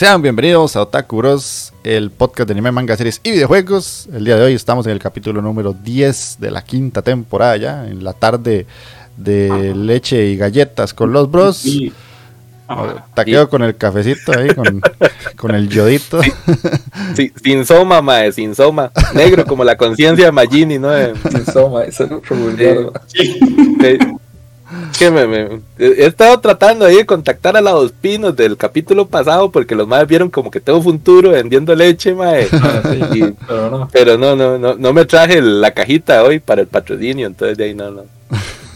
Sean bienvenidos a Otaku Bros, el podcast de anime, manga, series y videojuegos. El día de hoy estamos en el capítulo número 10 de la quinta temporada ya, en la tarde de leche y galletas con los bros. Taqueo con el cafecito ahí, con, el yodito. sin soma, mae, sin soma. Negro como la conciencia de Magini, ¿no? Sin soma, eso es que me, he estado tratando ahí de contactar a los pinos del capítulo pasado porque los madres vieron como que tengo futuro vendiendo leche, mae. Ah, pero, no. no, no, no, me traje la cajita hoy para el patrocinio, entonces de ahí no, no.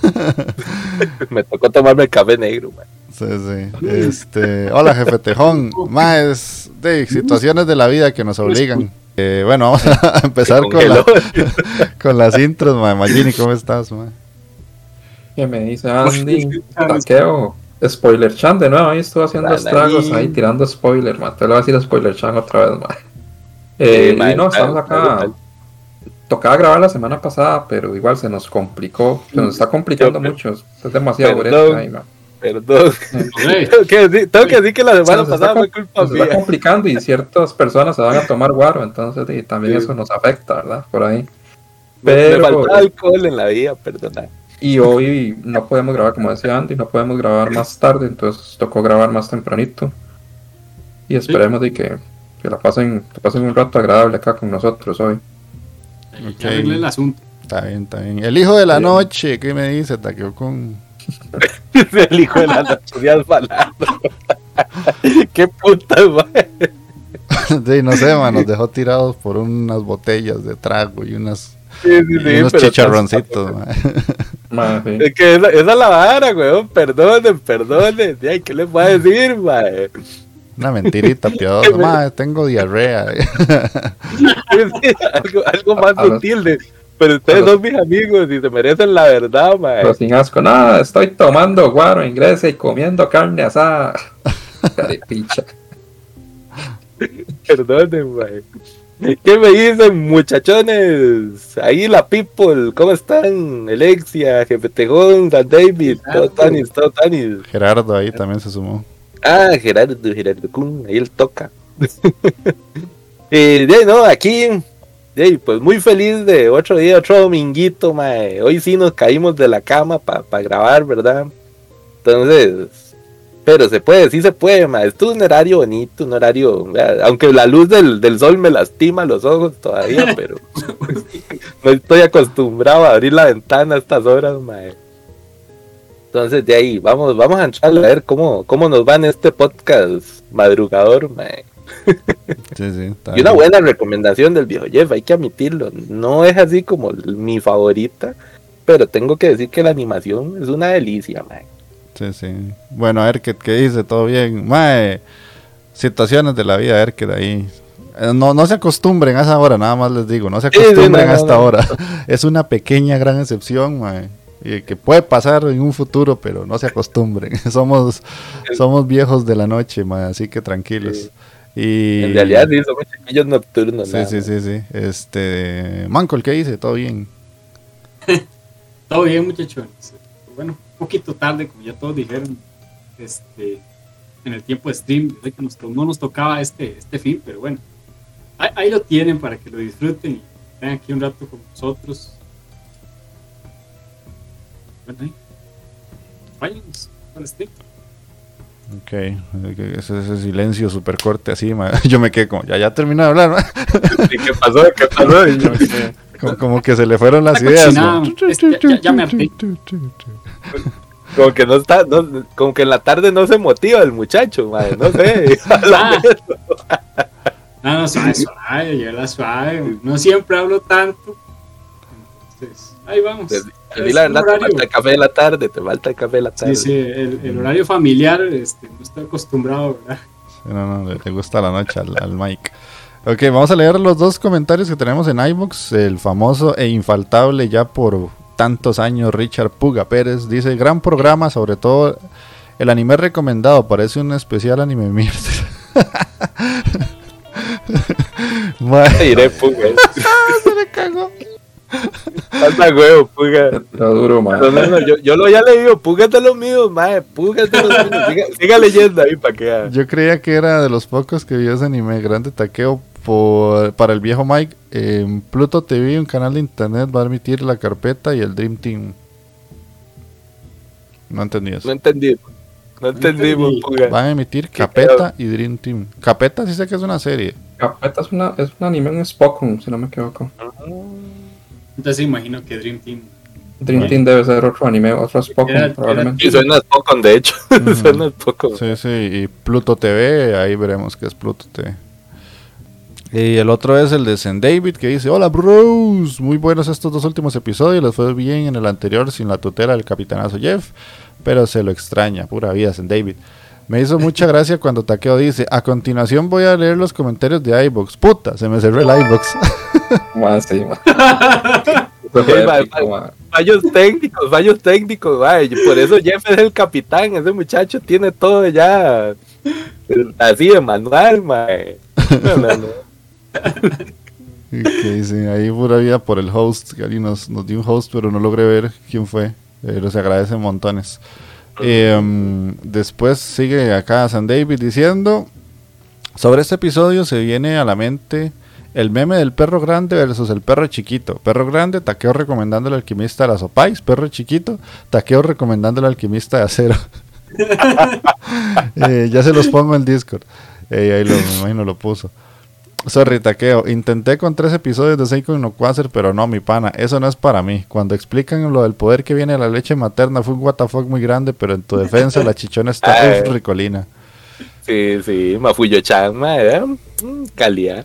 me tocó tomarme el café negro, mae. Sí, sí. Este, hola, jefe Tejón. Más de situaciones de la vida que nos obligan. Eh, bueno, vamos a empezar con, la, con las intros, mae. Magini, ¿cómo estás, mae? Que me dice Andy, taqueo, spoiler chan de nuevo, ahí estuvo haciendo estragos ahí tirando spoiler, man. Te lo voy a decir spoiler chan otra vez, man. Eh, y no, estamos acá. Tocaba grabar la semana pasada, pero igual se nos complicó. Se nos está complicando mucho. Es demasiado perdón, ahí, man. Perdón. tengo, que decir, tengo que decir que la semana pasada fue culpa Se está complicando y ciertas personas se van a tomar guaro, entonces y también eso nos afecta, ¿verdad? Por ahí. Pero, me alcohol en la vida, perdona. Y hoy no podemos grabar, como decía Andy, no podemos grabar más tarde, entonces tocó grabar más tempranito. Y esperemos de que, que la pasen, que pasen un rato agradable acá con nosotros hoy. Okay. el asunto. Está bien, está bien. El hijo de la noche, ¿qué me dice? Taqueó con. el hijo de la noche, de Qué puta, sí, no sé, man, nos dejó tirados por unas botellas de trago y unas unos chicharroncitos. Es que esa, es la vara, weón. Perdonen, perdonen. Ay, ¿Qué les voy a decir, mae? Una mentirita piadosa. tengo diarrea. algo, más sutil pero ustedes son mis amigos y se merecen la verdad, mae. Pero sin asco, nada, estoy tomando guaro inglés y comiendo carne asada. Caripicha. Perdonen, mae. ¿Qué me dicen, muchachones? Ahí la people, ¿cómo están? Alexia, Jefe Tejón, Dan David, todo Tanis, todo Tanis. Gerardo ahí también se sumó. Ah, Gerardo, Gerardo Kun, ahí él toca. y de no, aquí, de, pues muy feliz de otro día, otro dominguito, mae. Hoy sí nos caímos de la cama para grabar, ¿verdad? Entonces, pero se puede, sí se puede, ma. Esto es un horario bonito, un horario. Aunque la luz del, sol me lastima los ojos todavía, pero no estoy acostumbrado a abrir la ventana a estas horas, ma. Entonces, de ahí, vamos, vamos a entrar a ver cómo, cómo nos va en este podcast madrugador, ma. Sí, sí, y una buena recomendación del viejo Jeff, hay que admitirlo. No es así como mi favorita, pero tengo que decir que la animación es una delicia, ma. Sí, sí. Bueno, a ver qué, qué dice, todo bien. Mae, situaciones de la vida, a ver qué de ahí. Eh, no, no se acostumbren a esa hora, nada más les digo, no se acostumbren a esta hora. Es una pequeña gran excepción, y que puede pasar en un futuro, pero no se acostumbren. somos, somos viejos de la noche, así que tranquilos. Y... En realidad sí, somos chiquillos nocturnos. Sí, sí, sí, sí. Este, Manco, ¿qué dice? ¿Todo bien? Todo bien, muchachones. Bueno, poquito tarde, como ya todos dijeron, este, en el tiempo de stream, no nos tocaba este, este fin, pero bueno, ahí, lo tienen para que lo disfruten y estén aquí un rato con nosotros. Bueno, ahí. Váyanos stream. Ok, ese, ese silencio súper corte así, yo me quedé como, ya, ya terminé de hablar. ¿Qué pasó? ¿Qué pasó? como, que se le fueron las ideas. ya, me Como que no está, como que en la tarde no se motiva el muchacho, madre, no sé. no, no, suave, suave, la suave. No siempre hablo tanto. Entonces, ahí vamos. La verdad, te falta el café de la tarde, te falta el café de la tarde. Sí, sí, el, horario familiar, este, no estoy acostumbrado, ¿verdad? no, no, le, gusta la noche al, al Mike. Ok, vamos a leer los dos comentarios que tenemos en iBooks. El famoso e infaltable ya por tantos años Richard Puga Pérez dice: Gran programa, sobre todo el anime recomendado. Parece un especial anime mierda. Iré Puga. Se le cagó. Falta huevo, Puga. Está duro, man. yo, yo lo ya le digo, Puga de los míos, mae. Puga de los míos. Siga, leyendo ahí para que. Yo creía que era de los pocos que vio ese anime. Grande taqueo por, para el viejo Mike. En Pluto TV, un canal de internet, va a emitir la carpeta y el Dream Team. No entendí eso. No entendí. No entendimos, Puga. Van a emitir Capeta y Dream Team. Capeta sí sé que es una serie. Capeta es, una, es un anime en Spockon, si no me equivoco. Entonces imagino que Dream Team. Dream Team debe ser otro anime, otro Spockon, probablemente. Y suena Spockon, de hecho. suena Spockon. Sí, sí, y Pluto TV, ahí veremos que es Pluto TV. Y el otro es el de Zen David que dice, hola bros, muy buenos estos dos últimos episodios, les fue bien en el anterior sin la tutela del capitanazo Jeff, pero se lo extraña, pura vida Zen David. Me hizo mucha gracia cuando Takeo dice, a continuación voy a leer los comentarios de iBox. Puta, se me cerró el iBox. Más sí, fallos técnicos, fallos técnicos, por eso Jeff es el capitán, ese muchacho tiene todo ya así de manual, mae. No, no, no. ahí pura vida por el host, que alguien nos, nos dio un host, pero no logré ver quién fue. Pero se agradece montones. Em, después sigue acá San David diciendo, sobre este episodio se viene a la mente el meme del perro grande versus el perro chiquito. Perro grande, taqueo recomendando al alquimista de las opais. Perro chiquito, taqueo recomendando al alquimista de acero. Eh, ya se los pongo en Discord. Eh, ahí lo, me imagino lo puso. Sorry, taqueo. Intenté con tres episodios de Seiko no Quasar, pero no, mi pana. Eso no es para mí. Cuando explican lo del poder que viene de la leche materna, fue un WTF muy grande, pero en tu defensa la chichona está ricolina. Sí, sí, Mafuyo-chan, mm, calidad.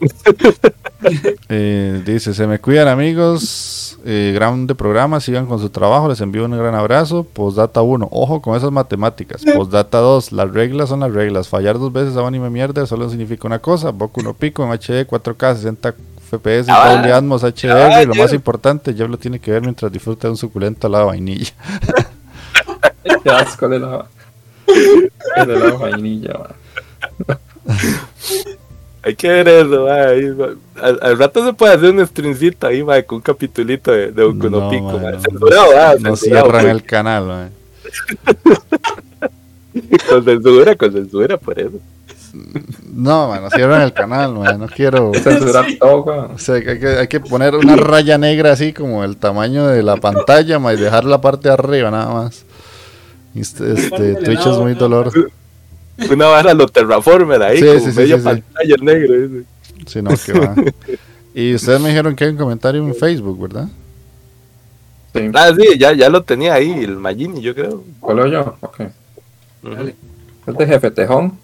eh, dice, se me cuidan amigos eh, grande programa, sigan con su trabajo, les envío un gran abrazo. Postdata 1, ojo con esas matemáticas. Postdata 2, las reglas son las reglas. Fallar dos veces a anime mierda solo significa una cosa. Boku no pico en HD, 4K, 60 FPS, ah, doble Atmos, HDR. y lo más importante, ya lo tiene que ver mientras disfruta de un suculento helado de vainilla. Qué asco de la, de vainilla, Hay que ver eso, Al, rato se puede hacer un streamcito ahí, con un capitulito de, de Pico, no, cierran el canal, con censura, con censura, por eso. No, no cierran el canal, no quiero censurar todo, hay, que, hay que poner una raya negra así como el tamaño de la pantalla, y dejar la parte de arriba nada más. Este, este Twitch es muy doloroso una vara lo Terraformer ahí, como media pantalla negro. Sí, no, que va. y ustedes me dijeron que hay un comentario en Facebook, ¿verdad? Sí. Ah, sí, ya, ya lo tenía ahí, el Magini, yo creo. ¿Cuál yo? Ok. Uh de Jefe Tejón.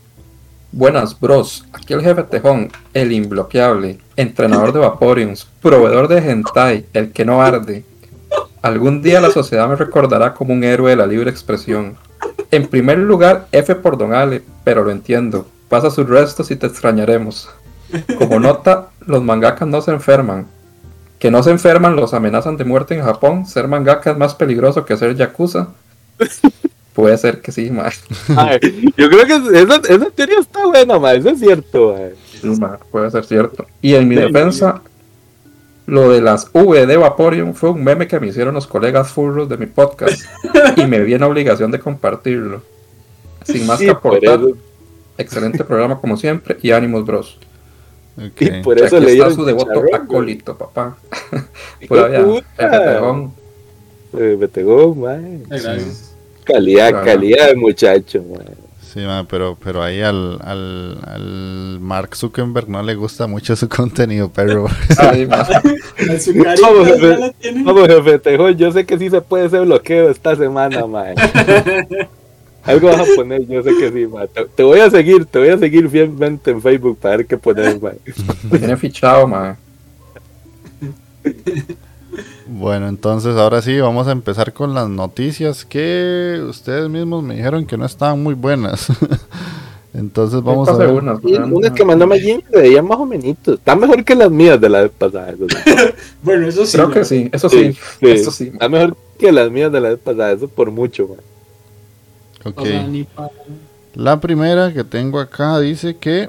Buenas, bros. Aquí el Jefe Tejón, el imbloqueable, entrenador de Vaporeons, proveedor de hentai, el que no arde. Algún día la sociedad me recordará como un héroe de la libre expresión. En primer lugar, F por Don Ale, pero lo entiendo. Pasa sus restos y te extrañaremos. Como nota, los mangakas no se enferman. Que no se enferman los amenazan de muerte en Japón. Ser mangaka es más peligroso que ser yakuza. Puede ser que sí, ma. yo creo que esa, esa, teoría está buena, ma. Eso es cierto, ma. puede ser cierto. Y en mi defensa, lo de las V de Vaporium fue un meme que me hicieron los colegas furros de mi podcast. y me vi en obligación de compartirlo. Sin más que aportar. Excelente programa como siempre y ánimos, bros. Y por eso le está su devoto acólito, papá. Por allá, Betegón. Betegón, man. Calidad, calidad de muchacho, man. Sí, man, pero, pero ahí al, al, al, Mark Zuckerberg no le gusta mucho su contenido, pero... Ay, vamos, jefe, vamos, jefe, tejón, yo sé que sí se puede hacer bloqueo esta semana, man. Algo vas a poner, yo sé que sí, ma. Te, voy a seguir, te voy a seguir fielmente en Facebook para ver qué poner, ma. Tiene fichado, ma. Bueno, entonces ahora sí, vamos a empezar con las noticias que ustedes mismos me dijeron que no estaban muy buenas. entonces vamos a ver. Unas, unas que mandó Magin que veían más o menos. Están mejor que las mías de la vez pasada. bueno, eso sí. Creo que sí, eso sí. sí, Eso sí. Está mejor que las mías de la vez pasada, eso por mucho, ma. La primera que tengo acá dice que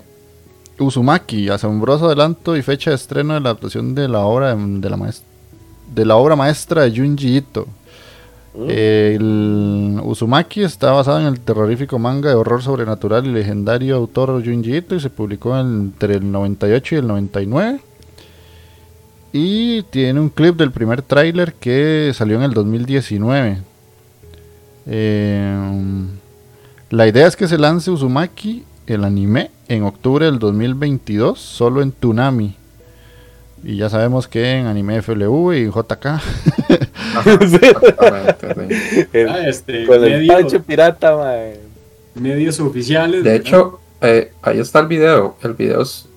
Uzumaki, asombroso adelanto y fecha de estreno de la adaptación de la obra de la, de la obra maestra de Junji Ito. Mm. El Uzumaki está basado en el terrorífico manga de horror sobrenatural y legendario autor Junji Ito y se publicó entre el 98 y el 99. Y tiene un clip del primer tráiler que salió en el 2019. Eh, la idea es que se lance Uzumaki, el anime, en octubre del 2022, solo en Tunami. Y ya sabemos que en Anime FLV y JK. ah, este, Con el pirata, Medios oficiales. De hecho, eh, ahí está el video. El video es.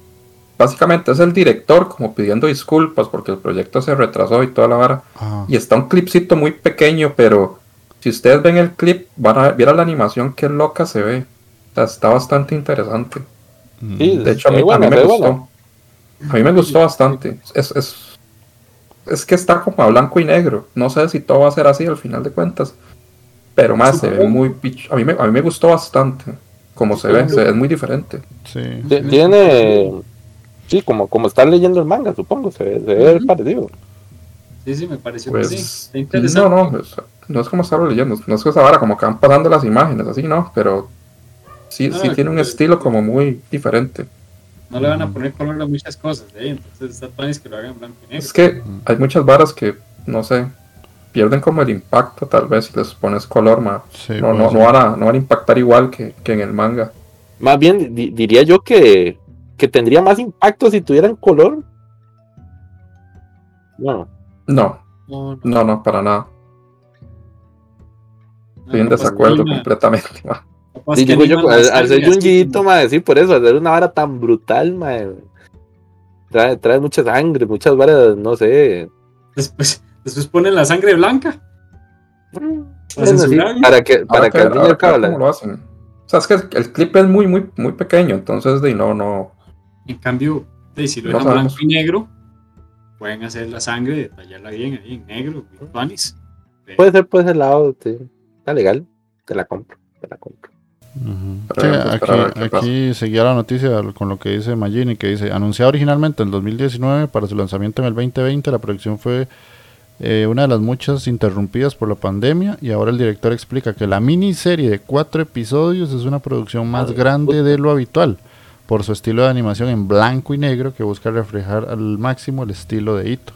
Básicamente es el director como pidiendo disculpas porque el proyecto se retrasó y toda la vara. Y está un clipcito muy pequeño, pero si ustedes ven el clip, van a ver la animación que loca se ve. está bastante interesante. de hecho, a mí, me gustó. A mí me gustó bastante. Es, es, es que está como a blanco y negro. No sé si todo va a ser así al final de cuentas. Pero más se ve muy A mí me, a mí me gustó bastante. Como se ve, es muy diferente. Sí. Tiene. Sí, como, como estar leyendo el manga, supongo. Se ve, se ve parecido. Sí, sí, me pareció que sí. Pues, no, no, no es como estarlo leyendo, no es que ahora como que van pasando las imágenes, así, ¿no? Pero sí, sí tiene un estilo como muy diferente. No le van a poner color a muchas cosas, ¿eh? entonces está es que lo hagan blanco y negro. Es que hay muchas varas que, no sé, pierden como el impacto tal vez si les pones color, más no, no, no, van a, no van a impactar igual que, que en el manga. Más bien diría yo que, que tendría más impacto si tuvieran color. No. No, no, no, para nada. Estoy en desacuerdo completamente. Digo yo, al, ser Junjiito, madre, sí, por eso, hacer una vara tan brutal, madre. Trae, trae mucha sangre, muchas varas, no sé. Después, después ponen la sangre blanca. para que, para que al niño ¿Cómo lo hacen? O sea, es que el clip es muy, muy, muy pequeño, entonces de no, no. En cambio, de si lo dejan blanco y negro, pueden hacer la sangre, detallarla bien ahí en negro, panis. Puede ser por ese lado, está legal, te la compro, te la compro. Aquí, seguía la noticia con lo que dice Magini, que dice, anunciado originalmente en 2019 para su lanzamiento en el 2020, la producción fue eh, una de las muchas interrumpidas por la pandemia y ahora el director explica que la miniserie de cuatro episodios es una producción más grande de lo habitual por su estilo de animación en blanco y negro que busca reflejar al máximo el estilo de Ito.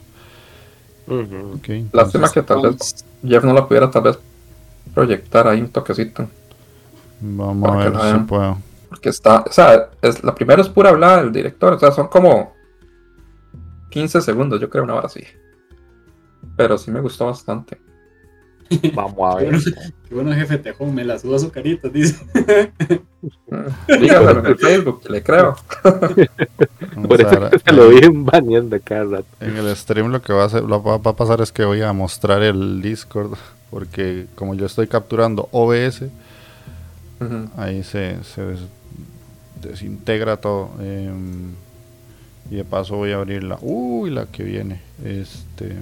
Lástima que tal vez Jeff no lo pudiera tal vez proyectar ahí un toquecito. Vamos a ver si puedo. Porque está, o sea, es, la primera es pura hablada del director, o sea, son como 15 segundos, yo creo, una hora así. Pero sí me gustó bastante. Vamos a ver. Qué bueno, jefe Tejón, me la suba su carita, dice. Dígame en el Facebook, le creo. Por eso se lo vi baneando cada rato. En el stream lo que va a, va a pasar es que voy a mostrar el Discord, porque como yo estoy capturando OBS, ahí se, se desintegra todo. Em, Y de paso voy a abrirla. Uy, la que viene. Este.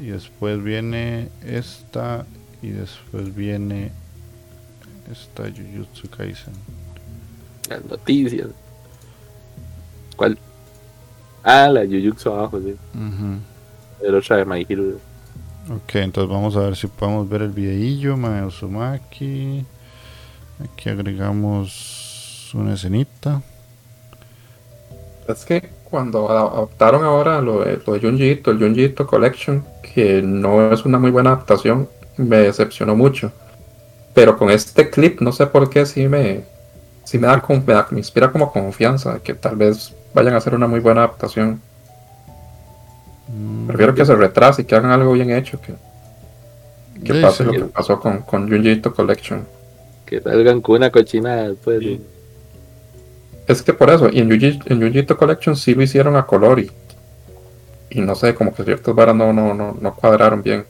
Y después viene esta. Y después viene esta Jujutsu Kaisen. Las noticias. ¿Cuál? Ah, la Jujutsu abajo, sí. El otra de My Hero. Ok, entonces vamos a ver si podemos ver el videillo, Mae Uzumaki. Aquí agregamos una escenita. Es que cuando adaptaron ahora lo de, lo de Junji el Junji Collection, que no es una muy buena adaptación, me decepcionó mucho. Pero con este clip, no sé por qué, sí me, sí me, da, me, inspira como confianza que tal vez vayan a hacer una muy buena adaptación. Mm. Prefiero que se retrase y que hagan algo bien hecho que, que pase lo que pasó con, con Junji Collection. Que salgan con una cochina después. Es que por eso, y en Yujito Collection sí lo hicieron a color y, y no sé, como que ciertas varas no, no, no, no cuadraron bien.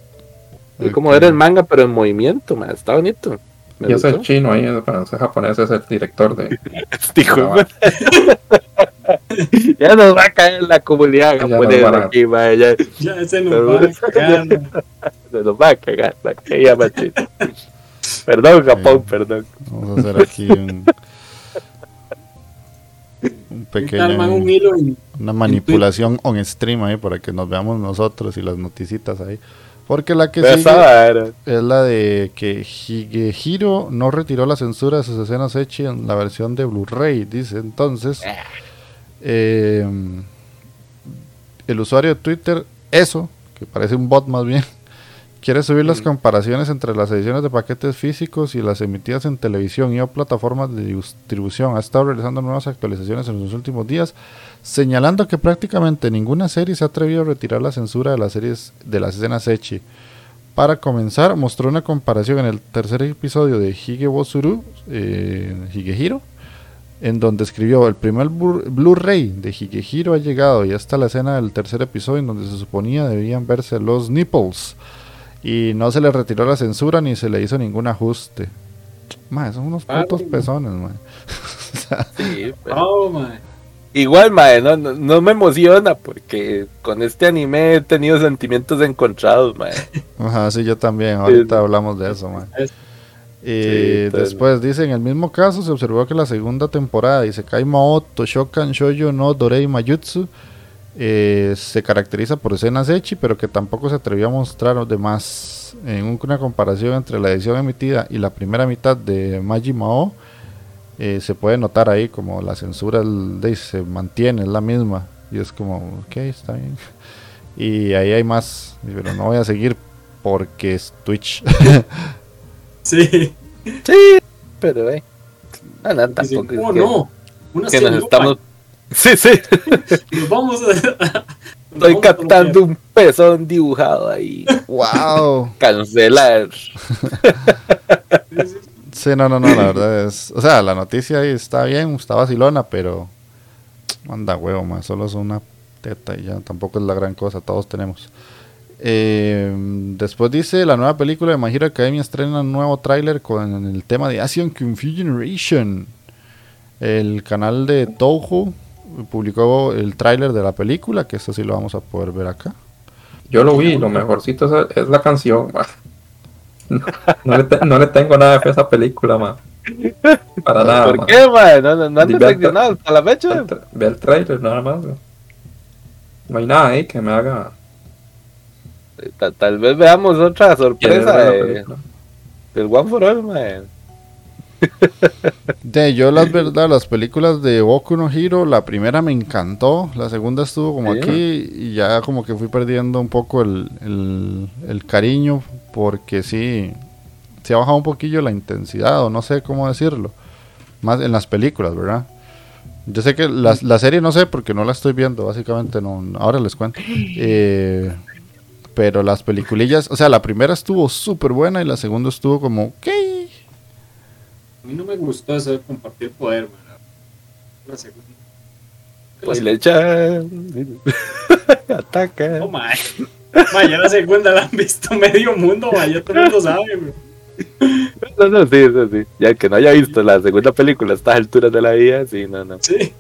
Es como era el manga, pero en movimiento, man. está bonito. y ese es chino ahí, el japonés es el director de. Este ya nos va a caer la comunidad japonesa aquí, man. Ya, ya se nos va a cagar. se nos va a cagar, man. Perdón, Japón, perdón. Vamos a hacer aquí un un pequeño una manipulación on stream ahí para que nos veamos nosotros y las noticitas ahí. Porque la que sigue es la de que Higehiro no retiró la censura de sus escenas hechas en la versión de Blu-ray dice. Entonces eh, el usuario de Twitter eso que parece un bot más bien quiere subir las comparaciones entre las ediciones de paquetes físicos y las emitidas en televisión y o plataformas de distribución. Ha estado realizando nuevas actualizaciones en los últimos días, señalando que prácticamente ninguna serie se ha atrevido a retirar la censura de las series de las escenas Echi. Para comenzar, mostró una comparación en el tercer episodio de Hige Bosuru, eh, Higehiro, en donde escribió el primer Blu-ray de Higehiro ha llegado y hasta la escena del tercer episodio en donde se suponía debían verse los nipples y no se le retiró la censura ni se le hizo ningún ajuste. Mae, son unos ah, putos pezones, mae. sí, oh, Igual, mae, no, no, me emociona porque con este anime he tenido sentimientos encontrados, mae. Ajá, sí, yo también. Ahorita hablamos de eso, mae. Y después dice, en el mismo caso se observó que la segunda temporada dice Kai Maoto, Shokan Shoyo no Dorei Mayutsu eh, se caracteriza por escenas Echi, pero que tampoco se atrevió a mostrar de más en una comparación entre la edición emitida y la primera mitad de Maji Mao. Eh, se puede notar ahí como la censura de, se mantiene, es la misma. Y es como, ok, está bien. Y ahí hay más, pero no voy a seguir porque es Twitch. sí. Sí, pero eh. Ah, no, tampoco. ¿Cómo no? Una que nos estamos Sí, sí. vamos a... Estoy captando un pezón dibujado ahí. ¡Wow! Cancelar. Sí, no, no, no, la verdad es. O sea, la noticia ahí está bien, está vacilona, pero. Manda huevo, más. Solo es una teta y ya tampoco es la gran cosa, todos tenemos. Eh, después dice: La nueva película de My Hero Academia estrena un nuevo tráiler con el tema de Asian Confusion Generation. El canal de Touhou publicó el tráiler de la película, que eso sí lo vamos a poder ver acá. Yo lo vi, lo mejorcito es, la canción. No, le tengo nada de fe a esa película, man. Para nada. ¿Por qué, man? ¿No, no han deteccionado hasta la fecha? Ve el tráiler, nada más. No hay nada ahí que me haga. Tal, vez veamos otra sorpresa de, del One for All, man. De yo las verdad, las películas de Boku no Hero, la primera me encantó, la segunda estuvo como aquí y ya como que fui perdiendo un poco el, el, cariño porque sí, se ha bajado un poquillo la intensidad o no sé cómo decirlo, más en las películas, ¿verdad? Yo sé que la, la serie no sé porque no la estoy viendo, básicamente no, ahora les cuento. Eh, pero las peliculillas, o sea, la primera estuvo súper buena y la segunda estuvo como, ¿qué? A mí no me gustó eso de compartir poder, man. La segunda. Pues le echa. Ataca. Oh, man. ya la segunda la han visto medio mundo, man. Ya todo el mundo sabe, güey. No, no, sí, sí, sí. Ya que no haya visto la segunda película a estas alturas de la vida, sí, no, no. Sí.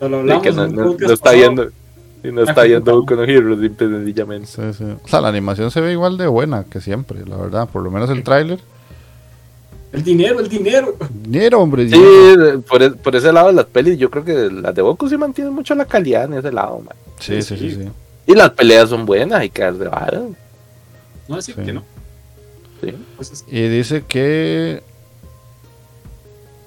no, está viendo. Y no está viendo Boku no Hero, sencillamente. Sí, sí. O sea, la animación se ve igual de buena que siempre, la verdad. Por lo menos el tráiler. El dinero, el dinero. Dinero, hombre. Sí, por, e, por, ese lado las pelis, yo creo que las de Boku sí mantienen mucho la calidad en ese lado, man. Sí, sí, sí. sí, Y las peleas son buenas, hay que dar de vara. No decir que no. Sí. Pues y dice que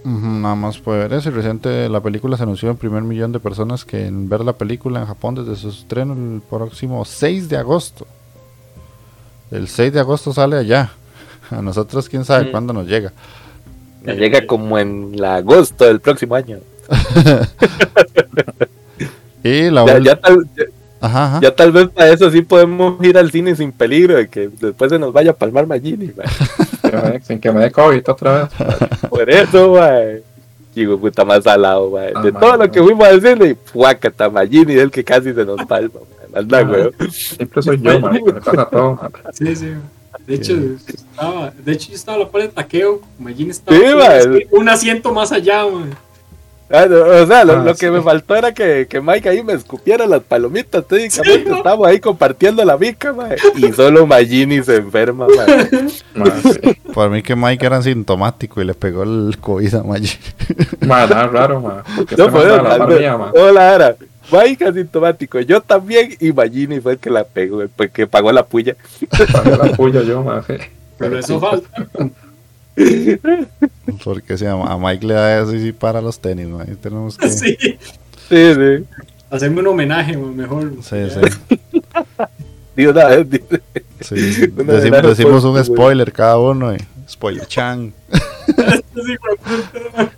Nada más puede ver eso. reciente la película se anunció en primer millón de personas que en ver la película en Japón desde su estreno el próximo 6 de agosto. El 6 de agosto sale allá. A nosotros quién sabe mm. cuándo nos llega. Nos llega como en la agosto del próximo año. y la ya, ya, tal, vez para eso sí podemos ir al cine sin peligro de que después se nos vaya a palmar Magini. sin que me dé COVID otra vez. Por eso, güey. Digo, puta más salado, güey. Ah, de todo lo que fuimos a decirle, y fuaca, Tamagini es el que casi se nos palma, Anda, güey. Siempre soy yo, man. Me pasa todo. Sí, sí. De hecho, estaba, de hecho, yo estaba a la par de taqueo. Magini estaba sí, un asiento más allá, güey. Ah, o sea, lo, ah, que me faltó era que, que, Mike ahí me escupiera las palomitas. Técnicamente sí, estamos ahí compartiendo la mica, y solo Magini se enferma. Por mí que Mike era asintomático y le pegó el COVID a Magini. Man, raro, man. No, fue, Hola, era. Mike asintomático, yo también, y Magini fue el que la pegó, el que pagó la puya. Pagó la puya yo, man. Pero eso falta. Porque si a Mike le da eso y para los tenis, Ahí tenemos que. Sí. Sí, sí. Hacerme un homenaje, mejor. Sí, sí. Digo, nada, sí. decimos, decimos un spoiler cada uno. Y... Spoiler Chan.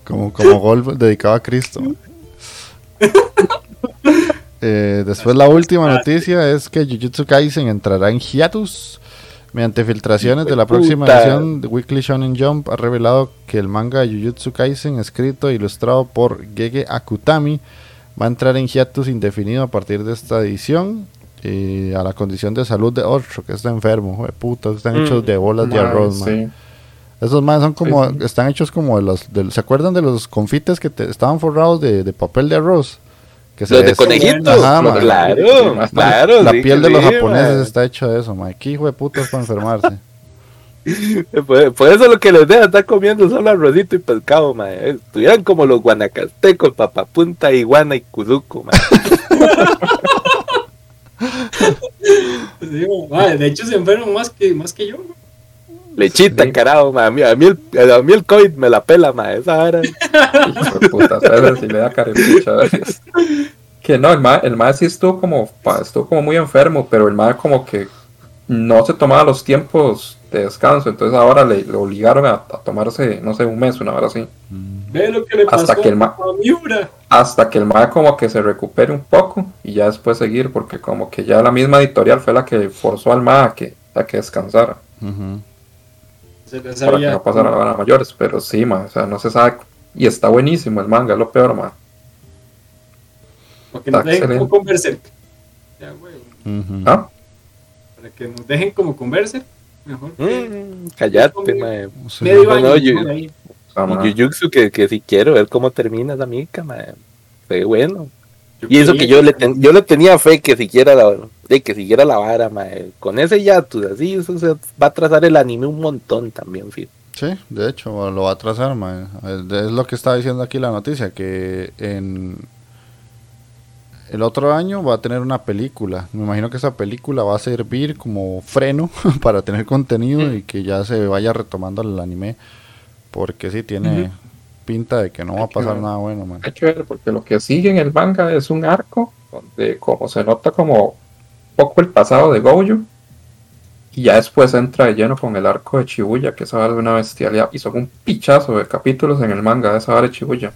como, como gol dedicado a Cristo. Eh, después la última noticia es que Jujutsu Kaisen entrará en hiatus Mediante filtraciones de la próxima edición, de Weekly Shonen Jump ha revelado que el manga de Jujutsu Kaisen, escrito e ilustrado por Gege Akutami, va a entrar en hiatus indefinido a partir de esta edición. a la condición de salud de otro que está enfermo, puta, están hechos mm. de bolas de arroz, Esos más son como, están hechos como de los, ¿se acuerdan de los confites que estaban forrados de, de papel de arroz? Que los de conejitos. claro, claro. La piel de los japoneses está hecha de eso, Mike. hijo de puta para enfermarse. por, eso lo que les deja estar comiendo son arrocito y pescado, mae. Estuvieran como los guanacastecos, papapunta, iguana y kuzuko, de hecho se enferman más que, más que yo. Lechita, sí. carajo, A mí, a, mí el, a mí el COVID me la pela, ma. Esa hora. puta, ¿sabes? Si le da carepicha, Que no, el ma, el ma sí estuvo como, estuvo como muy enfermo, pero el ma como que no se tomaba los tiempos de descanso, entonces ahora le, le obligaron a, tomarse, no sé, un mes, una hora así. Ve lo que le pasó hasta que el ma, Hasta que el ma como que se recupere un poco y ya después seguir, porque como que ya la misma editorial fue la que forzó al ma a que, a que descansara. Uh para que no pasara a mayores, pero sí, ma, o sea, no se sabe. Y está buenísimo el manga, es lo peor, ma. Porque nos dejen como converser. Ya, ¿Ah? Para que nos dejen como converser. Mejor. Mm, callate, ma. No, no, Jujutsu que, que si quiero ver cómo termina la mica, ma. Fue bueno. Y eso que yo le, yo le tenía fe que siquiera la, de que siguiera la vara, mae. Con ese ya, tú, así, eso se va a trazar el anime un montón también, Sí, de hecho, lo va a trazar, mae. Es lo que está diciendo aquí la noticia, que en el otro año va a tener una película. Me imagino que esa película va a servir como freno para tener contenido y que ya se vaya retomando el anime. Porque sí, tiene, pinta de que no va a pasar nada bueno, man. Hay que ver, porque lo que sigue en el manga es un arco donde como se nota como poco el pasado de Gojo y ya después entra de lleno con el arco de Chibuya, que esa vara de una bestialidad, y son un pichazo de capítulos en el manga de esa vara de Chibuya.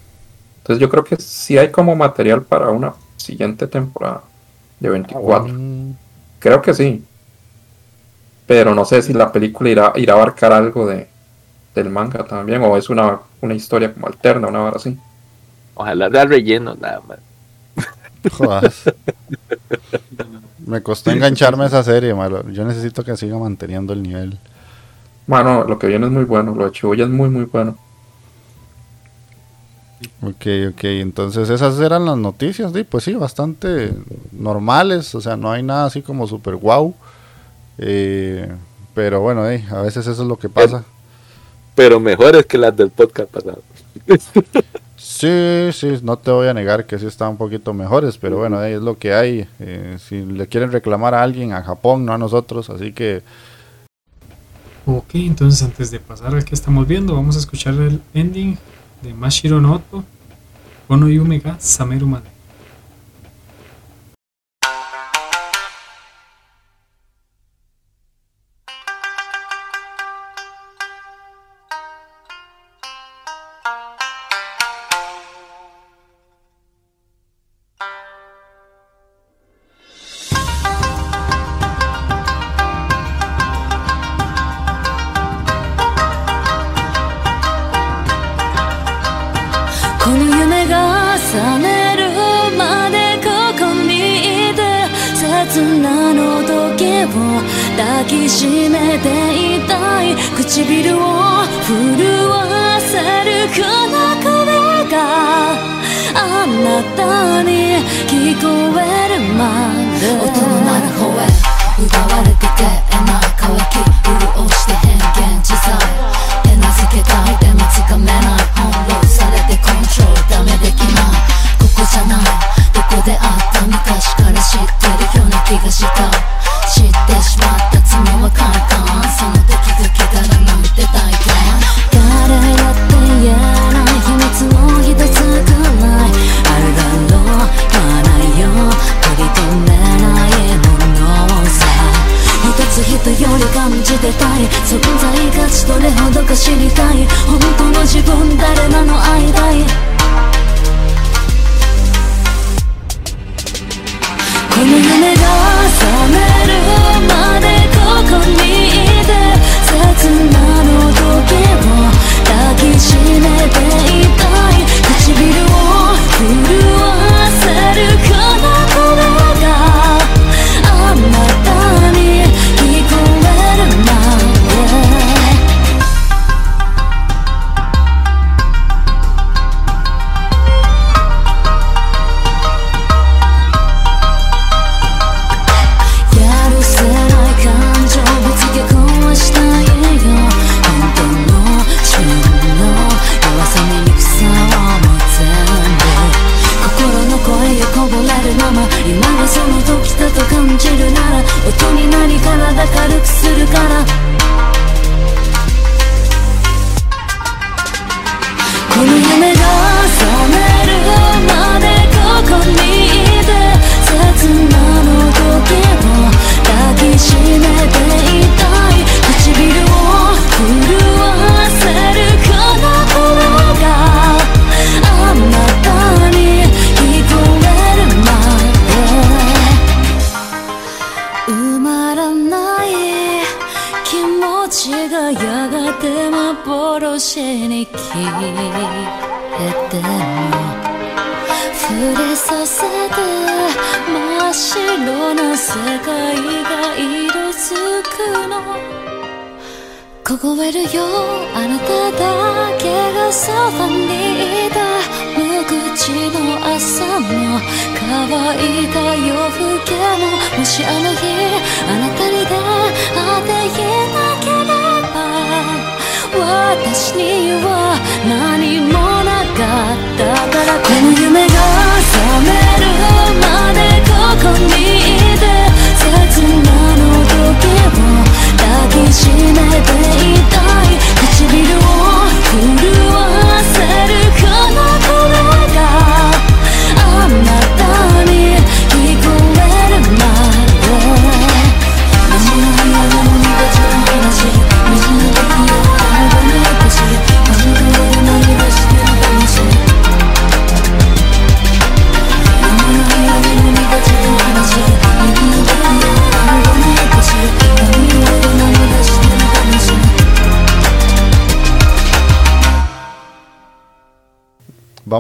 Entonces yo creo que sí hay como material para una siguiente temporada de 24. Ah, creo que sí. Pero no sé si la película irá, irá a abarcar algo de, del manga también, o es una, una historia como alterna, una hora así. Ojalá de relleno nada más. Me costó engancharme a esa serie, malo. Yo necesito que siga manteniendo el nivel. Bueno, lo que viene es muy bueno, lo de Chibuya es muy, muy bueno. Ok, ok, entonces esas eran las noticias, ¿sí? pues sí, bastante normales, o sea, no hay nada así como super wow, eh, pero bueno, a veces eso es lo que pasa. Pero mejores que las del podcast pasado. Sí, sí, no te voy a negar que sí están un poquito mejores, pero bueno, es lo que hay. Eh, si le quieren reclamar a alguien, a Japón, no a nosotros, así que... Ok, entonces antes de pasar al que estamos viendo, vamos a escuchar el ending de Mashiro Noto, Ono Yume ga Sameru.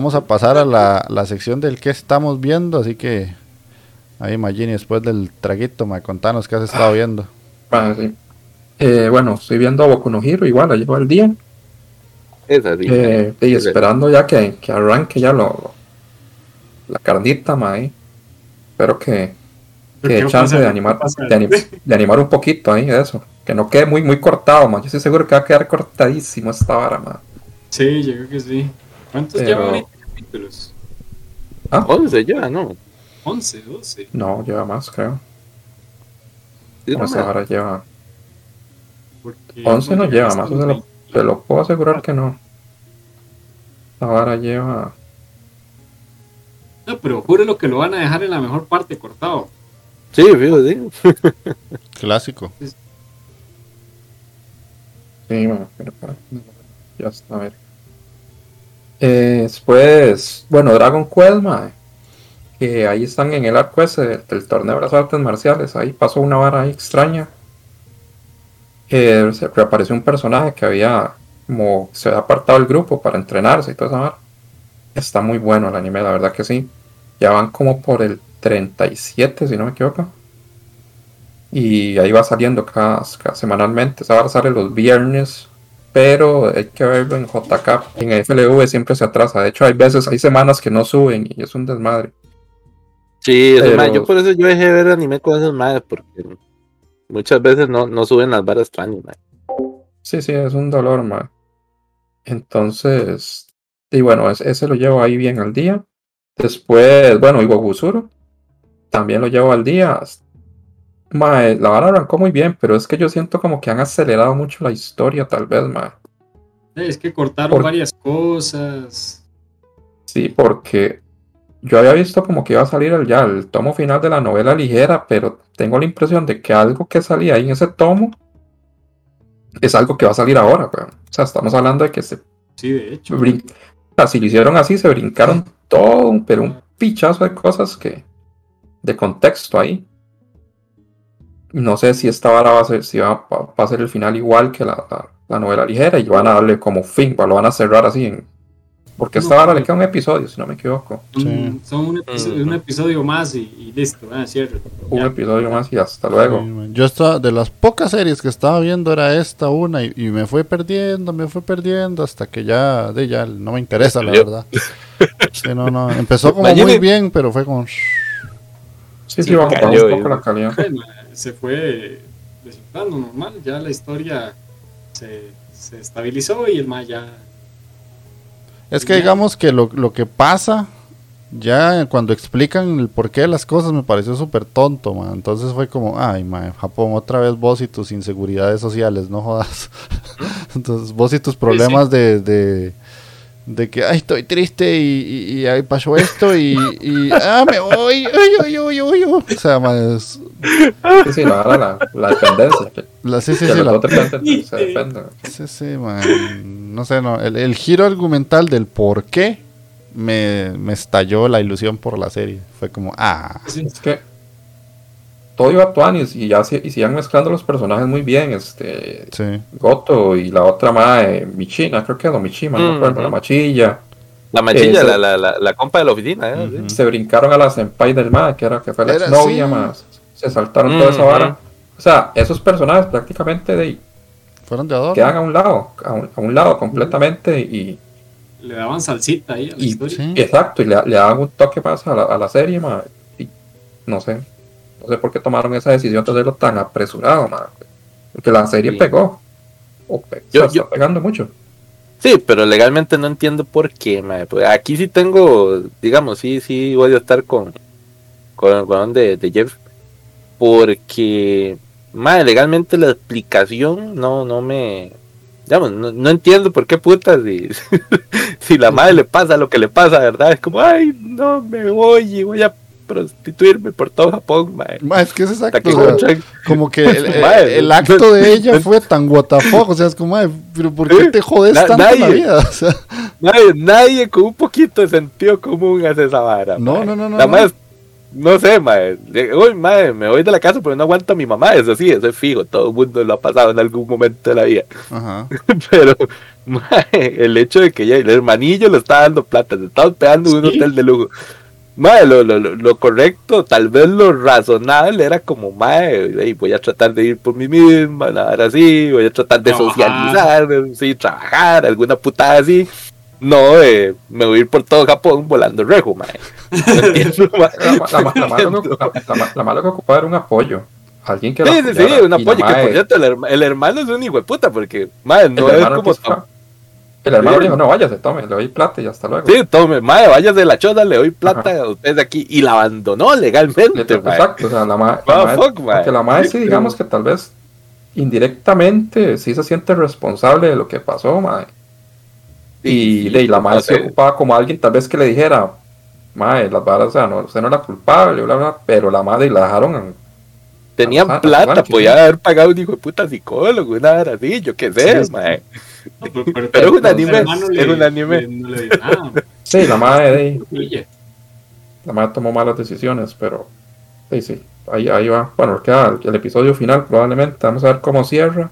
Vamos a pasar a la, la sección del que estamos viendo, así que ahí Magini, después del traguito, me contanos qué has estado viendo. Ah, sí. eh, bueno, estoy viendo a Boku no Hero, igual, llevo el día. Es así. Eh, y esperando ya que, que, arranque ya lo, la carnita, mae. Espero que, que chance de animar, de, animar un poquito ahí eso. Que no quede muy, muy cortado, man. Yo estoy seguro que va a quedar cortadísimo esta vara, man. Sí, yo creo que sí. ¿Cuántos Pero... llevan capítulos? Ah, 11 ya, ¿no? 11, 12. No, lleva más, creo. No, ahora lleva. 11 no lleva más, lo, te lo puedo asegurar que no. Ahora lleva. No, pero lo que lo van a dejar en la mejor parte cortado. Sí, fijo, sí. Clásico. Sí, bueno, pero para. Ya está, a ver. Eh, después, bueno, Dragon Quest. Que ahí están en el arco ese del, torneo de las artes marciales. Ahí pasó una vara extraña. Que se reapareció un personaje que había como se había apartado el grupo para entrenarse y todo eso. Está muy bueno el anime, la verdad que sí. Ya van como por el 37, si no me equivoco. Y ahí va saliendo cada, semanalmente. Esa va sale los viernes. Pero hay que verlo en JK. En FLV siempre se atrasa. De hecho, hay veces, hay semanas que no suben y es un desmadre. Sí, yo por eso yo dejé de ver anime con esas madres. Porque muchas veces no, no suben las varas extrañas, Sí, sí, es un dolor, man. Entonces, y bueno, ese, lo llevo ahí bien al día. Después, bueno, Iwagusuro también lo llevo al día. Mae, la vara arrancó muy bien, pero es que yo siento como que han acelerado mucho la historia, tal vez, mae. Es que cortaron varias cosas. Sí, porque yo había visto como que iba a salir el, ya el tomo final de la novela ligera, pero tengo la impresión de que algo que salía ahí en ese tomo es algo que va a salir ahora, O sea, estamos hablando de que se. Sí, de hecho. si lo hicieron así, se brincaron todo, pero un pichazo de cosas que. de contexto ahí. No sé si esta vara va a ser, si va, a ser el final igual que la, la, novela ligera y van a darle como fin, lo van a cerrar así en, porque esta hora le queda un episodio, si no me equivoco. Son un episodio, un episodio más y, listo, ah, cierto. Un episodio más y hasta luego. yo estaba, de las pocas series que estaba viendo era esta una y, me fue perdiendo, me fue perdiendo hasta que ya, de ya no me interesa la verdad. no, no, empezó como muy bien, pero fue como... Sí, sí, bajó un poco la calidad. Se fue desinflando normal, ya la historia se, se estabilizó y el más ya es que digamos que lo, lo que pasa, ya cuando explican el porqué de las cosas me pareció súper tonto, man. Entonces fue como, ay, man, Japón, otra vez vos y tus inseguridades sociales, no jodas. Entonces vos y tus problemas de, de, de que, ay, estoy triste y, y, ahí pasó esto y, y, ah, me voy, uy, uy, uy, uy, O sea, más... Sí, sí, la, la, la dependencia. La, sí, sí, sí, la... se depende. Sí, sí, man. No sé, no, el, el, giro argumental del por qué me, me estalló la ilusión por la serie. Fue como, ah. Es que todo iba a y ya se, y sigan mezclando los personajes muy bien. Este Goto y la otra madre, Michina, creo que es lo Michima, no recuerdo, la machilla. La machilla, la, la, la, la, compa de la oficina, ¿eh? Se brincaron a la senpai del MAE, que era que fue la exnovia más. Se saltaron toda esa vara. O sea, esos personajes prácticamente de fueron de adorno. Quedan a un lado, a un, lado completamente y. Le daban salsita ahí a la historia. Exacto, y le, le, daban un toque más a la, a la serie, ma, y no sé. No sé por qué tomaron esa decisión de hacerlo tan apresurado, man. Porque la serie pegó. O yo, está pegando mucho. Sí, pero legalmente no entiendo por qué, man. Pues aquí sí tengo, digamos, sí, sí voy a estar con, con de, de Jeff. Porque, man, legalmente la explicación no, no me, digamos, no, entiendo por qué putas si, si la madre le pasa lo que le pasa, ¿verdad? Es como, ay, no, me voy y voy a prostituirme por todo Japón, mae. es que es exacto. como que el, acto de ella fue tan what o sea, es como, pero ¿por qué te jodes tanto nadie, la vida? O sea, nadie, nadie con un poquito de sentido común hace esa vara. No, no, no, no. La no. No sé, mae. Uy, mae, me voy de la casa porque no aguanto a mi mamá. Eso sí, eso es fijo. Todo el mundo lo ha pasado en algún momento de la vida. Ajá. Pero, mae, el hecho de que ya el hermanillo le está dando plata, se está hospedando en un hotel de lujo Mae, lo, lo, lo, correcto, tal vez lo razonable era como, mae, voy a tratar de ir por mí misma, nada así, voy a tratar de socializar, sí, trabajar, alguna putada así. No, eh, me voy a ir por todo Japón volando rejo, mae. La malo que ocupaba era un apoyo. Alguien que Sí, sí, sí, un apoyo. Que por cierto, el, hermano es un hijo de puta, porque, mae, no es como. El hermano dijo, no, váyase, tome, le doy plata y hasta luego. Sí, tome, madre, váyase de la choda, le doy plata a usted de aquí. Y la abandonó legalmente, Exacto, o sea, la madre, porque la madre sí, digamos que tal vez indirectamente sí se siente responsable de lo que pasó, madre. Y, de, la madre se ocupaba como alguien tal vez que le dijera, madre, las varas, o sea, no, usted no era culpable, bla, bla, pero la madre la dejaron tenían plata, podía haber pagado un hijo de puta psicólogo, una hora así, yo qué sé, sí, pero, es un anime, es un anime. sí, la madre de La madre tomó malas decisiones, pero sí, sí, ahí, ahí va. Bueno, queda el, episodio final probablemente, vamos a ver cómo cierra.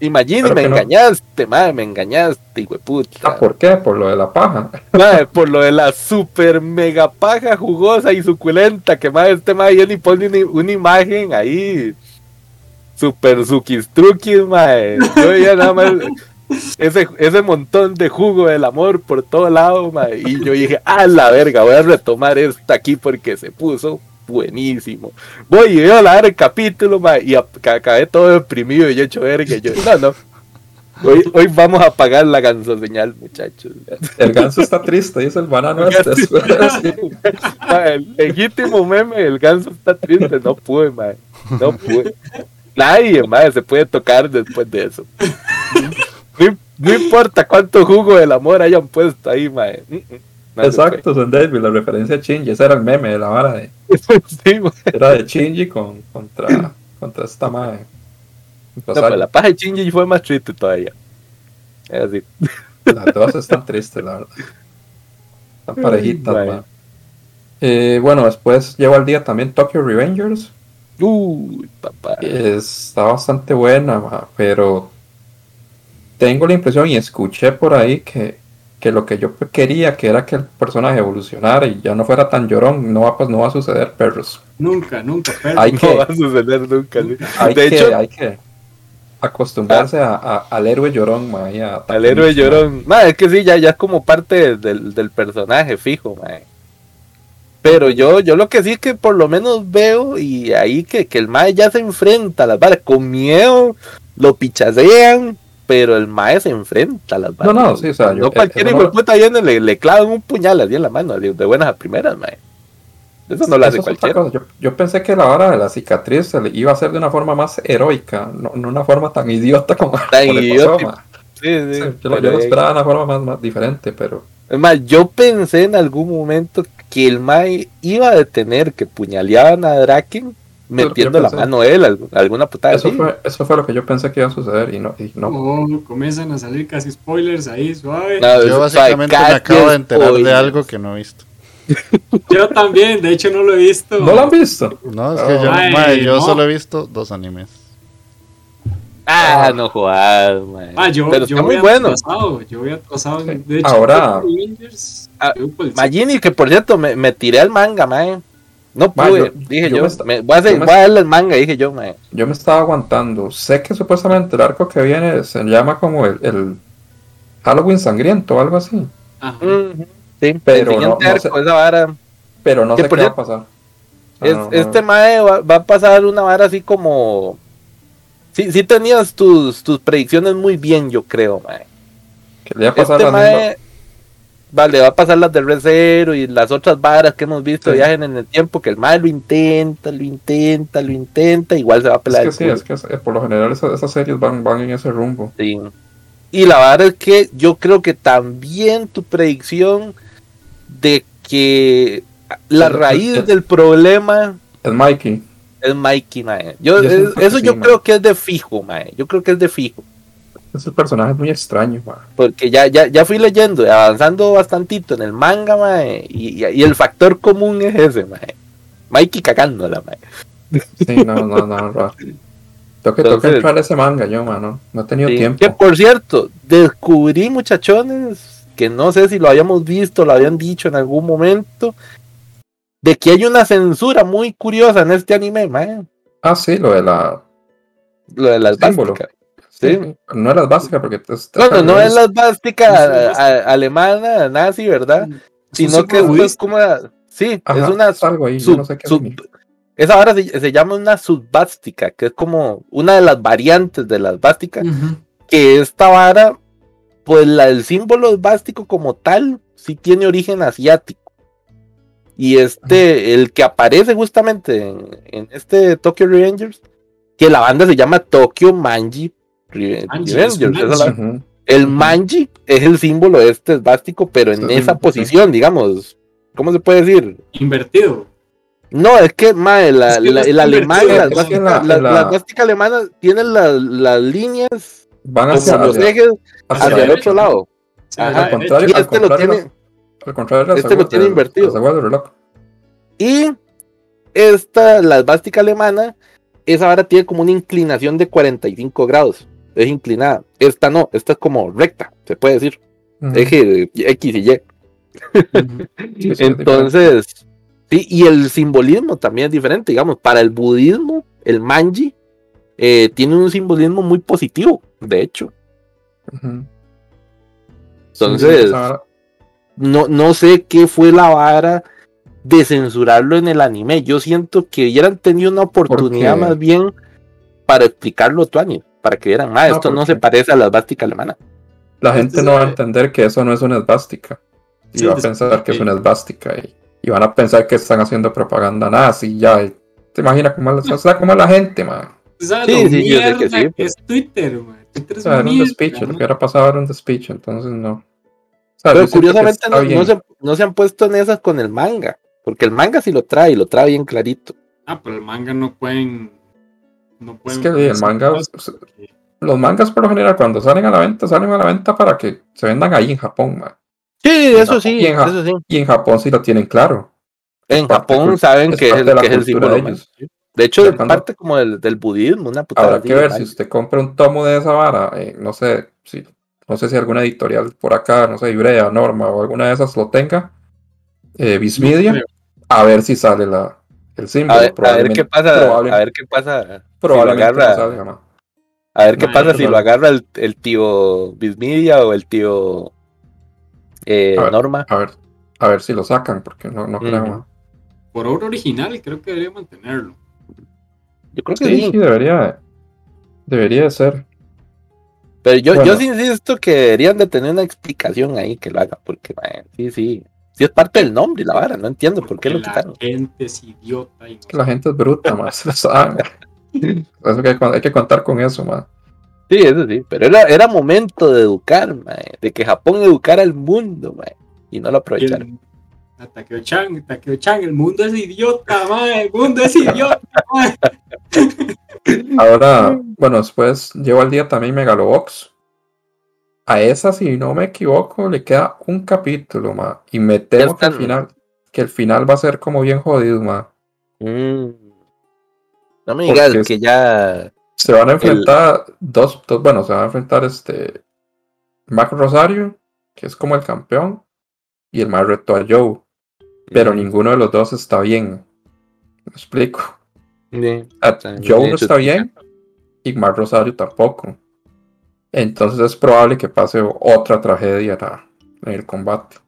Imagínate, me engañaste, madre, me engañaste, hijo de puta. Ah, ¿Por qué? Por lo de la paja. Madre, por lo de la super mega paja jugosa y suculenta, que madre, este madre ya ni pone una, imagen ahí. Super suquistruquis, madre. Yo ya nada más ese, ese montón de jugo del amor por todo lado, madre. Y yo dije, a la verga, voy a retomar esta aquí porque se puso buenísimo. Voy y a dar el capítulo, y acabé todo deprimido y hecho verga. Yo, no, no. Hoy, hoy vamos a apagar la ganso señal, muchachos. El ganso está triste, dice el banano. Este, el legítimo meme, el ganso está triste. No pude, man. No pude. Nadie, man, se puede tocar después de eso. No, importa cuánto jugo del amor hayan puesto ahí, man. Exacto, son David, la referencia a Shinji, ese era el meme de la vara de. era de Shinji con, contra, contra esta madre. No, pues la paja de Shinji fue más triste todavía. Es así. Las dos están tristes, la verdad. Están parejitas, bueno. Eh, bueno, después llevo al día también Tokyo Revengers. Uy, papá. Está bastante buena, pero tengo la impresión y escuché por ahí que que lo que yo quería, que era que el personaje evolucionara y ya no fuera tan llorón, no va, pues, no va a suceder, perros. Nunca, nunca, perros. Hay no va a suceder nunca. Hay, de que, hecho, hay que acostumbrarse a, al héroe llorón, ma, al héroe llorón. es que sí, ya, ya es como parte del, del personaje fijo, ma. Pero yo, yo lo que sí es que por lo menos veo y ahí que, que el mae ya se enfrenta a las balas con miedo, lo pichasean, pero el mae se enfrenta a las balas. No, no, sí, o sea, no cualquier hijo de puta viene le, le clavan un puñal así en la mano, de, buenas a primeras, mae. Eso no lo hace cualquiera. Yo, yo, pensé que la hora de la cicatriz se le iba a hacer de una forma más heroica, no, no una forma tan idiota como, tan idiota. Sí, sí, yo, lo esperaba de una forma más, más diferente, pero. Es más, yo pensé en algún momento que el Mae iba a detener que puñaleaban a Draken metiendo la mano él, alguna putada eso Fue, eso fue lo que yo pensé que iba a suceder y no. Y no. Oh, comienzan a salir casi spoilers ahí, suave. yo básicamente me acabo de enterar de algo que no he visto. yo también, de hecho no lo he visto. ¿No lo han visto? No, es que yo, yo solo he visto dos animes. Ah, no jodas, Ah, yo, Pero yo muy bueno. Atrasado, yo voy atrasado. De hecho, ahora. Ah, Magini, que por cierto, me, me tiré al manga, man. No pude, dije yo. me, voy, a hacer, voy, a darle el manga, dije yo. Me... Yo me estaba aguantando. Sé que supuestamente el arco que viene se llama como el, el Halloween sangriento o algo así. Ajá. sí, pero no, no sé, vara, pero no sé qué va a pasar. Es, este mae va, va, a pasar una vara así como. Sí, sí tenías tus, tus predicciones muy bien, yo creo, mae. Que le va a pasar este mae, vale, va a pasar las del Recero y las otras varas que hemos visto viajen en el tiempo, que el mal lo intenta, lo intenta, lo intenta, igual se va a pelar. Es que sí, es que por lo general esas, series van, van en ese rumbo. Sí. Y la verdad es que yo creo que también tu predicción de que la raíz del problema es Mikey. Es Mikey, mae. Yo, eso yo creo que es de fijo, mae. Yo creo que es de fijo. Ese personaje es muy extraño, Porque ya, ya, ya fui leyendo, avanzando bastantito en el manga, mae, y, y, el factor común es ese, mae. Mikey cagándola, mae. Sí, no, no, no, no. Tengo que, entrar a ese manga yo, mano. No he tenido tiempo. Que por cierto, descubrí, muchachones, que no sé si lo habíamos visto, lo habían dicho en algún momento, de que hay una censura muy curiosa en este anime, man. Ah, sí, lo de la. Lo de las básicas. Sí. No es las básicas porque. no, no, no es las básicas alemana, nazi, ¿verdad? Sino que es como. Sí, es una. Algo ahí, no sé qué esa ahora se, llama una subbástica, que es como una de las variantes de las básicas, que esta vara, pues la, el símbolo bástico como tal, sí tiene origen asiático. Y este, el que aparece justamente en, este Tokyo Revengers, que la banda se llama Tokyo Manji Revengers. El manji es el símbolo este bástico, pero en esa posición, digamos, ¿cómo se puede decir? Invertido. No, es que, madre, la, el alemán, las básicas alemanas tienen las líneas van hacia, los ejes hacia, el otro lado. Ajá. Al contrario, y este lo tiene, al contrario, este lo tiene invertido. Y esta, la bástica alemana, esa ahora tiene como una inclinación de 45 grados. Es inclinada. Esta no, esta es como recta, se puede decir. Eje X y Y. Entonces, y el simbolismo también es diferente, digamos, para el budismo, el manji eh, tiene un simbolismo muy positivo, de hecho. Entonces, no, no sé qué fue la vara de censurarlo en el anime. Yo siento que hubieran tenido una oportunidad más bien para explicarlo a para que vieran, ah, esto no se parece a la esvástica alemana. La gente no va a entender que eso no es una esvástica. Y va a pensar que es una esvástica. Y y van a pensar que están haciendo propaganda nazi, ya. ¿Te imaginas cómo, la, cómo la gente, man? Sí, sí, yo sé que sí. Es Twitter, man. Twitter es o sea, era un despicho, lo que hubiera pasado era un despicho, entonces no. pero curiosamente no, no, se, no, se, han puesto en esas con el manga, porque el manga sí lo trae, y lo trae bien clarito. Ah, pero el manga no pueden. No pueden es que el manga. Los mangas por lo general, cuando salen a la venta, salen a la venta para que se vendan ahí en Japón, man. Sí, eso sí, y en, eso sí. Y en Japón sí lo tienen claro. En Japón saben que es, el, que es el símbolo de ellos. De hecho, es parte como del, del, budismo, una putada. Habrá que ver si usted compra un tomo de esa vara, eh, no sé, si, no sé si alguna editorial por acá, no sé, Ibrea, Norma o alguna de esas lo tenga, eh, Bismedia, a ver si sale la, el símbolo. A ver, qué pasa, a ver qué pasa. Probablemente si agarra, A ver qué pasa si lo agarra el, el tío Bismedia o el tío eh, Norma. A ver, a ver si lo sacan, porque no, no creo. Por obra original, creo que debería mantenerlo. Yo creo que sí. sí, debería, debería ser. Pero yo, yo sí insisto que deberían de tener una explicación ahí que lo haga, porque sí, sí. Sí es parte del nombre, la vara, no entiendo por qué lo quitaron. La gente es idiota. Y La gente es bruta, más. que hay, que contar con eso, más. Sí, eso sí, pero era, era momento de educar, de que Japón educara al mundo, y no lo aprovecharon. Takeo-chan, Takeo-chan, el mundo es idiota, el mundo es idiota. Ahora, bueno, después llevo al día también Megalobox. A esa, si no me equivoco, le queda un capítulo, ma, y me temo que el final, que el final va a ser como bien jodido, ma. Mm. No me digas que ya se van a enfrentar dos, bueno, se van a enfrentar este Mac Rosario, que es como el campeón, y el más reto a Joe. Pero ninguno de los dos está bien. ¿Me explico? Joe no está bien y Mark Rosario tampoco. Entonces es probable que pase otra tragedia en el combate.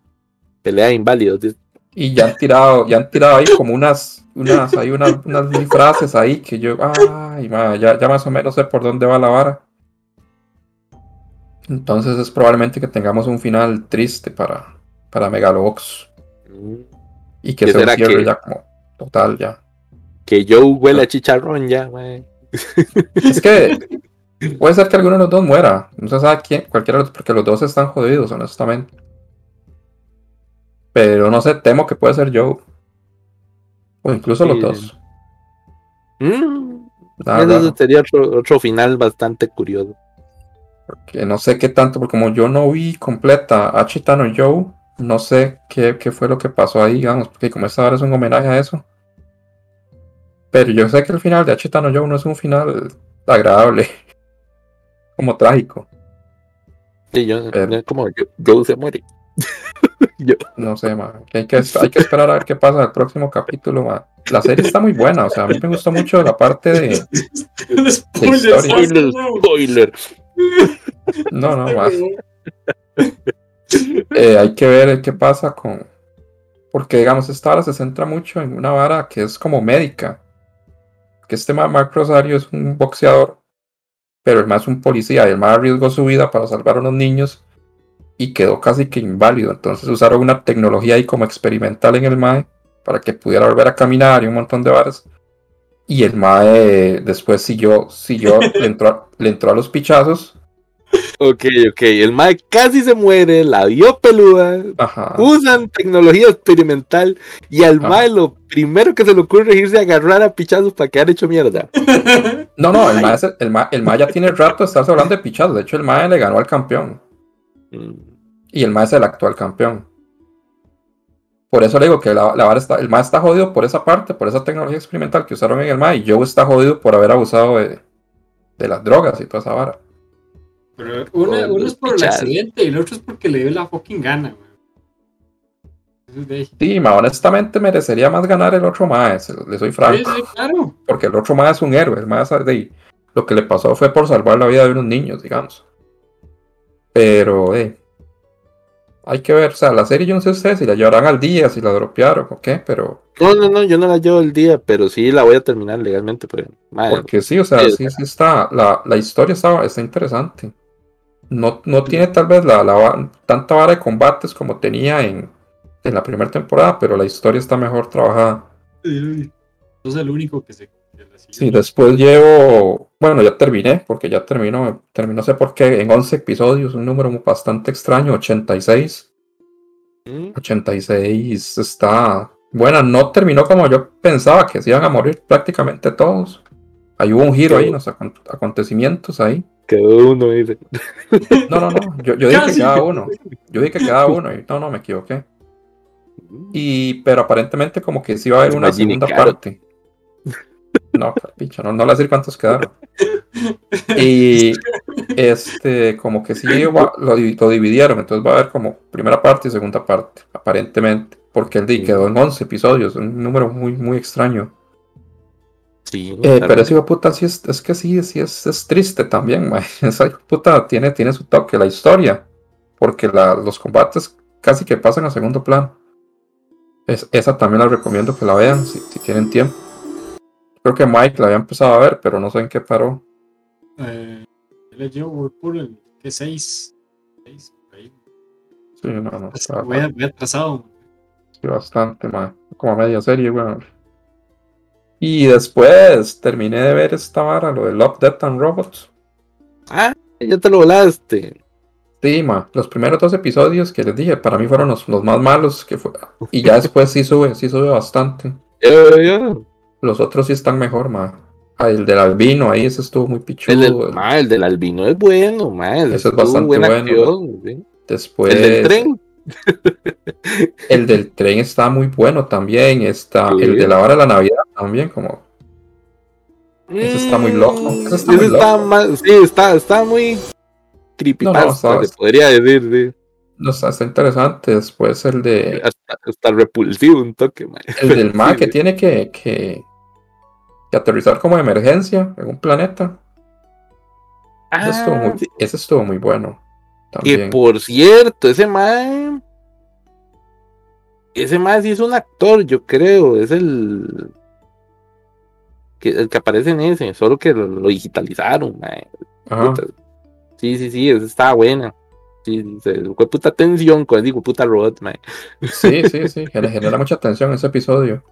Pelea inválido. Y ya han tirado, ya han tirado ahí como unas, unas, hay unas, unas frases ahí que yo, ay, ya, ya más o menos sé por dónde va la vara. Entonces es probablemente que tengamos un final triste para, para Megalobox. Y que se cierre ya como total ya. Que Joe huele a chicharrón ya, güey. Es que puede ser que alguno de los dos muera. No se sabe quién, cualquiera de los, porque los dos están jodidos, honestamente. Pero no sé, temo que puede ser Joe. O incluso los dos. Mm, eso sería otro, final bastante curioso. Porque no sé qué tanto, porque como yo no vi completa a Chitano Joe, no sé qué, fue lo que pasó ahí, digamos, porque como esta hora es un homenaje a eso. Pero yo sé que el final de Achitano Joe no es un final agradable, como trágico. Sí, yo, como Joe se muere. No sé, ma. hay, que, hay que esperar a ver qué pasa en el próximo capítulo. La serie está muy buena, o sea, a mí me gustó mucho la parte de. spoiler, spoiler. No, no, más. Eh, hay que ver qué pasa con. Porque, digamos, esta vara se centra mucho en una vara que es como médica. Que este Mark Rosario es un boxeador, pero el más es un policía el más arriesgó su vida para salvar a unos niños y quedó casi que inválido. Entonces usaron una tecnología ahí como experimental en el MAE para que pudiera volver a caminar y un montón de varas. Y el MAE después siguió, siguió le, entró, le entró a los pichazos. Ok, ok, el MAE casi se muere, la dio peluda, usan tecnología experimental y al MAE lo primero que se le ocurre es irse a agarrar a pichazos para quedar hecho mierda. No, no, el MAE, el, MAE, el ya tiene rato de estarse hablando de pichazos, de hecho el MAE le ganó al campeón. Y el MAE es el actual campeón. Por eso le digo que la, la está, el MAE está jodido por esa parte, por esa tecnología experimental que usaron en el MAE, y Joe está jodido por haber abusado de, las drogas y toda esa vara. Pero uno, es por el accidente y el otro es porque le dio la fucking gana, Sí, ma, honestamente merecería más ganar el otro MAE, le soy franco. Porque el otro MAE es un héroe, el MAE de, lo que le pasó fue por salvar la vida de unos niños, digamos. Pero, eh, hay que ver, o sea, la serie yo no sé ustedes si la llevarán al día, si la dropearon o qué, pero... No, no, no, yo no la llevo al día, pero sí la voy a terminar legalmente. Pues, Porque sí, o sea, sí, sí está, la, la historia está, está interesante. No, no tiene tal vez la, la, tanta vara de combates como tenía en, en la primera temporada, pero la historia está mejor trabajada. Sí, es el único que se Sí, después llevo, bueno, ya terminé, porque ya terminó, terminó sé por qué, en 11 episodios, un número bastante extraño, 86. 86 mm. está buena, no terminó como yo pensaba, que se iban a morir prácticamente todos. Ahí hubo un giro ahí, los acontecimientos ahí. Quedó uno, dice. No, no, no, yo, yo dije que cada uno. Yo dije que cada uno, y no, no, me equivoqué. Y, pero aparentemente como que sí iba a haber una segunda parte. No, picha, no, no le decir cuántos quedaron. Y este, como que sí lo, lo, dividieron, entonces va a haber como primera parte y segunda parte, aparentemente, porque el día quedó en 11 episodios, un número muy, muy extraño. Sí, eh, pero ese puta sí es, es que sí, sí es, es triste también, esa puta tiene, tiene su toque, la historia, porque la, los combates casi que pasan a segundo plano. Es, esa también la recomiendo que la vean si, si tienen tiempo. Creo que Mike la había empezado a ver, pero no sé en qué paró. Eh, le llevo por el que 6. Sí, no, no. Está, voy, atrasado. Sí, bastante, más. Como a media serie, bueno. Y después terminé de ver esta vara, lo de Love, Death and Robots. Ah, ya te lo volaste. Sí, ma. Los primeros dos episodios que les dije, para mí fueron los, los más malos que fue. Y ya después sí sube, sí sube bastante. Los otros sí están mejor, ma. Ah, el del albino, ahí ese estuvo muy pichudo. El del, ma, el del albino es bueno, ma. Ese es bastante bueno. Después. El del tren. El del tren está muy bueno también. Está el de la hora de la Navidad también, como. Ese está muy loco. Ese está, muy loco. sí, está, está muy creepy. No, podría decir, sí. No, está, está, interesante. Después el de. Hasta, repulsivo un toque, man. El del mar que tiene que, que, aterrizar como emergencia en un planeta. ese, estuvo muy, bueno. Que por cierto, ese man. Ese man sí es un actor, yo creo. Es el. Que, el que aparece en ese, solo que lo, digitalizaron. Sí, sí, sí, esa estaba buena. Sí, fue puta tensión con el puta robot, man. Sí, sí, sí, genera mucha tensión ese episodio.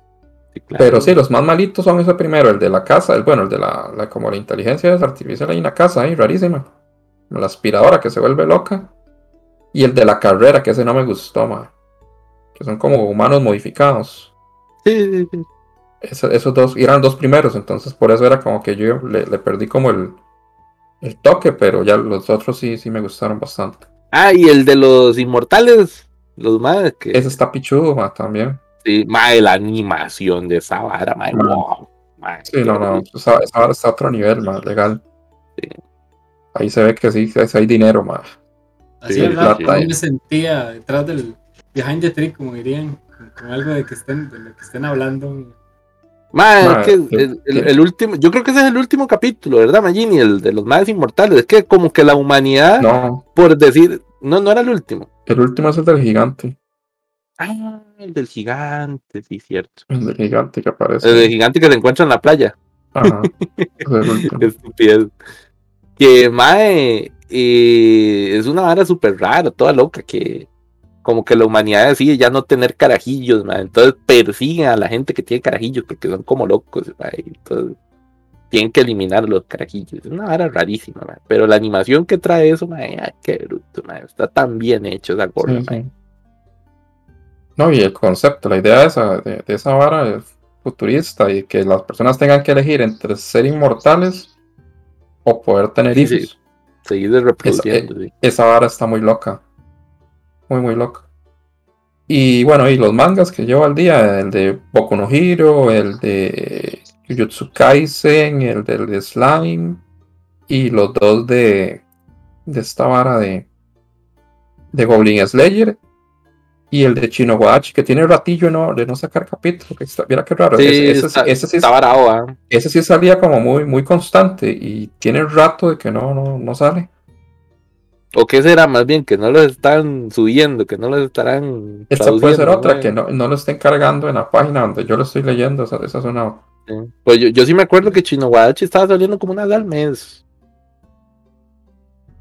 Pero sí, los más malitos son ese primero, el de la casa, el bueno, el de la, como la inteligencia artificial ahí en la casa, ahí, rarísima. La aspiradora que se vuelve loca. Y el de la carrera, que ese no me gustó. Que son como humanos modificados. Sí, sí, sí. esos dos, eran dos primeros, entonces por eso era como que yo le, perdí como el, el toque, pero ya los otros sí, sí me gustaron bastante. Ah, y el de los inmortales, los más que. Ese está pichudo, ma, también. Sí, la animación de esa vara, ma, wow, Sí, no, no, esa, vara está a otro nivel, más legal. Sí. Ahí se ve que sí, hay dinero, más. Así sí, plata, me sentía detrás del, behind the tree, como dirían, con, algo de que estén, de lo que estén hablando. Man, es que el, último, yo creo que ese es el último capítulo, ¿verdad, Magini? El de los más inmortales. Es que como que la humanidad, por decir, no, no era el último. El último es el del gigante. Ah, el del gigante, sí, cierto. El del gigante que aparece. El del gigante que se encuentra en la playa. Ajá. Estupidez. Que, mae, eh, es una vara súper rara, toda loca, que como que la humanidad decide ya no tener carajillos, entonces persiguen a la gente que tiene carajillos porque son como locos, entonces tienen que eliminar los carajillos. Es una vara rarísima, pero la animación que trae eso, ay, qué bruto, está tan bien hecho esa gorra. No, y el concepto, la idea de esa, de, esa vara es futurista y que las personas tengan que elegir entre ser inmortales o poder tener hijos. Seguir reproduciendo. Esa, esa vara está muy loca muy, muy loco. Y bueno, y los mangas que llevo al día, el de Boku no Hero, el de Jujutsu Kaisen, el del Slime, y los dos de, de esta vara de, de Goblin Slayer, y el de Chino Guachi, que tiene ratillo ¿no? de no sacar capítulo, que está, mira qué raro. ese, sí, ¿ah? ese sí salía como muy, muy constante, y tiene rato de que no, no, no sale. ¿O qué será más bien? Que no los están subiendo, que no los estarán. Esta puede ser otra, que no, no lo estén cargando en la página donde yo lo estoy leyendo. Esa, esa es una. Pues yo, yo, sí me acuerdo que Chino Guadachi estaba saliendo como una vez al mes.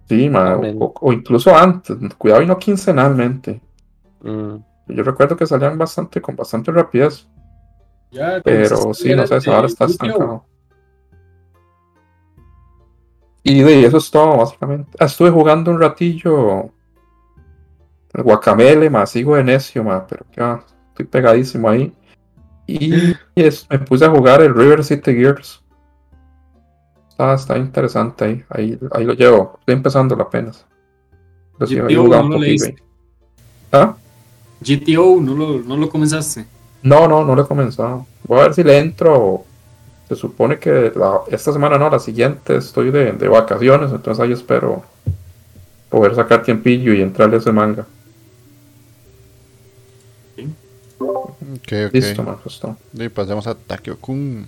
Sí, o, incluso antes. Cuidado y no quincenalmente. Mm. Yo recuerdo que salían bastante, con bastante rapidez. pero sí, no sé, ahora está estancado. Y de eso es todo, básicamente. Ah, estuve jugando un ratillo el guacamele, más sigo de necio, más, pero ya estoy pegadísimo ahí. Y me puse a jugar el River City Gears. Está, está interesante ahí, ahí, ahí lo llevo. Estoy empezando apenas. No lo ¿Ah? GTO, ¿no lo, no lo comenzaste? No, no, no lo he comenzado. Voy a ver si le entro se supone que esta semana no, la siguiente estoy de, vacaciones, entonces ahí espero poder sacar tiempillo y entrarle a ese manga. Okay, okay. Listo, man, Y pasemos a Takeo-kun.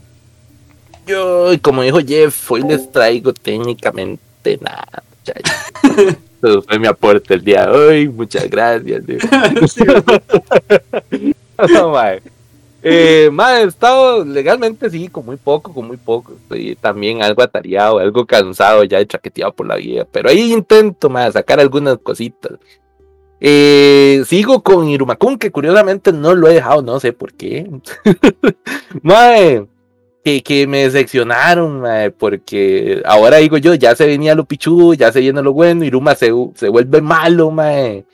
Yo, como dijo Jeff, hoy les traigo técnicamente nada, Eso fue mi aporte el día de hoy. Muchas gracias. no, eh, más he estado legalmente, sí, con muy poco, con muy poco. Estoy también algo atareado, algo cansado, ya de chaqueteado por la vida. Pero ahí intento, más sacar algunas cositas. Eh, sigo con Irumakun, que curiosamente no lo he dejado, no sé por qué. Mae, que, que, me decepcionaron, porque ahora digo yo, ya se venía lo pichudo, ya se viene lo bueno, Iruma se, se vuelve malo, mae.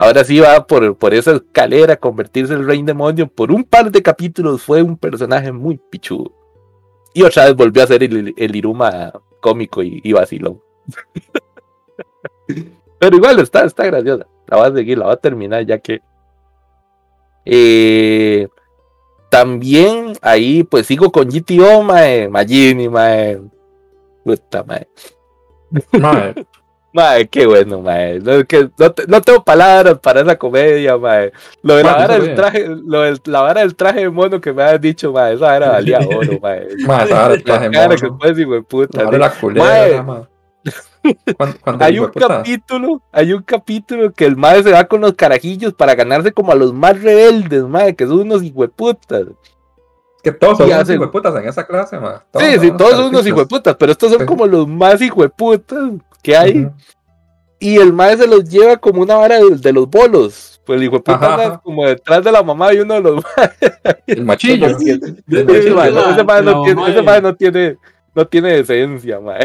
Ahora sí va por, por esa escalera a convertirse en el rey demonio. Por un par de capítulos fue un personaje muy pichudo. Y otra vez volvió a ser el, Iruma cómico y, vacilón. Pero igual está, está graciosa. La va a seguir, la va a terminar ya que. Eh, también ahí pues sigo con GTO, mae, Magini, mae. Puta, mae. Mae, Mae, qué bueno, mae. No, que no, tengo palabras para esa comedia, mae. Lo de la vara del traje, lo de la vara del traje de mono que me has dicho, mae, esa era valía oro, mae. Mae, esa vara del traje de mono. que después, hijo de puta. La culera, mae. Hay un capítulo, hay un capítulo que el mae se va con los carajillos para ganarse como a los más rebeldes, mae, que son unos hijueputas. Que todos son unos hijueputas en esa clase, mae. sí, sí, todos son unos hijueputas, pero estos son como los más hijueputas que hay. Y el mae se los lleva como una vara de, los bolos. Pues el hijo de puta como detrás de la mamá de uno de los El machillo. ese mae no, tiene, no tiene, decencia, mae.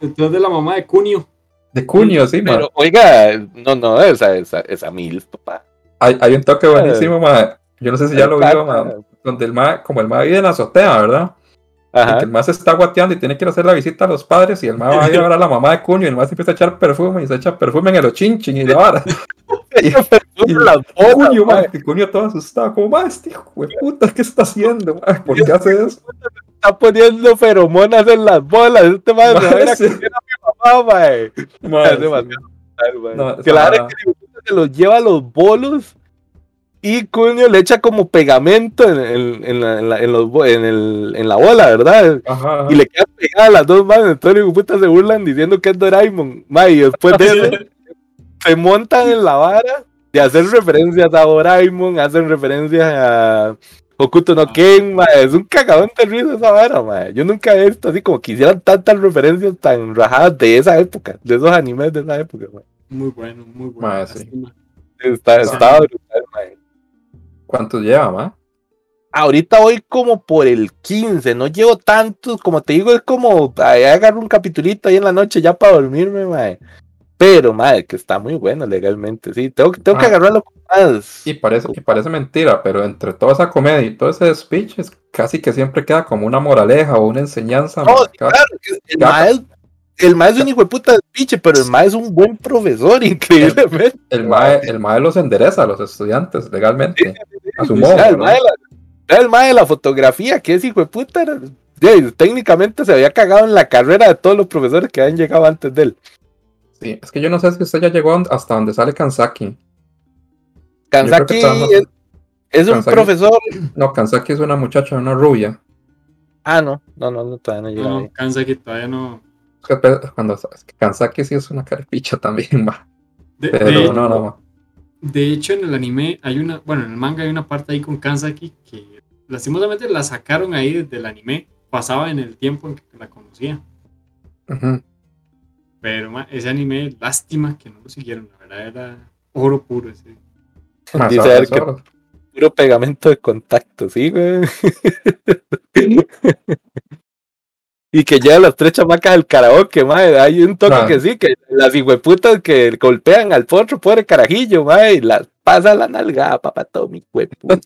Detrás de la mamá de Cunio. De Cunio, sí, Pero, oiga, no, no, esa, esa, esa mil, papá. Hay, hay un toque buenísimo, mae. Yo no sé si ya lo vio, mae. Donde el mae, como el mae vive en la azotea, ¿verdad? el más se está guateando y tiene que ir a hacer la visita a los padres y el más va a ir a ver a la mamá de Cuño y el más empieza a echar perfume y se echa perfume en el ochinchin y la vara. y, y, Cuño, man, que Cuño todo asustado, como, más este hijo de puta, ¿qué está haciendo? Man? ¿Por qué hace eso? Está poniendo feromonas en las bolas, este madre no era que era mi mamá, man. Es demasiado. No, claro que se los lleva a los bolos y Cunio le echa como pegamento en, en, la, en, la, en, los, en, el, en la bola, ¿verdad? Y le quedan pegadas las dos manos, entonces los putas se burlan diciendo que es Doraemon, ma, y después de eso se montan en la vara de hacer referencias a Doraemon, hacen referencias a Okuto no Ken, ma, es un cagadón de risa esa vara, ma. Yo nunca he visto así como que hicieran tantas referencias tan rajadas de esa época, de esos animes de esa época, ma. Muy bueno, muy bueno. Ma, sí. Está, está brutal, ma. ¿Cuántos lleva, ma? Ahorita voy como por el 15, no llevo tantos, como te digo, es como agarro un capitulito ahí en la noche ya para dormirme, mae. Pero, madre, que está muy bueno legalmente, sí. Tengo, tengo que ah. agarrarlo más. Y parece, y parece mentira, pero entre toda esa comedia y todo ese speech, es casi que siempre queda como una moraleja o una enseñanza. No, claro, el maestro el mae es un hijo de puta de speech, pero el mae es un buen profesor, increíblemente. El, mae, el mae los endereza a los estudiantes legalmente, a su modo. El, mae la, el mae de la fotografía, que es hijo de puta, técnicamente se había cagado en la carrera de todos los profesores que habían llegado antes de él. Sí, es que yo no sé si usted ya llegó hasta donde sale Kansaki. Kansaki es, un profesor. No, Kansaki es una muchacha, una rubia. Ah, no, no, no, todavía no llega. No, Kansaki todavía no. Cuando es que Kansaki sí es una carpicha también, va. Pero no, no. De hecho, en el anime hay una, bueno, en el manga hay una parte ahí con Kansaki que lastimosamente la sacaron ahí del anime. Pasaba en el tiempo en que la conocía. Ajá. Pero ese anime, lástima que no lo siguieron, la verdad era oro puro ese. Dice que puro pegamento de contacto, sí, güey. y que ya las tres chamacas del karaoke, madre. Hay un toque que sí, que las hijueputas que golpean al potro, pobre carajillo, madre, y las pasa la nalga, papá, todo mi hueputa.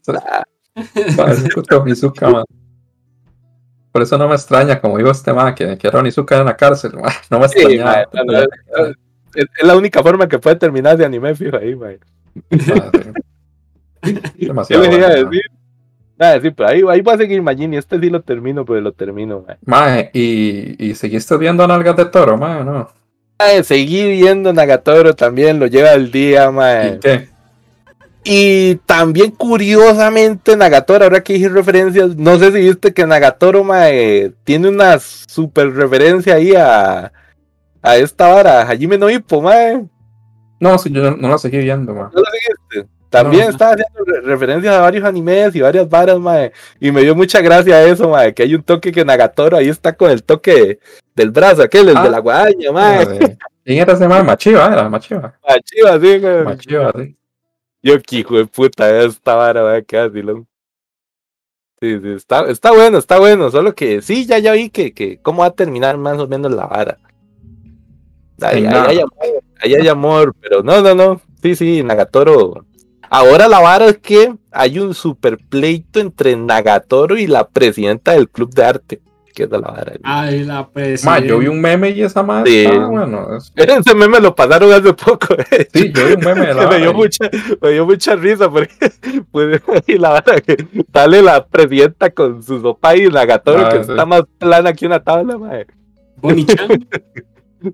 Por eso no me extraña, como digo este man, que, que Onizuka en la cárcel, no me extraña. es, la única forma que puede terminar de anime, fijo ahí, man. Ah, Demasiado. Yo le decir, nada, sí, pero ahí, ahí va a seguir Magini, este sí lo termino, pero lo termino, man. y, y seguiste viendo Nalgas de Toro, man, ¿no? seguí viendo Nagatoro también, lo lleva al día, man. ¿Y qué? Y también curiosamente Nagatoro, ahora que dije referencias, no sé si viste que Nagatoro mae, tiene una super referencia ahí a, a esta vara, a Hajime no Hippo, mae. No, sí, yo no, la seguí viendo, mae. ¿No la seguiste? También estaba haciendo referencias a varios animes y varias varas, mae. Y me dio mucha gracia eso, mae, que hay un toque que Nagatoro ahí está con el toque del brazo, aquel, el de ah. la guadaña, mae. ¿Quién era ese mae? Machiva, era Machiva. Machiva, sí, güey. Machiva, sí. Yo, que hijo de puta, esta vara, qué así, Sí, sí, está, está bueno, está bueno, solo que sí, ya, ya vi que, que cómo va a terminar más o menos la vara. Ahí, hay amor, ahí hay amor, pero no, no, no, sí, sí, Nagatoro. Ahora la vara es que hay un super pleito entre Nagatoro y la presidenta del club de arte de la vara. Ay, la presidenta. yo vi un meme y esa madre. Sí. bueno. Ese meme lo pasaron hace poco. Eh. Sí, yo vi un meme de la me, dio mucha, me dio mucha risa porque pues, y la vara que sale la presidenta con su sopa y la gatoro ah, que está más plana que una tabla, madre. Bonichan.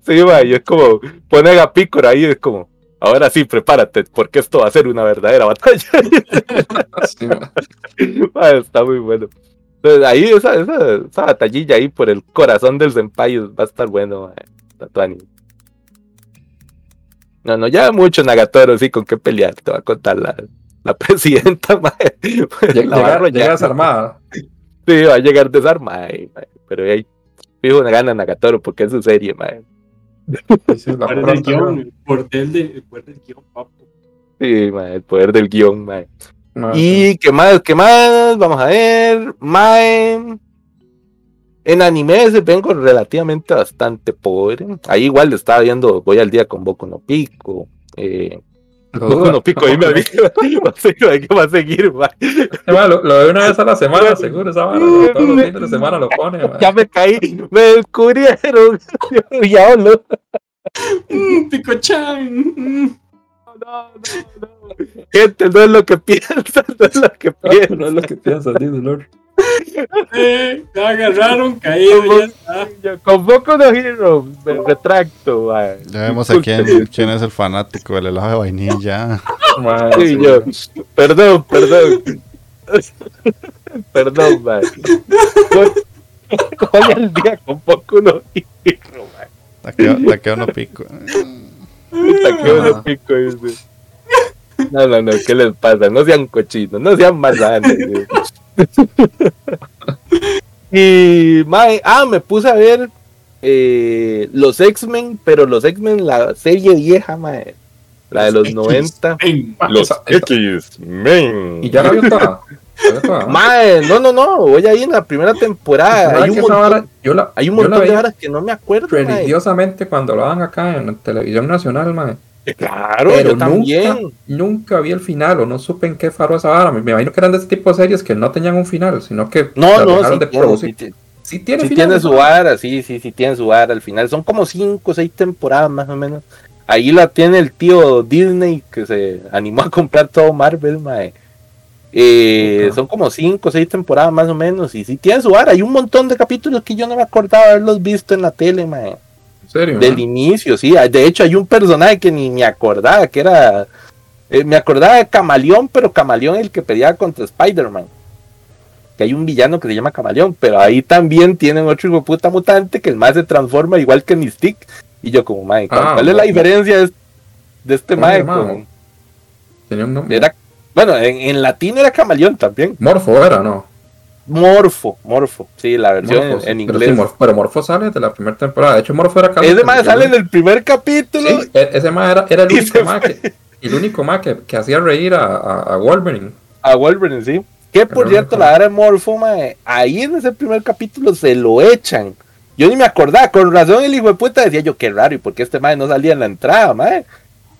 sí, madre, y es como, pone a Pícora ahí, es como. Ahora sí, prepárate, porque esto va a ser una verdadera batalla. sí, está muy bueno. Entonces ahí esa, esa, esa, batallilla ahí por el corazón del senpai va a estar bueno, Tatuani. No, no, ya mucho Nagatoro, sí, con qué pelear, te va a contar la, la presidenta, mae. Llegar, llega desarmada. Sí, va a llegar desarmada, pero ahí fijo una gana Nagatoro porque es su serie, mae. Sí, el poder del guion, el poder del, poder del guion, papo. Sí, mae, el poder del guion, mae. Y qué más, qué más, vamos a ver, Mae. En anime se vengo relativamente bastante pobre. Ahí igual le estaba viendo, voy al día con Boku no Pico. Eh, Boku no Pico, ahí me aviso. ¿Qué va a seguir, mae? Lo, lo, veo una vez a la semana, seguro, esa mano. Todos los fines de semana lo pone, Ya me caí, me descubrieron. ya. Mm, Pico-chan no, no, no. Gente, no es lo que piensan, no es lo que piensan. No, es lo que piensan, sí, dolor. Eh, te agarraron caído. Con poco de Hero, me retracto. Ya vemos a quién, quién es el fanático del helado de vainilla. sí, yo. Perdón, perdón. perdón, man. Hoy el día con poco uno pico, man. Taqueo no pico. Taqueo no pico, dice. No, no, no, ¿qué les pasa? No sean cochinos, no sean marranes. y, mae, ah, me puse a ver eh, los X-Men, pero los X-Men, la serie vieja, mae. La de los 90. Los X-Men. ¿Y ya la toda? Mae, no, no, no, voy a ir en la primera temporada. Hay un montón, yo la, hay un montón de horas que no me acuerdo. Religiosamente cuando lo dan acá en la televisión nacional, mae. Claro, pero yo también. Nunca, vi el final o no supe en qué faro esa vara. Me, imagino que eran de este tipo de series que no tenían un final, sino que no, no, sí de tiene, Sí, tiene, sí tiene su vara, sí, sí, sí tiene su vara al final. Son como cinco o seis temporadas más o menos. Ahí la tiene el tío Disney que se animó a comprar todo Marvel, mae. Eh, son como cinco o seis temporadas más o menos. Y sí tiene su vara. Hay un montón de capítulos que yo no me acordaba haberlos visto en la tele, mae. Del inicio, sí. De hecho, hay un personaje que ni me acordaba, que era. Eh, me acordaba de Camaleón, pero Camaleón el que pedía contra Spider-Man. Que hay un villano que se llama Camaleón, pero ahí también tienen otro hijo puta mutante que el más se transforma igual que Mystique. Y yo, como, mae, ¿cuál, ah, es la diferencia de, este mae? Tenía un nombre. Era, bueno, en, en latino era Camaleón también. Morfo era, ¿no? Morfo, Morfo, sí, la versión en, inglés. Pero, Morfo, sale de la primera temporada. De hecho, Morfo era Ese más sale en el primer capítulo. E, ese más era, era, el único más que, el único más que, que hacía reír a, a, Wolverine. A Wolverine, sí. Que por cierto, la era de Morfo, mae, ahí en ese primer capítulo se lo echan. Yo ni me acordaba, con razón el hijo de puta decía yo, qué raro, y por qué este mae no salía en la entrada, mae.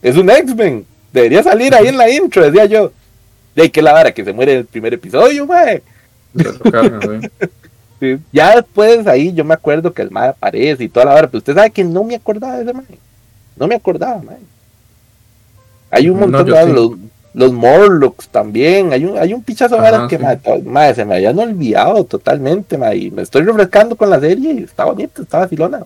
Es un X-Men, debería salir ahí en la intro, decía yo. De que la vara que se muere en el primer episodio, mae. Ya después ahí yo me acuerdo que el mae aparece y toda la hora, pero usted sabe que no me acordaba de ese mae. No me acordaba, mae. Hay un montón de los, los Morlocks también. Hay un, hay un pichazo de que mae, se me habían olvidado totalmente, mae. Y me estoy refrescando con la serie y está bonito, estaba filona.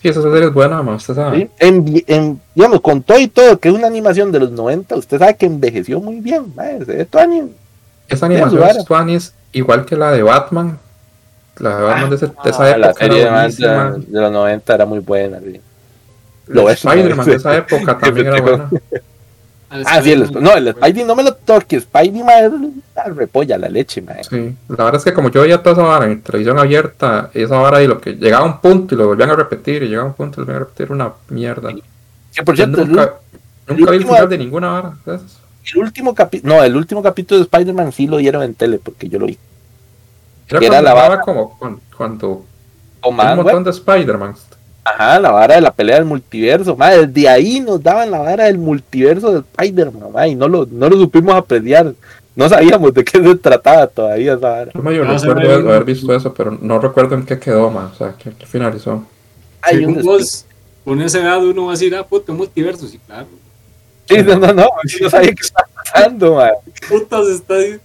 Sí, esa serie es buena, usted sabe. En, digamos, con todo y todo, que es una animación de los 90, usted sabe que envejeció muy bien, mae. Se ve todo esa animación es igual que la de Batman. La de Batman de, esa ah, época. La serie de, de, los 90 era muy buena. Lo Spider-Man de esa época también era buena. Ah, sí, el, no, el Spidey no me lo toques, Spidey madre, repolla la leche, madre. Sí, la verdad es que como yo veía toda esa vara en televisión abierta, esa vara y lo que llegaba a un punto y lo volvían a repetir, y llegaba a un punto y lo volvían a repetir, una mierda. Sí, por cierto, nunca, nunca vi el final de ninguna vara de esas el último capítulo, no, el último capítulo de Spider-Man sí lo dieron en tele porque yo lo vi. Era, era la vara como cuando, un montón de Spider-Man. Ajá, la vara de la pelea del multiverso, madre, desde ahí nos daban la vara del multiverso de Spider-Man, y no lo, no lo supimos apreciar. No sabíamos de qué se trataba todavía esa vara. Yo, yo recuerdo haber visto eso, pero no recuerdo en qué quedó, man. O sea, qué, finalizó. Hay un con esa edad uno va a decir, ah, puto, multiverso, sí, claro. Sí, no, no, no, no sabía qué estaba pasando, man. Putas está ahí.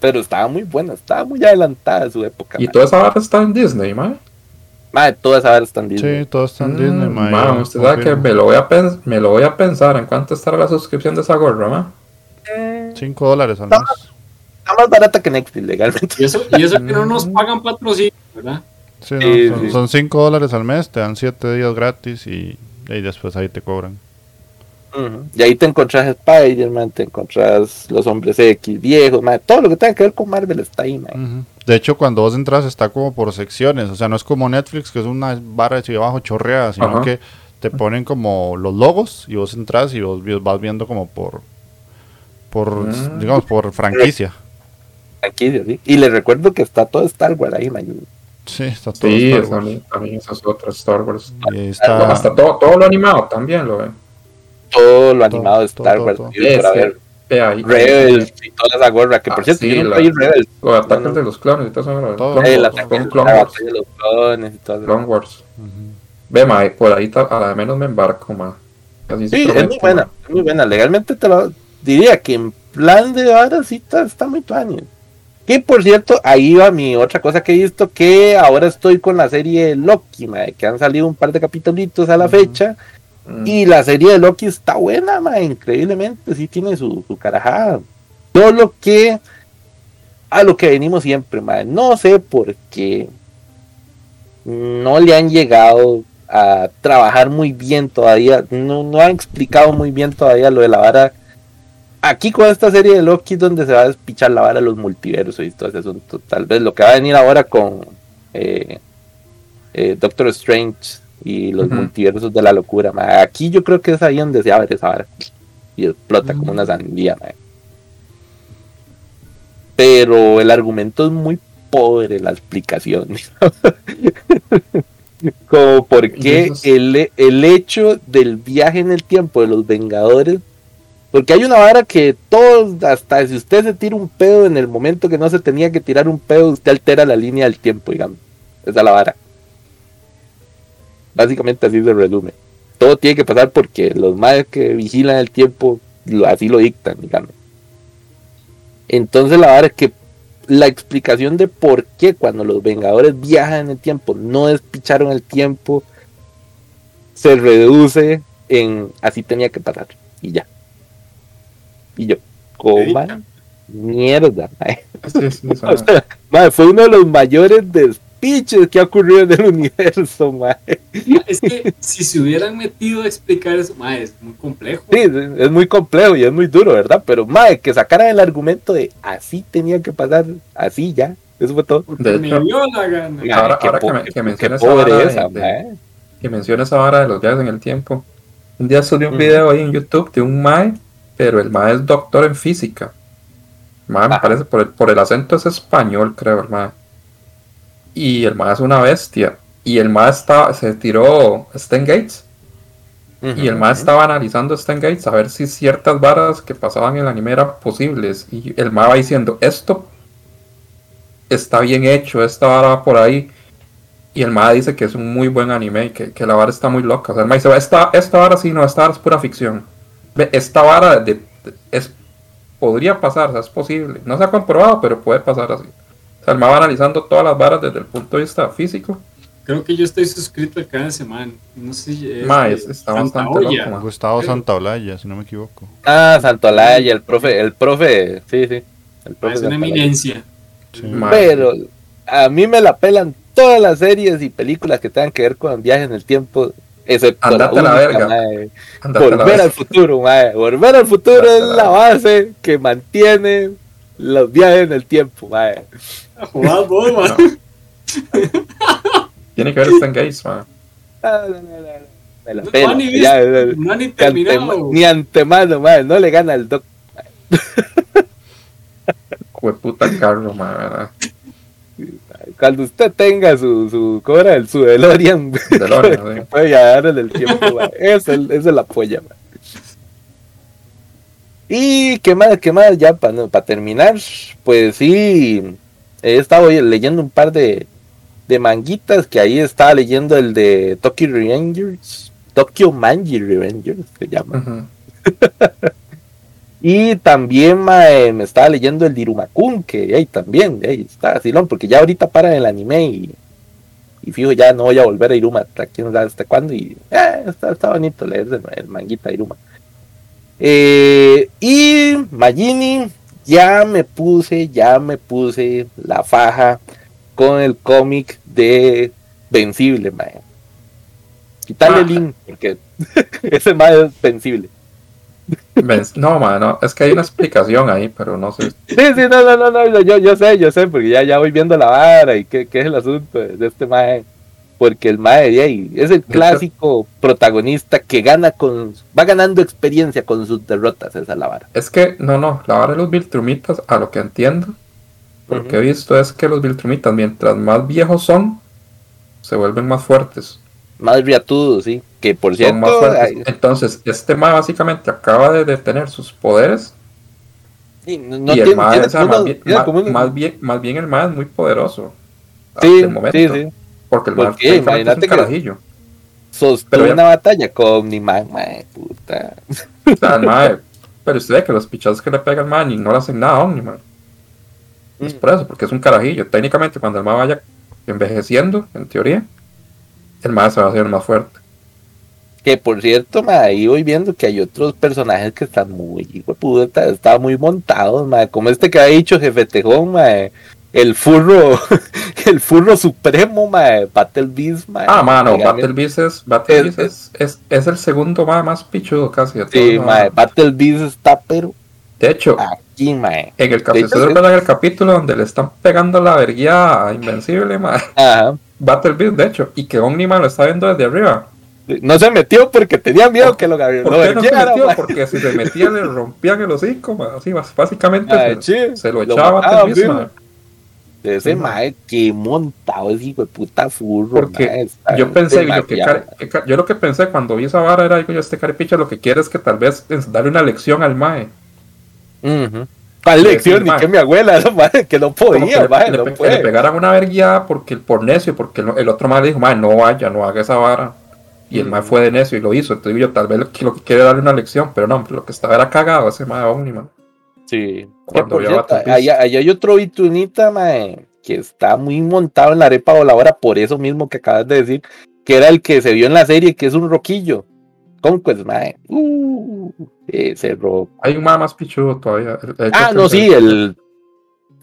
Pero estaba muy buena, estaba muy adelantada su época. ¿Y toda esa barra está en Disney, man? Madre, toda esa barra está en Disney. Sí, todo está en Disney, man. Man, usted sabe que me lo, voy a me lo voy a pensar en cuánto estará la suscripción de esa gorra, man. 5 dólares al mes. Está más barata que Netflix, legalmente. Y eso, y eso que no nos pagan patrocinio, ¿verdad? Sí, no, son 5 dólares al mes, te dan 7 días gratis y, y después ahí te cobran. Y ahí te encontrás Spider-Man, te encontrás los hombres X viejos, todo lo que tenga que ver con Marvel está ahí. De hecho, cuando vos entras está como por secciones, o sea, no es como Netflix, que es una barra de abajo chorreada, sino que te ponen como los logos y vos entras y vos vas viendo como por, por mm. digamos, por franquicia. Franquicia, sí. Y les recuerdo que está todo Star Wars ahí, man. Sí, está todo sí, Star Wars. También, también esas otras Star Wars. Está... Hasta todo, todo lo animado también lo ven todo lo animado de Star Wars. Para Rebels y toda esa gorra, que por ah, cierto, sí, yo no Rebels. Los ataques de los clones y todo eso. El ataque de los clones y todo Clone Wars. Ve, ma, por ahí a la menos me embarco, ma. sí, es muy buena, es muy buena. Legalmente te lo diría que en plan de ahora sí está, está muy tuaño. Que por cierto, ahí va mi otra cosa que he visto, que ahora estoy con la serie Loki, ma, que han salido un par de capítulos a la fecha Mm. Y la serie de Loki está buena, ma, increíblemente, sí tiene su, su carajada. Todo lo que a lo que venimos siempre, ma. No sé por qué no le han llegado a trabajar muy bien todavía. No, no han explicado muy bien todavía lo de la vara. Aquí con esta serie de Loki donde se va a despichar la vara los multiversos y todo ese asunto. Tal vez lo que va a venir ahora con eh, eh, Doctor Strange y los multiversos de la locura. Aquí yo creo que es ahí donde se abre esa vara y explota como una sandía. Pero el argumento es muy pobre, la explicación. como por qué el, el hecho del viaje en el tiempo de los Vengadores porque hay una vara que todos, hasta si usted se tira un pedo en el momento que no se tenía que tirar un pedo, usted altera la línea del tiempo, digamos. Esa es la vara. Básicamente así se resume. Todo tiene que pasar porque los madres que vigilan el tiempo así lo dictan, digamos. Entonces la vara es que la explicación de por qué cuando los Vengadores viajan en el tiempo no despicharon el tiempo se reduce en así tenía que pasar y ya. Y yo, coma mierda. fue uno de los mayores despiches que ha ocurrido en el universo. Es que si se hubieran metido a explicar eso, es muy complejo. Sí, es muy complejo y es muy duro, ¿verdad? Pero madre, que sacaran el argumento de así tenía que pasar, así ya. Eso fue todo. me dio la gana. ahora, que, que mencionas esa vara de, que menciona esa vara de los viajes en el tiempo. Un día subí un video ahí en YouTube de un mae pero el mae es doctor en física. mae me parece, por el, por el acento es español, creo, el mae. Y el mae es una bestia. Y el mae está, se tiró Sten Gates. Y el mae estaba analizando Sten Gates a ver si ciertas varas que pasaban en el anime eran posibles. Y el mae va diciendo, esto está bien hecho, esta vara va por ahí. Y el mae dice que es un muy buen anime y que, la vara está muy loca. O sea, el mae dice, esta, esta vara sí, no, esta vara es pura ficción esta vara de, es, podría pasar, es posible. No se ha comprobado, pero puede pasar así. Sea, va analizando todas las varas desde el punto de vista físico. Creo que yo estoy suscrito al canal semana. No sé si es, Ma, está bastante loco. Gustavo Santaolalla, si no me equivoco. Ah, Santaolalla, el profe, el profe, sí, sí. El profe es una eminencia. pero a mí me la pelan todas las series y películas que tengan que ver con viajes en el tiempo Andate a la verga. Volver al futuro, mae. Volver al futuro es la, base que mantiene los viajes en el tiempo, mae. Tiene que ver Stan Gates, mae. No, ni, ya, ni terminado. Ni antemano, mae. No le gana el doc. puta carro, mae, cuando usted tenga su, su ¿cómo el su DeLorean, DeLorean puede llegar en el tiempo, esa, es la polla, Y qué más, qué más, ya para terminar, pues sí, he estado leyendo un par de, de manguitas, que ahí estaba leyendo el de Tokyo Revengers, Tokyo Manji Revengers se llama. Y también me estaba leyendo el Dirumakun, que ahí también, ahí está Silón, porque ya ahorita para el anime y, y fijo, ya no voy a volver a Iruma, quién sabe hasta cuándo, y eh, está, bonito leer el manguita Iruma. Eh, y Magini, ya me puse, ya me puse la faja con el cómic de Vencible, mae. Quitarle el link, porque ese más es vencible. No, mano, es que hay una explicación ahí, pero no sé. Sí, sí, no, no, no, no yo, yo sé, yo sé, porque ya, ya voy viendo la vara y qué, qué es el asunto de este mae. Porque el mae de ahí es el clásico protagonista que gana con. va ganando experiencia con sus derrotas, esa es la vara. Es que, no, no, la vara de los Viltrumitas, a lo que entiendo, lo que he visto es que los Viltrumitas, mientras más viejos son, se vuelven más fuertes. Más riatudos, sí que por cierto. Entonces, este ma básicamente acaba de detener sus poderes. y el ma, más, bien, más, bien, el ma es muy poderoso. Sí, sí, sí. Porque el ma imagínate que sostuvo una batalla con mi man, puta. pero usted ve que los pichazos que le pega al man y no le hacen nada a Omniman. Es mm. por eso, porque es un carajillo. Técnicamente, cuando el ma vaya envejeciendo, en teoría, el ma se va a hacer más fuerte. Que por cierto, ma, ahí voy viendo que hay otros personajes que están muy, puta, están muy montados, ma, como este que ha dicho Jefe Tejón, ma, el furro, el furro supremo, ma, Battle Beast, ma. Ah, mano, Battle Beast es, Battle Beast es, es, es, el segundo ma, más pichudo casi. De sí, ma, Battle Beast está, pero. De hecho, aquí, ma. En el, capítulo, en el capítulo donde le están pegando la verguía a Invencible, ma. Ajá. Battle Beast, de hecho, y que Omni-Man lo está viendo desde arriba. No se metió porque tenía miedo que lo ¿Por qué no se metió? Porque si se metía le rompían el hocico, así básicamente ah, se, lo echaba a Ese mae que montado ese hijo de puta furro. Porque yo pensé, yo, que yo lo que pensé cuando vi esa vara era, digo yo, este caripicha lo que quiere es que tal vez darle una lección al mae. ¿Cuál lección? Ni que mi abuela, que no podía, que, mae, le, no le, pegaran una verguía porque, por necio, porque el, otro mae le dijo, mae, no vaya, no haga esa vara. Y el mae fue de necio y lo hizo. Entonces yo tal vez lo, que quiere darle una lección, pero no, lo que estaba era cagado ese mae Omniman. Sí. Cuando allá, hay otro vitunita, mae, que está muy montado en la arepa voladora, por eso mismo que acabas de decir, que era el que se vio en la serie, que es un roquillo. pues mae. Uh, ese rock. Hay un mae más pichudo todavía. ah, no, sí, el.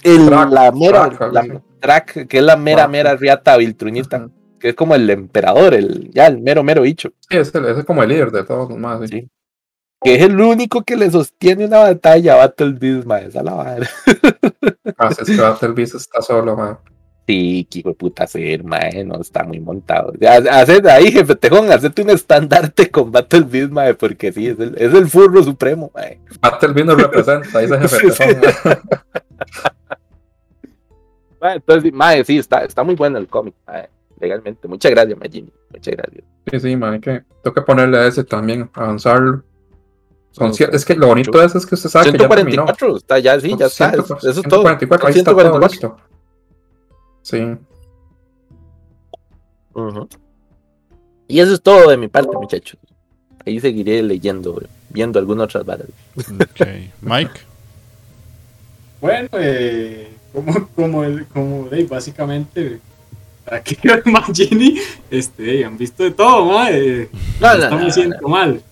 el la mera. la, track, que es la mera, mera riata viltruñita que es como el emperador, el, ya el mero, mero bicho. Sí, ese, es como el líder de todos los más. ¿sí? Que es el único que le sostiene una batalla a Battle Beast, ma, esa la madre. Ah, es que Battle Beast está solo, ma. Sí, qué hijo de puta ser, mae, no está muy montado. Haced ahí, jefe Tejón, hacete un estandarte con Battle Beast, mae, porque sí, es el, es el furro supremo, mae. Battle Beast nos representa, dice jefe Tejón. entonces, mae, sí, está, está muy bueno el cómic, mae legalmente. Muchas gracias, Magini. Muchas gracias. Sí, sí, man, que tengo que ponerle a ese también, avanzarlo. Son es que lo bonito de eso es que usted sabe 144, que ya está ya, sí, ya está. Eso es todo. 144, ahí 144. Sí. Y eso es todo de mi parte, muchachos. Ahí seguiré leyendo, viendo algunas otras varas. Ok. Mike. Bueno, eh, como, como, el, como básicamente aquí Magini, este, han visto de todo, madre. No, no, estamos haciendo mal.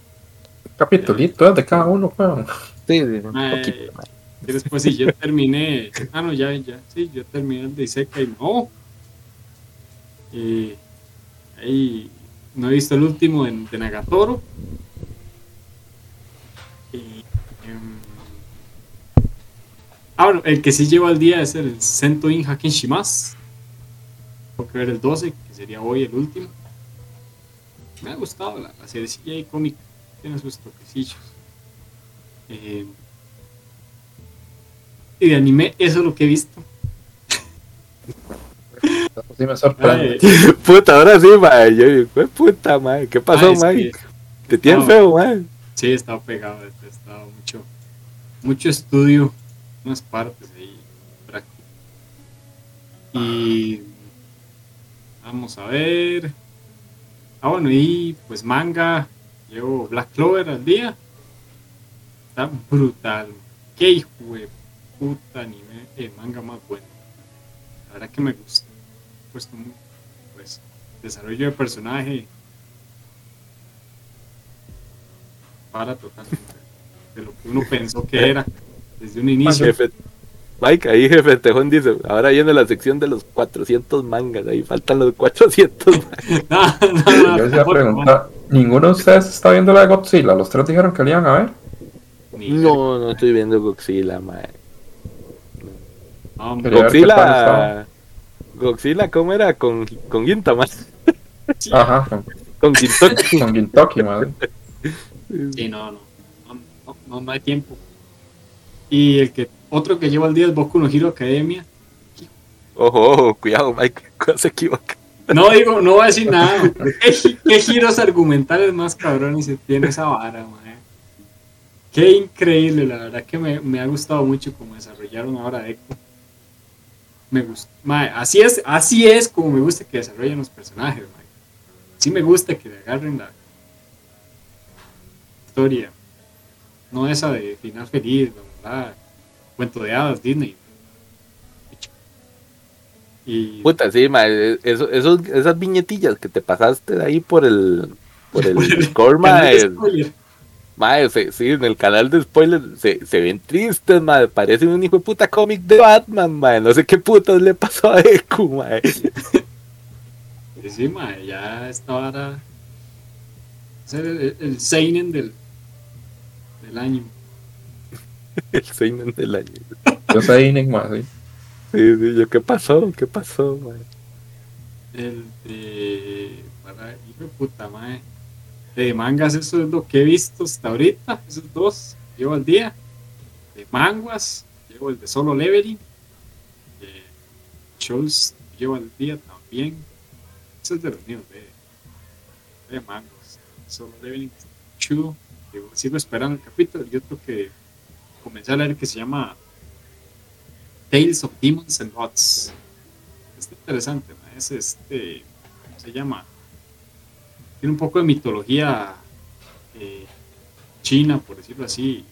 Capitulito de cada uno, weón. Sí, sí, un poquito, Y después si yo terminé, ah no, ya, ya, sí, yo terminé el de Isekai, no. Y ahí no he visto el último de, de Nagatoro. Y, em, ah, bueno, el que sí llevo al día es el Sento In Hakin Shimas que ver el 12, que sería hoy el último. Me ha gustado la, la serie y cómica, tiene sus toquecillos. Eh, y de anime, eso es lo que he visto. Sí me sorprende. puta, ahora sí, mae. Yo, puta, mae. ¿Qué pasó, mae? ¿Te tienes feo, mae? Sí, estaba pegado, estaba mucho, mucho estudio, unas partes ahí, práctico. Y Vamos a ver. Ah, bueno, y pues manga. Llevo Black Clover al día. Está brutal. Qué hijo de puta anime. El manga más bueno. La verdad que me gusta. Puesto pues desarrollo de personaje. Para totalmente. De lo que uno pensó que era desde un inicio. Mike, ahí jefe Tejón dice, ahora viene la sección de los 400 mangas, ahí faltan los 400 mangas. Yo les iba a preguntar, ¿ninguno de ustedes está viendo la de Godzilla? ¿Los tres dijeron que le iban a ver? No, no estoy viendo Godzilla, mae. Godzilla... Godzilla, ¿cómo era? Con, con Gintama. Ajá, con, con Gintoki. con Gintoki, madre. Sí, no, no, no, no, no hay tiempo. Y el que otro que lleva el día es Boku no Hero Academia. Ojo, cuidado, Mike, se equivoca. No digo, no voy a decir nada. ¿Qué, giros argumentales más cabrones se tiene esa vara, mae? Qué increíble, la verdad que me, me, ha gustado mucho cómo desarrollaron ahora Echo. Me gusta. Así es, así es como me gusta que desarrollen los personajes, mae. Sí me gusta que le agarren la historia. No esa de final feliz, ¿verdad? Cuento de hadas Disney. Y... Puta, sí, ma, eso, esas viñetillas que te pasaste de ahí por el por el score, mae. sí, en el canal de spoilers se, se ven tristes, mae. Parece un hijo de puta cómic de Batman, mae. No sé qué putas le pasó a Eku, mae. Sí, mae, ya esta vara. Es el, el, Seinen del, del año. el Seinen del año. Yo Seinen, mae, sí. Sí, yo, ¿qué pasó? ¿Qué pasó, mae? El de. Para, hijo de puta, mae. De mangas, eso es lo que he visto hasta ahorita. Esos dos llevo al día. De manguas, llevo el de solo leveling. De shows, llevo al día también. Eso es de los míos, de, de manguas. Solo leveling, chudo. Sigo esperando el capítulo. Y otro que comencé a leer que se llama Tales of Demons and Gods. Está interesante, es este, ¿cómo se llama? Tiene un poco de mitología eh, china, por decirlo así,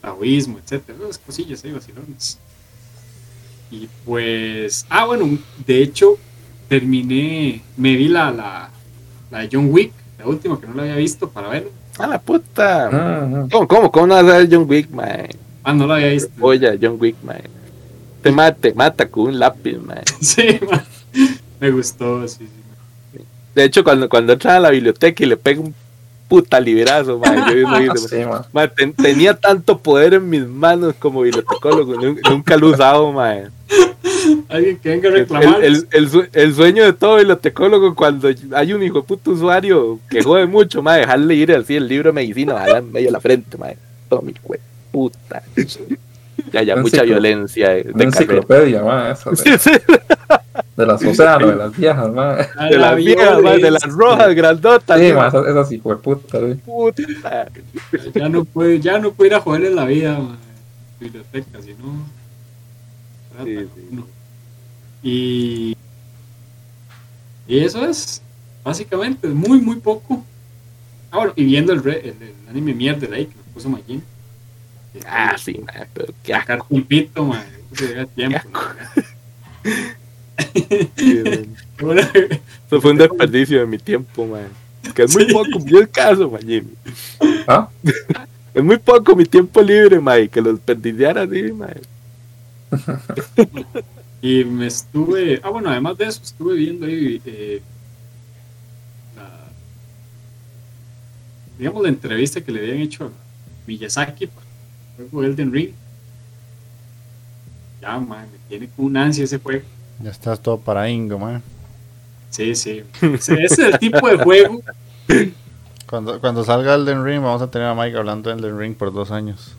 taoísmo, etcétera, las cosillas ahí vacilones. Y pues, ah, bueno, de hecho, terminé, me vi la, la, la de John Wick, la última que no la había visto para ver. ¡A la puta! Ah, ¿Cómo, cómo, cómo no vas a ver John Wick, man? Ah, no la había visto. Oye, John Wick, man. Te mata, mata con un lápiz, man. Sí, man. Me gustó, sí, sí. De hecho, cuando, cuando entra a la biblioteca y le pega un puta liberazo, man, yo tenía tanto poder en mis manos como bibliotecólogo, nunca lo he usado, man. Alguien que venga a reclamar. El, el, el, sueño de todo bibliotecólogo cuando hay un hijo de puto usuario que jode mucho, man, dejarle ir así el libro de medicina, en medio de la frente, man. Todo mi puta. Ya, ya, mucha violencia. De, una enciclopedia, más, de, las océanos, de las viejas, más. De las viejas, más, de las rojas, grandotas. Sí, más, esas sí fue puta, puta. Ya no puede, ya no puede ir a joder en la vida, man. Biblioteca, si no. Sí, sí. Y. Y eso es, básicamente, muy, muy poco. Ah, bueno, y viendo el, el, el anime mierda de ahí que nos puso Magin Ah, sí, man, pero qué Sacar un pito, man. tiempo. Eso fue un desperdicio de mi tiempo, man. Que es muy poco, yo el caso, man, Jimmy. ¿Ah? Es muy poco mi tiempo libre, man, que lo desperdiciara así, man. Y me estuve, ah, bueno, además de eso, estuve viendo ahí, eh, la, digamos, la entrevista que le habían hecho a Miyazaki juego Elden Ring. Ya, man, me tiene con un ansia ese juego. Ya estás todo para Ingo, man. Sí, sí. Ese es el tipo de juego. Cuando, cuando salga Elden Ring, vamos a tener a Mike hablando de Elden Ring por dos años.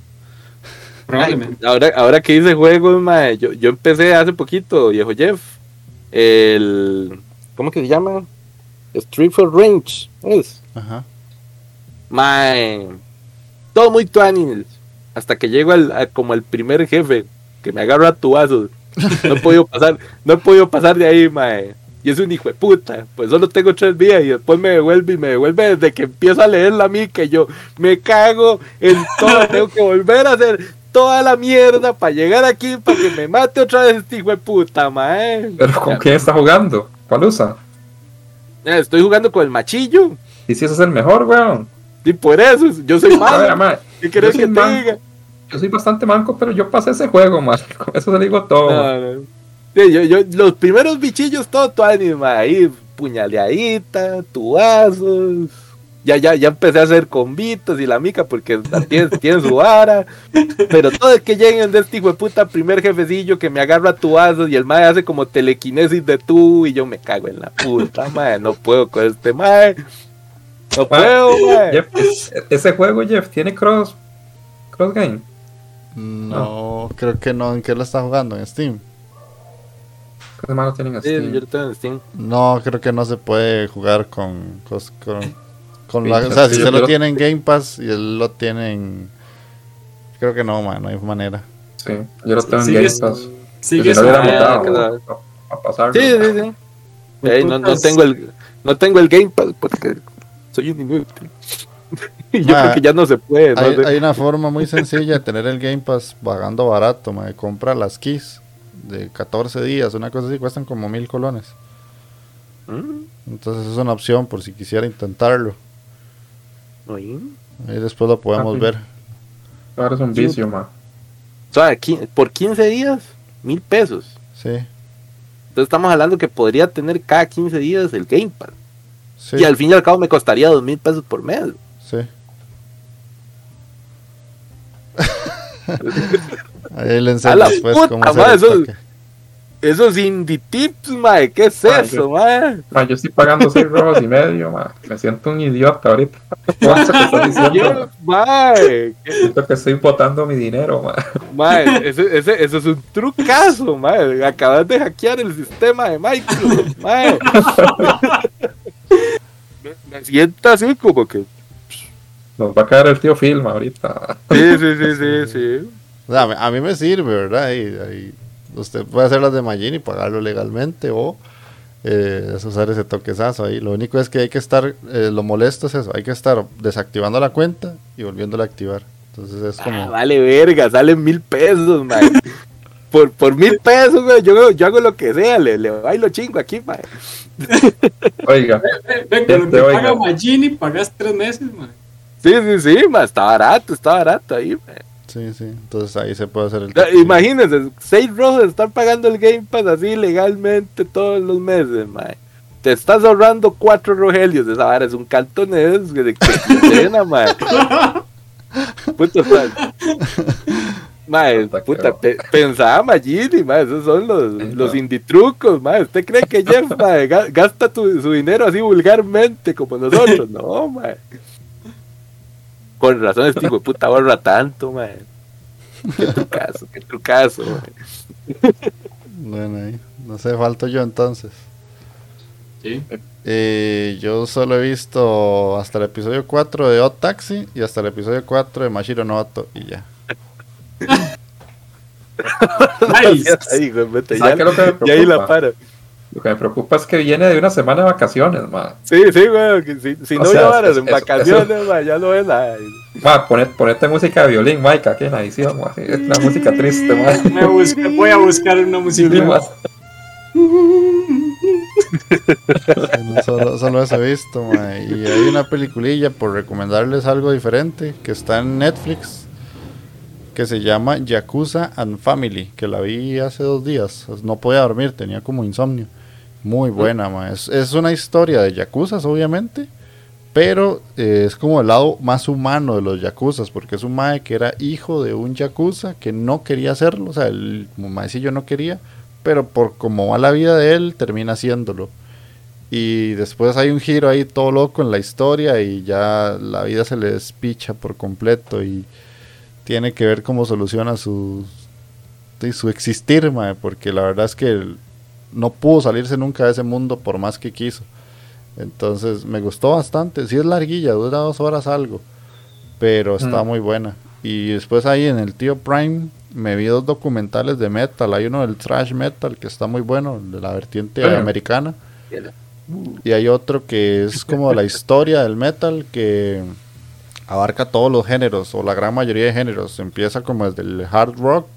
Probablemente. ahora, ahora que hice juego, man, yo, yo empecé hace poquito, viejo Jeff. El. ¿Cómo que se llama? Street for Range. ¿Es? Ajá. Man. Todo muy tuanis hasta que llego al, como el primer jefe, que me agarra a tubazos. No he podido pasar, no he podido pasar de ahí, mae. Y es un hijo de puta. Pues solo tengo tres días y después me devuelve y me devuelve desde que empiezo a leerla a mí, que yo me cago en todo. tengo que volver a hacer toda la mierda para llegar aquí para que me mate otra vez este hijo de puta, mae. ¿Pero con quién está jugando? ¿Cuál usa? Estoy jugando con el machillo. ¿Y si ese es el mejor, weón? Y por eso, yo soy malo. ¿Qué querés que te diga? yo soy bastante manco, pero yo pasé ese juego, más Con eso te digo todo. yo, los primeros bichillos, todo tu anima, ahí, puñaleadita, tuazos. Ya, ya, ya empecé a hacer convitos y la mica porque tiene, tiene su vara. Pero todo es que lleguen de este hijo de puta primer jefecillo que me agarra tuazos y el mae hace como telequinesis de tú y yo me cago en la puta, mae. No puedo con este mae. No puedo, mae. ese juego, Jeff, tiene cross, cross game. No, creo que no. ¿En qué lo está jugando? ¿En Steam? ¿Qué malo tienen en Steam? yo tengo en Steam. No, creo que no se puede jugar con. con, la, o sea, si se lo tiene en Game Pass y él lo tiene en. Creo que no, man, no hay manera. Sí, yo lo tengo en Game Pass. Sí, que no hubiera a pasar. Sí, sí, sí. no, no, tengo el, no tengo el Game Pass porque soy un inútil. yo creo que ya no se puede. hay, una forma muy sencilla de tener el Game Pass pagando barato. Me compra las keys de 14 días, una cosa así, cuestan como mil colones. Mm. Entonces es una opción por si quisiera intentarlo. Ahí después lo podemos ah, ver. Ahora es un vicio, man. O sea, por 15 días, mil pesos. Sí. Entonces estamos hablando que podría tener cada 15 días el Gamepad. Sí. Y al fin y al cabo me costaría dos mil pesos por mes. Sí. Ahí le enseño después cómo hacer esos indie tips, mae, ¿qué es eso, mae? yo estoy pagando 6 rojos y medio, mae. Me siento un idiota ahorita. Yo, mae. Siento que estoy botando mi dinero, mae. Mae, ese, ese, eso es un trucazo, mae. Acabas de hackear el sistema de Microsoft, mae. me, me siento así como que... Nos va a caer el tío Film ahorita. Sí, sí, sí, sí, sí. O sea, a mí me sirve, ¿verdad? Ahí, ahí Usted puede hacer las de Magin y pagarlo legalmente o eh, usar ese toquezazo ahí. Lo único es que hay que estar, eh, lo molesto es eso, hay que estar desactivando la cuenta y volviéndola a activar. Entonces es como... Ah, vale verga, salen mil pesos, man. por, por mil pesos, yo, yo hago lo que sea, le, le bailo chingo aquí, man. Oiga. Ven, cuando te paga Magini pagas tres meses, man. Sí, sí, sí, man, está barato, está barato ahí, man. Sí, sí. Entonces ahí se puede hacer el. Imagínense, seis rojos están pagando el Game Pass así legalmente todos los meses, mae. Te estás ahorrando cuatro rogelios. Esa vara es un cantonés de cena, mae. Puta, mae. puta, pensaba Magini, mae, esos son los, los indie trucos, mae. ¿Usted cree que Jeff, mae, gasta su dinero así vulgarmente como nosotros? No, mae. Con razón este hijo de puta ahorra tanto, man. Qué trucazo, qué trucazo, man. Bueno, ahí. No sé, falto yo entonces. Sí. Eh, yo solo he visto hasta el episodio 4 de Hot Taxi y hasta el episodio 4 de Mashiro Noto y ya. nice. ahí, güey, ya, y ahí la para. Lo que me preocupa es que viene de una semana de vacaciones, ma. Sí, sí, güey. Si, si no llevaras en vacaciones, ma, ya no es nada. Ma, ponete, música de violín, Mike, aquí en la edición, ma. Es una música triste, ma. Me voy a buscar una música. solo, solo eso he visto, ma. Y hay una peliculilla por recomendarles algo diferente que está en Netflix que se llama Yakuza and Family, que la vi hace dos días. No podía dormir, tenía como insomnio. Muy buena, Es, una historia de yakuzas, obviamente, pero eh, es como el lado más humano de los yakuzas, porque es un mae que era hijo de un yakuza que no quería hacerlo, o sea, el maecillo no quería, pero por como va la vida de él, termina haciéndolo. Y después hay un giro ahí todo loco en la historia y ya la vida se le despicha por completo y tiene que ver cómo soluciona su, su existir, mae, porque la verdad es que no pudo salirse nunca de ese mundo por más que quiso. Entonces me gustó bastante. Sí es larguilla, dura dos horas algo, pero está mm. muy buena. Y después ahí en el tío Prime me vi dos documentales de metal. Hay uno del thrash metal que está muy bueno, de la vertiente americana. Y hay otro que es como la historia del metal que abarca todos los géneros o la gran mayoría de géneros. Empieza como desde el hard rock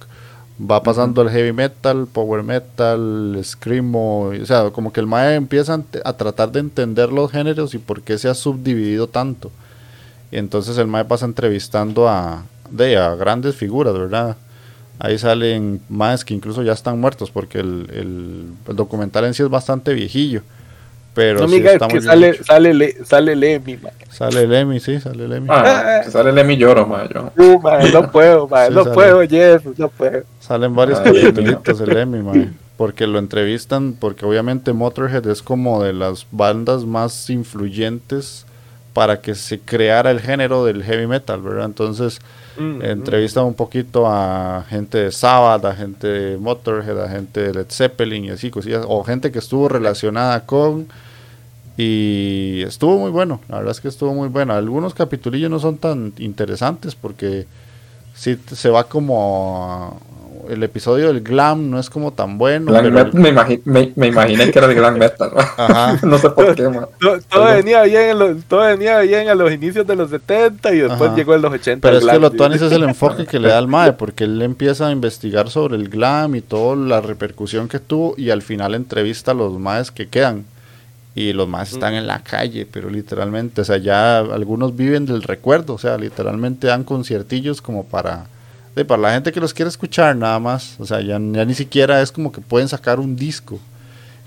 va pasando el heavy metal, power metal, screamo, o sea, como que el mae empieza a tratar de entender los géneros y por qué se ha subdividido tanto. Y entonces el mae pasa entrevistando a, de, a grandes figuras, ¿verdad? Ahí salen más que incluso ya están muertos porque el, el documental en sí es bastante viejillo. Pero no, sí que sale, sale, le, sale Lemmy, man. Sale Lemmy, sí, sale Lemmy. Ah, sale Lemmy lloro, man. Yo. Uh, no puedo, man, no puedo, Jeff, no puedo. Salen varios capítulos de Lemmy, man. Porque lo entrevistan, porque obviamente Motorhead es como de las bandas más influyentes para que se creara el género del heavy metal, ¿verdad? Entonces, mm, mm. entrevistan un poquito a gente de Sabbath, a gente de Motorhead, a gente de Led Zeppelin y así, cosillas, o gente que estuvo relacionada con y estuvo muy bueno, la verdad es que estuvo muy bueno. Algunos capitulillos no son tan interesantes porque sí se va como el episodio del glam no es como tan bueno. me, me, imaginé que era el glam metal. no sé por qué. Todo, venía bien en los, todo venía bien a los inicios de los 70 y después llegó en los 80. Pero es que lo Tonis es el enfoque que le da al MAE porque él empieza a investigar sobre el glam y toda la repercusión que tuvo y al final entrevista a los MAEs que quedan y los más están en la calle, pero literalmente, o sea, ya algunos viven del recuerdo, o sea, literalmente dan conciertillos como para, de, para la gente que los quiere escuchar nada más, o sea, ya, ni siquiera es como que pueden sacar un disco.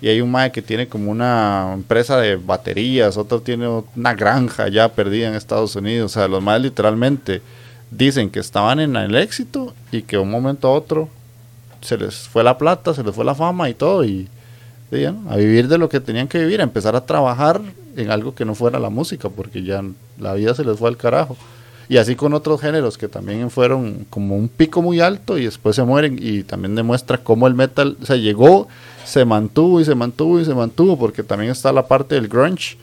Y hay un mae que tiene como una empresa de baterías, otro tiene una granja ya perdida en Estados Unidos, o sea, los más literalmente dicen que estaban en el éxito y que un momento a otro se les fue la plata, se les fue la fama y todo, y a vivir de lo que tenían que vivir, a empezar a trabajar en algo que no fuera la música, porque ya la vida se les fue al carajo. Y así con otros géneros que también fueron como un pico muy alto y después se mueren y también demuestra cómo el metal se llegó, se mantuvo y se mantuvo y se mantuvo, porque también está la parte del grunge,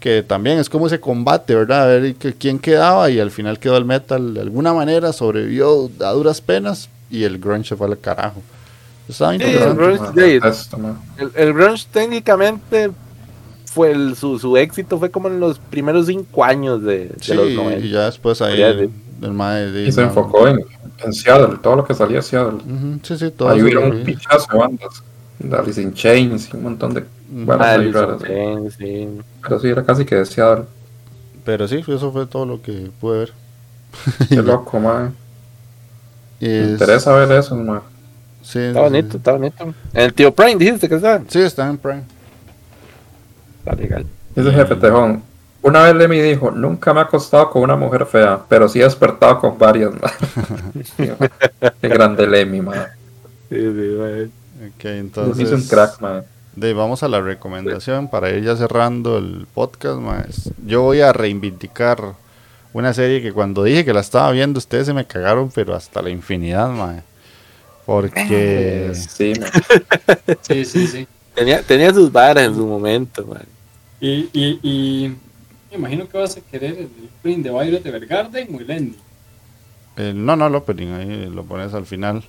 que también es como ese combate, ¿verdad? A ver quién quedaba y al final quedó el metal de alguna manera, sobrevivió a duras penas y el grunge se fue al carajo. El, grunge, técnicamente fue el, su, su, éxito fue como en los primeros cinco años de, los 90. Y ya después ahí el, y se enfocó en, en, Seattle, todo lo que salía de Seattle. sí, sí, todo ahí hubieron un pichazo de bandas. Alice in Chains y un montón de bandas raras. sí. Pero sí, era casi que de Seattle. Pero sí, eso fue todo lo que pude ver. Qué loco, man. Me interesa ver eso, man. Sí, está bonito, está bonito. En el tío Prime dijiste que está. Sí, está en Prime. Está legal. Dice jefe Tejón. Una vez Lemmy dijo, nunca me ha acostado con una mujer fea, pero sí he despertado con varias. Qué grande Lemmy, man. Sí, sí, man. Ok, entonces... Es un crack, man. De, vamos a la recomendación para ir ya cerrando el podcast, man. Yo voy a reivindicar una serie que cuando dije que la estaba viendo ustedes se me cagaron, pero hasta la infinidad, man. Porque. Sí, sí, sí, sí. Tenía, tenía sus varas en su momento, man. Y, y, y me imagino que vas a querer el opening de Violet Evergarden o el ending. no, no, el opening, ahí lo pones al final.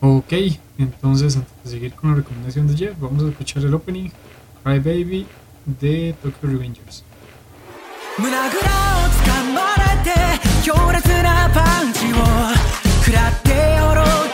Ok, entonces antes de seguir con la recomendación de Jeff, vamos a escuchar el opening Cry Baby de Tokyo Revengers. 食らっておろけ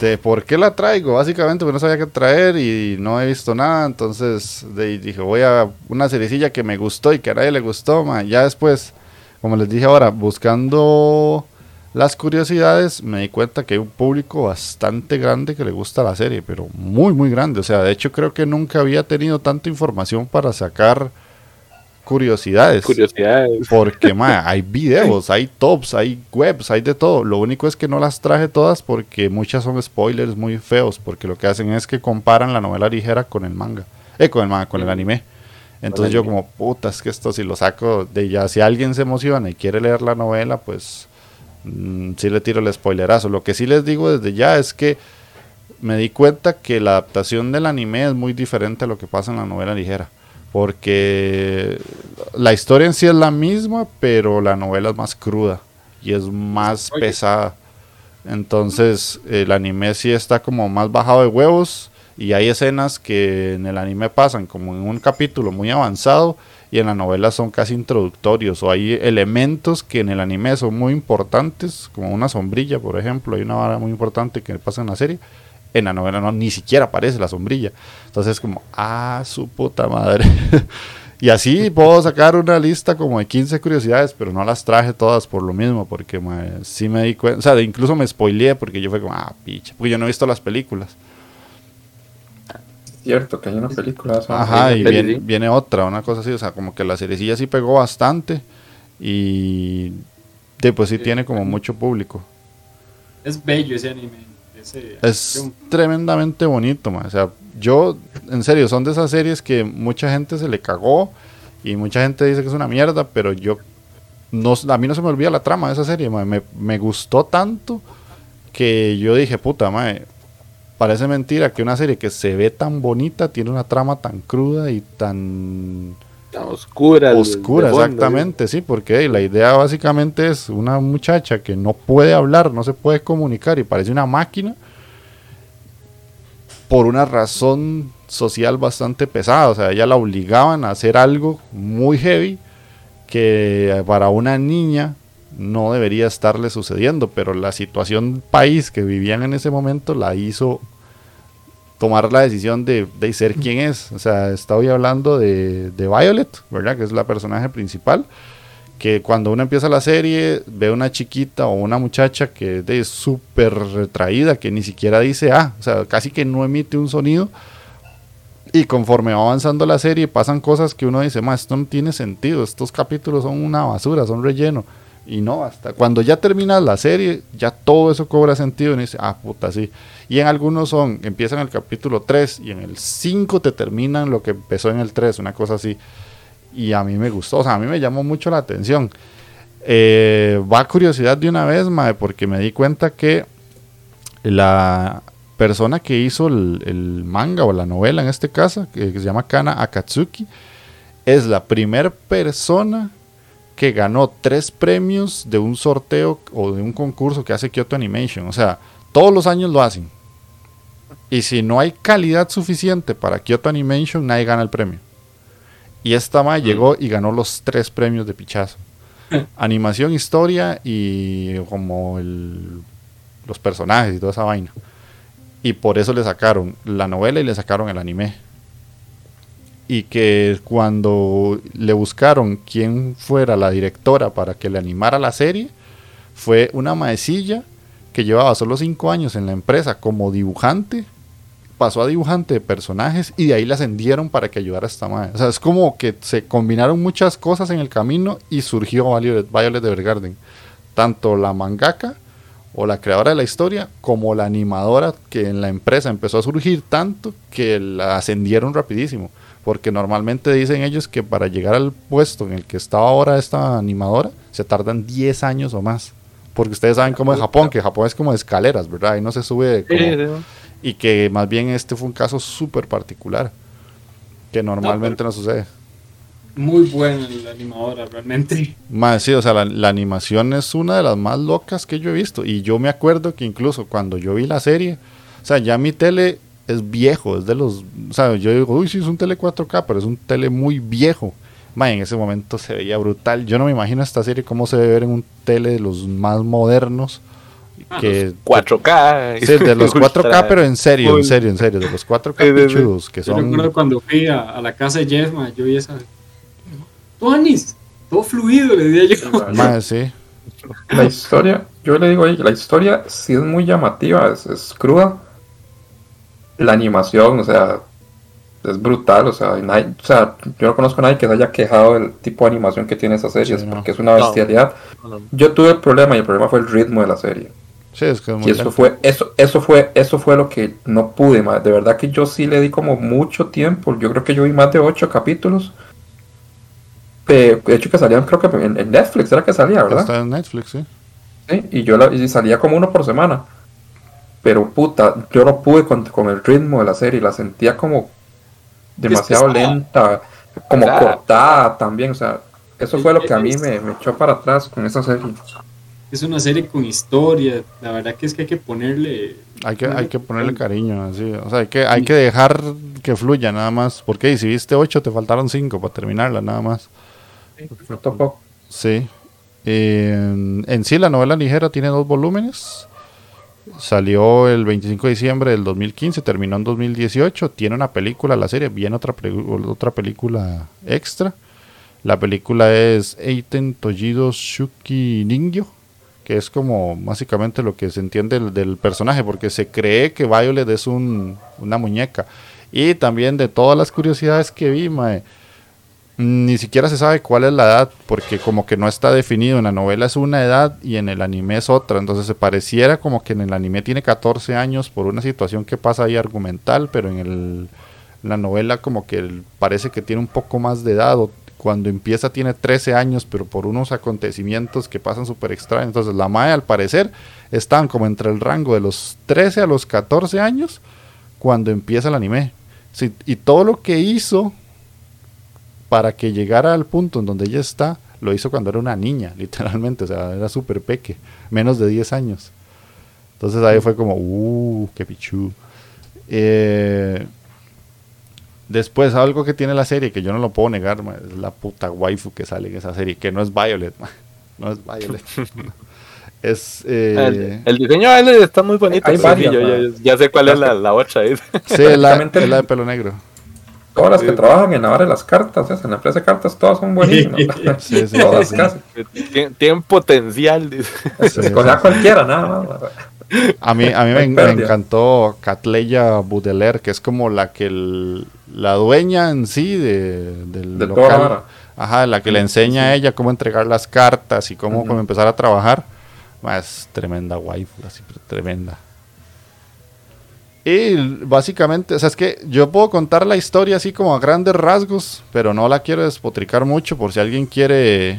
Este, ¿por qué la traigo? Básicamente porque no sabía qué traer y no he visto nada, entonces dije, voy a una seriecilla que me gustó y que a nadie le gustó, ya después, como les dije ahora, buscando las curiosidades, me di cuenta que hay un público bastante grande que le gusta la serie, pero muy, muy grande, o sea, de hecho creo que nunca había tenido tanta información para sacar curiosidades. Curiosidades. Porque, ma, hay videos, hay tops, hay webs, hay de todo. Lo único es que no las traje todas porque muchas son spoilers muy feos, porque lo que hacen es que comparan la novela ligera con el manga. Eh, con el manga, con el mm. anime. Entonces yo como, puta, es que esto si lo saco de ya, si alguien se emociona y quiere leer la novela, pues mm, sí le tiro el spoilerazo. Lo que sí les digo desde ya es que me di cuenta que la adaptación del anime es muy diferente a lo que pasa en la novela ligera porque la historia en sí es la misma, pero la novela es más cruda y es más pesada. Entonces el anime sí está como más bajado de huevos y hay escenas que en el anime pasan como en un capítulo muy avanzado y en la novela son casi introductorios o hay elementos que en el anime son muy importantes, como una sombrilla, por ejemplo, hay una vara muy importante que pasa en la serie. En la novela no, ni siquiera aparece la sombrilla. Entonces como, ah, su puta madre. y así puedo sacar una lista como de 15 curiosidades, pero no las traje todas por lo mismo, porque sí me di cuenta, o sea, incluso me spoileé porque yo fue como, ah, picha, porque yo no he visto las películas cierto que hay una película. Ajá, y viene, otra, una cosa así, o sea, como que la seriecilla sí pegó bastante y pues sí, tiene como mucho público. Es bello ese anime. Es tremendamente bonito, o sea, yo, en serio, son de esas series que mucha gente se le cagó y mucha gente dice que es una mierda, pero yo, no, a mí no se me olvida la trama de esa serie, me, me, gustó tanto que yo dije, puta, madre, parece mentira que una serie que se ve tan bonita tiene una trama tan cruda y tan oscura. Oscura, exactamente, sí, porque la idea básicamente es una muchacha que no puede hablar, no se puede comunicar y parece una máquina por una razón social bastante pesada, o sea, ella la obligaban a hacer algo muy heavy que para una niña no debería estarle sucediendo, pero la situación país que vivían en ese momento la hizo tomar la decisión de, de ser quien es. O sea, estoy hablando de, de, Violet, ¿verdad? Que es la personaje principal. Que cuando uno empieza la serie, ve una chiquita o una muchacha que es súper retraída, que ni siquiera dice ah, o sea, casi que no emite un sonido. Y conforme va avanzando la serie, pasan cosas que uno dice, más, esto no tiene sentido, estos capítulos son una basura, son relleno. Y no, hasta cuando ya termina la serie, ya todo eso cobra sentido y dice, ah, puta, sí. Y en algunos son, empiezan el capítulo 3 y en el 5 te terminan lo que empezó en el 3, una cosa así. Y a mí me gustó, o sea, a mí me llamó mucho la atención. Eh, va curiosidad de una vez, mae, porque me di cuenta que la persona que hizo el, el manga o la novela en este caso, que se llama Kana Akatsuki, es la primera persona que ganó tres premios de un sorteo o de un concurso que hace Kyoto Animation. O sea, todos los años lo hacen. Y si no hay calidad suficiente para Kyoto Animation, nadie gana el premio. Y esta ma llegó y ganó los tres premios de pichazo. Animación, historia y como el, los personajes y toda esa vaina. Y por eso le sacaron la novela y le sacaron el anime y que cuando le buscaron quién fuera la directora para que le animara la serie, fue una maecilla que llevaba solo cinco años en la empresa como dibujante, pasó a dibujante de personajes y de ahí la ascendieron para que ayudara a esta madre. O sea, es como que se combinaron muchas cosas en el camino y surgió Violet, Violet Evergarden. Tanto la mangaka o la creadora de la historia como la animadora que en la empresa empezó a surgir tanto que la ascendieron rapidísimo porque normalmente dicen ellos que para llegar al puesto en el que estaba ahora esta animadora se tardan 10 años o más. Porque ustedes saben cómo es Japón, que Japón es como de escaleras, ¿verdad? Y no se sube. Y que más bien este fue un caso súper particular, que normalmente no, sucede. Muy buena la animadora, realmente. Más, sí, o sea, la, la, animación es una de las más locas que yo he visto. Y yo me acuerdo que incluso cuando yo vi la serie, o sea, ya mi tele es viejo, es de los, o sea, yo digo, uy, sí, es un tele 4K, pero es un tele muy viejo. en ese momento se veía brutal. Yo no me imagino esta serie cómo se debe ver en un tele de los más modernos. Ah, que, 4K. Sí, de los 4K, pero en serio, en serio, en serio, de los 4K pichudos, que son... Yo recuerdo cuando fui a, la casa de Jeff, yo vi esa... Tonis, todo fluido, le di yo. sí. La historia, yo le digo ahí, la historia sí es muy llamativa, es cruda, la animación, o sea, es brutal, o sea, o sea, yo no conozco a nadie que se haya quejado del tipo de animación que tiene esa serie, porque es una bestialidad. yo tuve el problema y el problema fue el ritmo de la serie. Sí, es que y eso fue, eso, eso fue, eso fue lo que no pude más. De verdad que yo sí le di como mucho tiempo. Yo creo que yo vi más de ocho capítulos. de hecho que salían, creo que en, Netflix era que salía, ¿verdad? Está en Netflix, sí. Sí, y yo la, y salía como uno por semana. Pero puta, yo no pude con, el ritmo de la serie, la sentía como demasiado lenta, como cortada también, o sea, eso fue lo que a mí me, echó para atrás con esa serie. es una serie con historia. La verdad que es que hay que ponerle. Hay que, hay que ponerle cariño, así. O sea, hay que, hay que dejar que fluya nada más. Porque si viste 8, te faltaron 5 para terminarla, nada más. Sí. En, en sí, la novela ligera tiene dos volúmenes. Salió el 25 de diciembre del 2015, terminó en 2018. Tiene una película, la serie, viene otra, otra película extra. La película es Eiten Tojido Shuki Ningyo, que es como básicamente lo que se entiende del, personaje, porque se cree que Violet es un, una muñeca. Y también de todas las curiosidades que vi, mae, ni siquiera se sabe cuál es la edad, porque como que no está definido. En la novela es una edad y en el anime es otra. Entonces se pareciera como que en el anime tiene 14 años por una situación que pasa ahí argumental, pero en, el, la novela como que parece que tiene un poco más de edad. cuando empieza tiene 13 años, pero por unos acontecimientos que pasan súper extraños. Entonces la Mae al parecer están como entre el rango de los 13 a los 14 años cuando empieza el anime. y todo lo que hizo para que llegara al punto en donde ella está, lo hizo cuando era una niña, literalmente, o sea, era súper peque, menos de 10 años. Entonces ahí fue como, uh, qué pichu. Eh, después, algo que tiene la serie, que yo no lo puedo negar, es la puta waifu que sale en esa serie, que no es Violet, no es Violet. es, eh, el, diseño de él está muy bonito. ya, sé cuál es la, la otra. Sí, es la de pelo negro. Todas las que trabajan en ahora las cartas, en la empresa de cartas, todas son buenísimas. Sí, sí, todas casi. Tienen potencial. Dice. cualquiera, nada más. A mí, a mí me, encantó Catleya Budeler, que es como la que la dueña en sí de, del de local. Ajá, la que le enseña a ella cómo entregar las cartas y cómo, cómo empezar a trabajar. Es tremenda waifu, así, tremenda. Y básicamente, o sea, es que yo puedo contar la historia así como a grandes rasgos, pero no la quiero despotricar mucho por si alguien quiere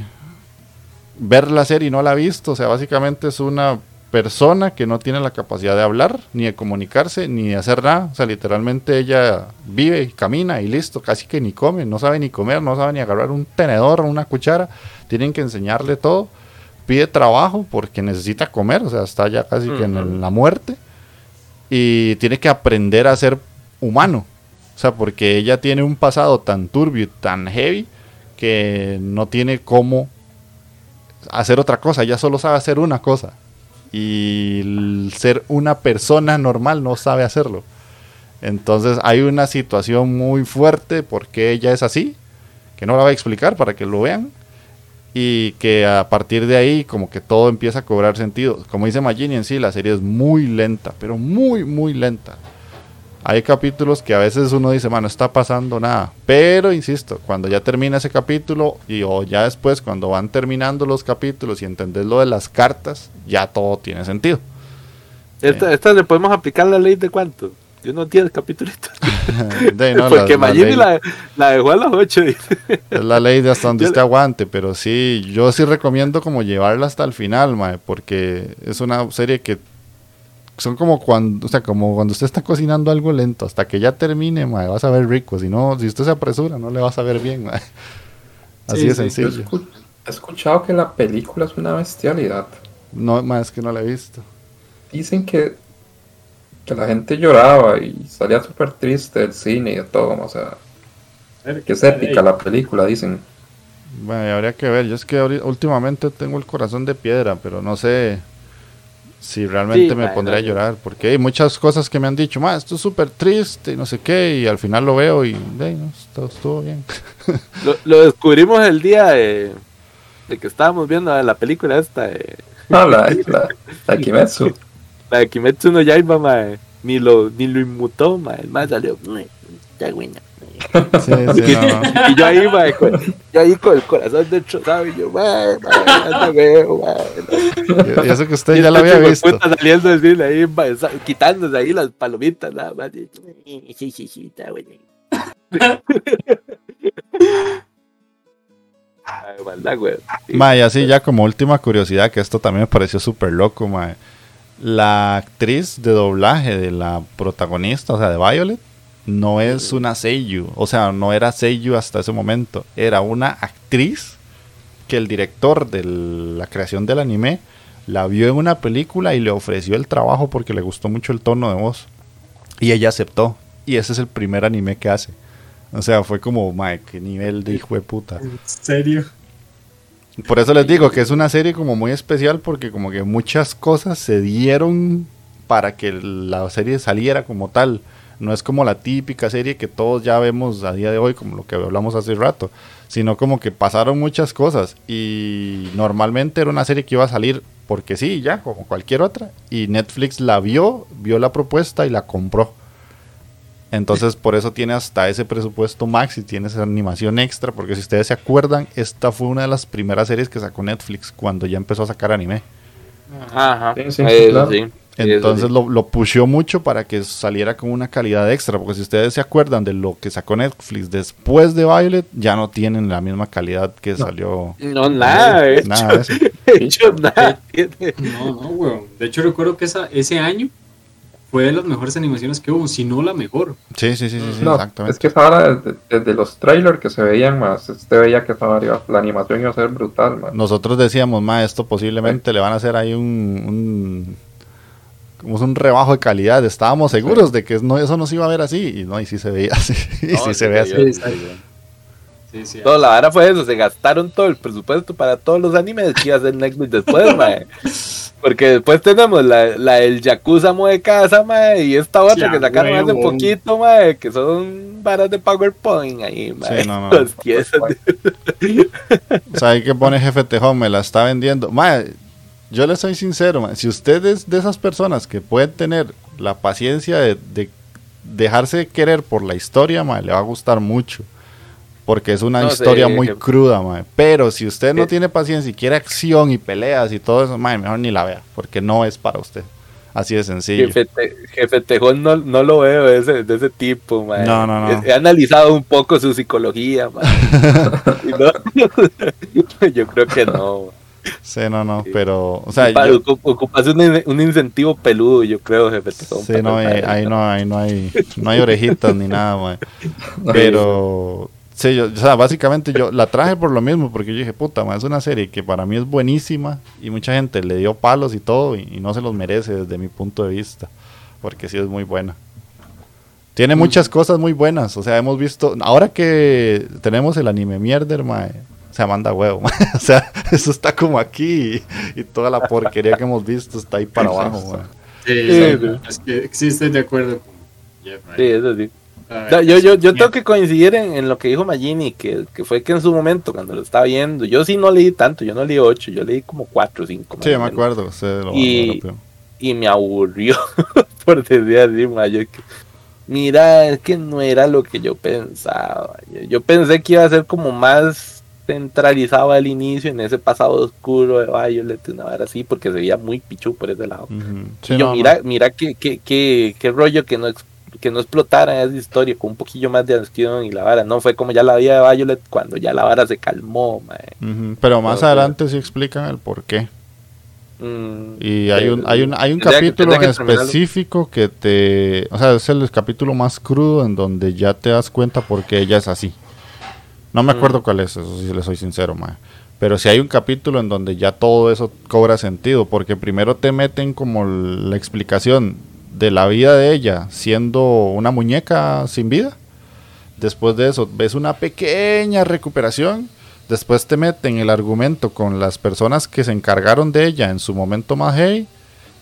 ver la serie y no la ha visto. O sea, básicamente es una persona que no tiene la capacidad de hablar, ni de comunicarse, ni de hacer nada. O sea, literalmente ella vive y camina y listo, casi que ni come, no sabe ni comer, no sabe ni agarrar un tenedor o una cuchara. Tienen que enseñarle todo. Pide trabajo porque necesita comer, o sea, está ya casi que en la muerte y tiene que aprender a ser humano. O sea, porque ella tiene un pasado tan turbio tan heavy que no tiene cómo hacer otra cosa. Ella solo sabe hacer una cosa. Y ser una persona normal no sabe hacerlo. Entonces hay una situación muy fuerte porque ella es así, que no la voy a explicar para que lo vean y que a partir de ahí como que todo empieza a cobrar sentido. Como dice Magini en sí, la serie es muy lenta, pero muy, muy lenta. Hay capítulos que a veces uno dice, mano, no está pasando nada. Pero, insisto, cuando ya termina ese capítulo y o ya después, cuando van terminando los capítulos y entendés lo de las cartas, ya todo tiene sentido. Esta, esta le podemos aplicar la ley de cuánto? Yo no entiendo el capitulito. Porque la, la, dejó a las 8. es la ley de hasta donde usted aguante, pero sí, yo sí recomiendo como llevarla hasta el final, mae, porque es una serie que son como cuando, o sea, como cuando usted está cocinando algo lento, hasta que ya termine, mae, vas a ver rico. Si no, si usted se apresura, no le vas a ver bien, mae. Así de sencillo. he escuchado que la película es una bestialidad. No, más que no la he visto. Dicen que que la gente lloraba y salía súper triste del cine y de todo, o sea, que es épica la película, dicen. Bueno, habría que ver, yo es que últimamente tengo el corazón de piedra, pero no sé si realmente me pondré a llorar, porque hay muchas cosas que me han dicho, más esto es súper triste y no sé qué, y al final lo veo y no, estuvo, bien. Lo, descubrimos el día de, que estábamos viendo la película esta. De... No, la, la, la Kimetsu. La de Kimetsu no Yaiba, mae, ni lo, ni lo inmutó, mae. El mae salió, ya buena. Sí, sí, no. Y yo ahí, mae, con, yo ahí con el corazón destrozado, y yo, mae, mae, no veo, mae. Y eso que usted ya lo había visto. saliendo del cine ahí, mae, quitándose ahí las palomitas, nada más. Sí, sí, sí, está bueno. Mae, así ya como última curiosidad, que esto también me pareció súper loco, mae la actriz de doblaje de la protagonista, o sea, de Violet, no es una Seiyu, o sea, no era Seiyu hasta ese momento, era una actriz que el director de la creación del anime la vio en una película y le ofreció el trabajo porque le gustó mucho el tono de voz. Y ella aceptó. Y ese es el primer anime que hace. O sea, fue como, mae, qué nivel de hijo de puta. ¿En serio? Por eso les digo que es una serie como muy especial porque como que muchas cosas se dieron para que la serie saliera como tal. No es como la típica serie que todos ya vemos a día de hoy, como lo que hablamos hace rato, sino como que pasaron muchas cosas y normalmente era una serie que iba a salir porque sí, ya, como cualquier otra, y Netflix la vio, vio la propuesta y la compró. Entonces por eso tiene hasta ese presupuesto max y tiene esa animación extra, porque si ustedes se acuerdan, esta fue una de las primeras series que sacó Netflix cuando ya empezó a sacar anime. Ajá, sí, sí, Entonces lo, lo pusheó mucho para que saliera con una calidad extra, porque si ustedes se acuerdan de lo que sacó Netflix después de Violet, ya no tienen la misma calidad que salió. No, nada, de nada de, hecho, nada. No, no, weón. De hecho, recuerdo que esa, ese año fue de las mejores animaciones que hubo, si no la mejor. Sí, sí, sí, sí, exactamente. Es que ahora, desde, los trailers que se veían más, usted veía que estaba, la animación iba a ser brutal. Nosotros decíamos, ma, esto posiblemente le van a hacer ahí un, como un rebajo de calidad. Estábamos seguros de que no, eso no se iba a ver así, y no, y sí se veía así. y sí, se ve así. Sí, sí, Toda la vara fue eso, se gastaron todo el presupuesto para todos los animes que iba a hacer Netflix después, mae. Porque después tenemos la, la del Yakuza de casa, mae, y esta otra que sacaron hace poquito, mae, que son varas de PowerPoint ahí, mae. Sí, no, no. o sea, ahí que pone jefe Tejón, me la está vendiendo. Mae, yo le soy sincero, mae, si usted es de esas personas que pueden tener la paciencia de, de dejarse querer por la historia, mae, le va a gustar mucho porque es una historia muy cruda, mae. Pero si usted no tiene paciencia y quiere acción y peleas y todo eso, mae, mejor ni la vea, porque no es para usted. Así de sencillo. Jefe, Tejón no, no, lo veo de ese, de ese tipo, mae. No, no, no. He, analizado un poco su psicología, mae. yo creo que no. Sí, no, no, pero, o sea, ocupas un, un, incentivo peludo, yo creo, jefe. Tejón, sí, no, ahí, ahí, no, ahí no hay, no hay orejitas ni nada, mae. Pero, Sí, yo, o sea, básicamente yo la traje por lo mismo, porque yo dije, puta, es una serie que para mí es buenísima y mucha gente le dio palos y todo y, no se los merece desde mi punto de vista, porque sí es muy buena. Tiene muchas cosas muy buenas, o sea, hemos visto, ahora que tenemos el anime mierder, mae, se manda huevo, o sea, eso está como aquí y, toda la porquería que hemos visto está ahí para abajo, Sí, es que existe de acuerdo con Jeff, Sí, eso sí yo, yo, yo tengo que coincidir en, lo que dijo Magini, que, que, fue que en su momento, cuando lo estaba viendo, yo sí no leí tanto, yo no leí ocho, yo leí como cuatro o cinco. Sí, me acuerdo. y, y, me aburrió, por decir así, mira, es que no era lo que yo pensaba. Yo, pensé que iba a ser como más centralizado al inicio en ese pasado oscuro de Violet, una vez así, porque se veía muy pichu por ese lado. yo, mira, mira qué, qué, qué, qué rollo que no que no explotara esa historia con un poquillo más de acción y la vara. No fue como ya la vida de Violet cuando ya la vara se calmó. Pero más adelante sí explican el por qué. Mm, y hay un, hay un, hay un capítulo en específico que te... O sea, es el capítulo más crudo en donde ya te das cuenta por qué ella es así. No me acuerdo mm. cuál es, eso si le soy sincero, mae. Pero si hay un capítulo en donde ya todo eso cobra sentido, porque primero te meten como la explicación de la vida de ella siendo una muñeca sin vida. Después de eso ves una pequeña recuperación. Después te meten el argumento con las personas que se encargaron de ella en su momento más hey.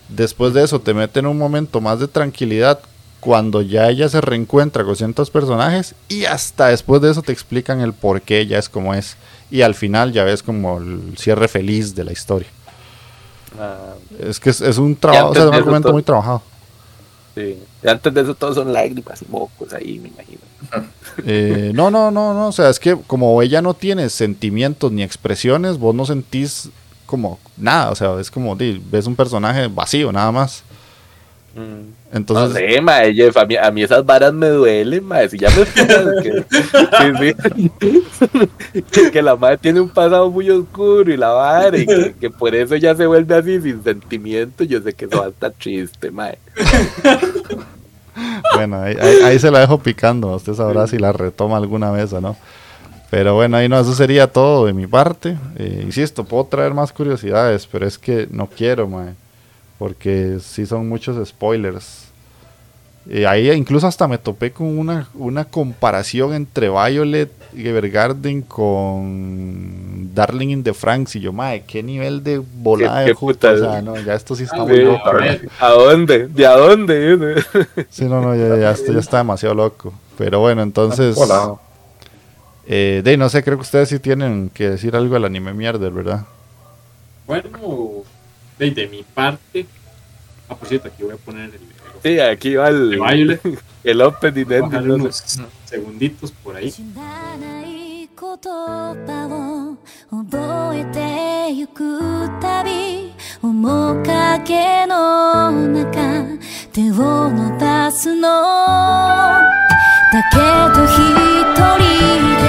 Después de eso te meten un momento más de tranquilidad cuando ya ella se reencuentra con ciertos personajes y hasta después de eso te explican el por qué ella es como es y al final ya ves como el cierre feliz de la historia. Ah. es que es, un trabajo, es un argumento muy trabajado. Sí. antes de eso todos son lágrimas y mocos ahí, me imagino. Eh, no, no, no, no. O sea, es que como ella no tiene sentimientos ni expresiones, vos no sentís como nada. O sea, es como, ves un personaje vacío, nada más. Mm. Entonces, no sé, mae, Jeff, a, mí, a mí esas varas me duelen, mae. Si ya me que, que, que, la madre tiene un pasado muy oscuro y la vara, y que, por eso ya se vuelve así sin sentimiento, yo sé que eso va a estar triste, mae. Bueno, ahí, ahí, se la dejo picando. Usted sabrá si la retoma alguna vez o no. Pero bueno, ahí no, eso sería todo de mi parte. Eh, insisto, puedo traer más curiosidades, pero es que no quiero, mae, porque sí son muchos spoilers. Y ahí incluso hasta me topé con una, una comparación entre Violet Evergarden con Darling in the Franks y yo, mae, qué nivel de volada de puta, O sea, no, ya esto sí está muy loco. ¿A dónde? ¿De a dónde? sí, no, no, ya, ya, esto ya está demasiado loco. Pero bueno, entonces... Eh, de no sé, creo que ustedes sí tienen que decir algo del anime mierda, ¿verdad? Bueno, de, de mi parte. Ah, por cierto, aquí voy a poner el. sí, aquí va el. El, el opening de unos segunditos por ahí. 面影の中手を伸ばすのだけど一人で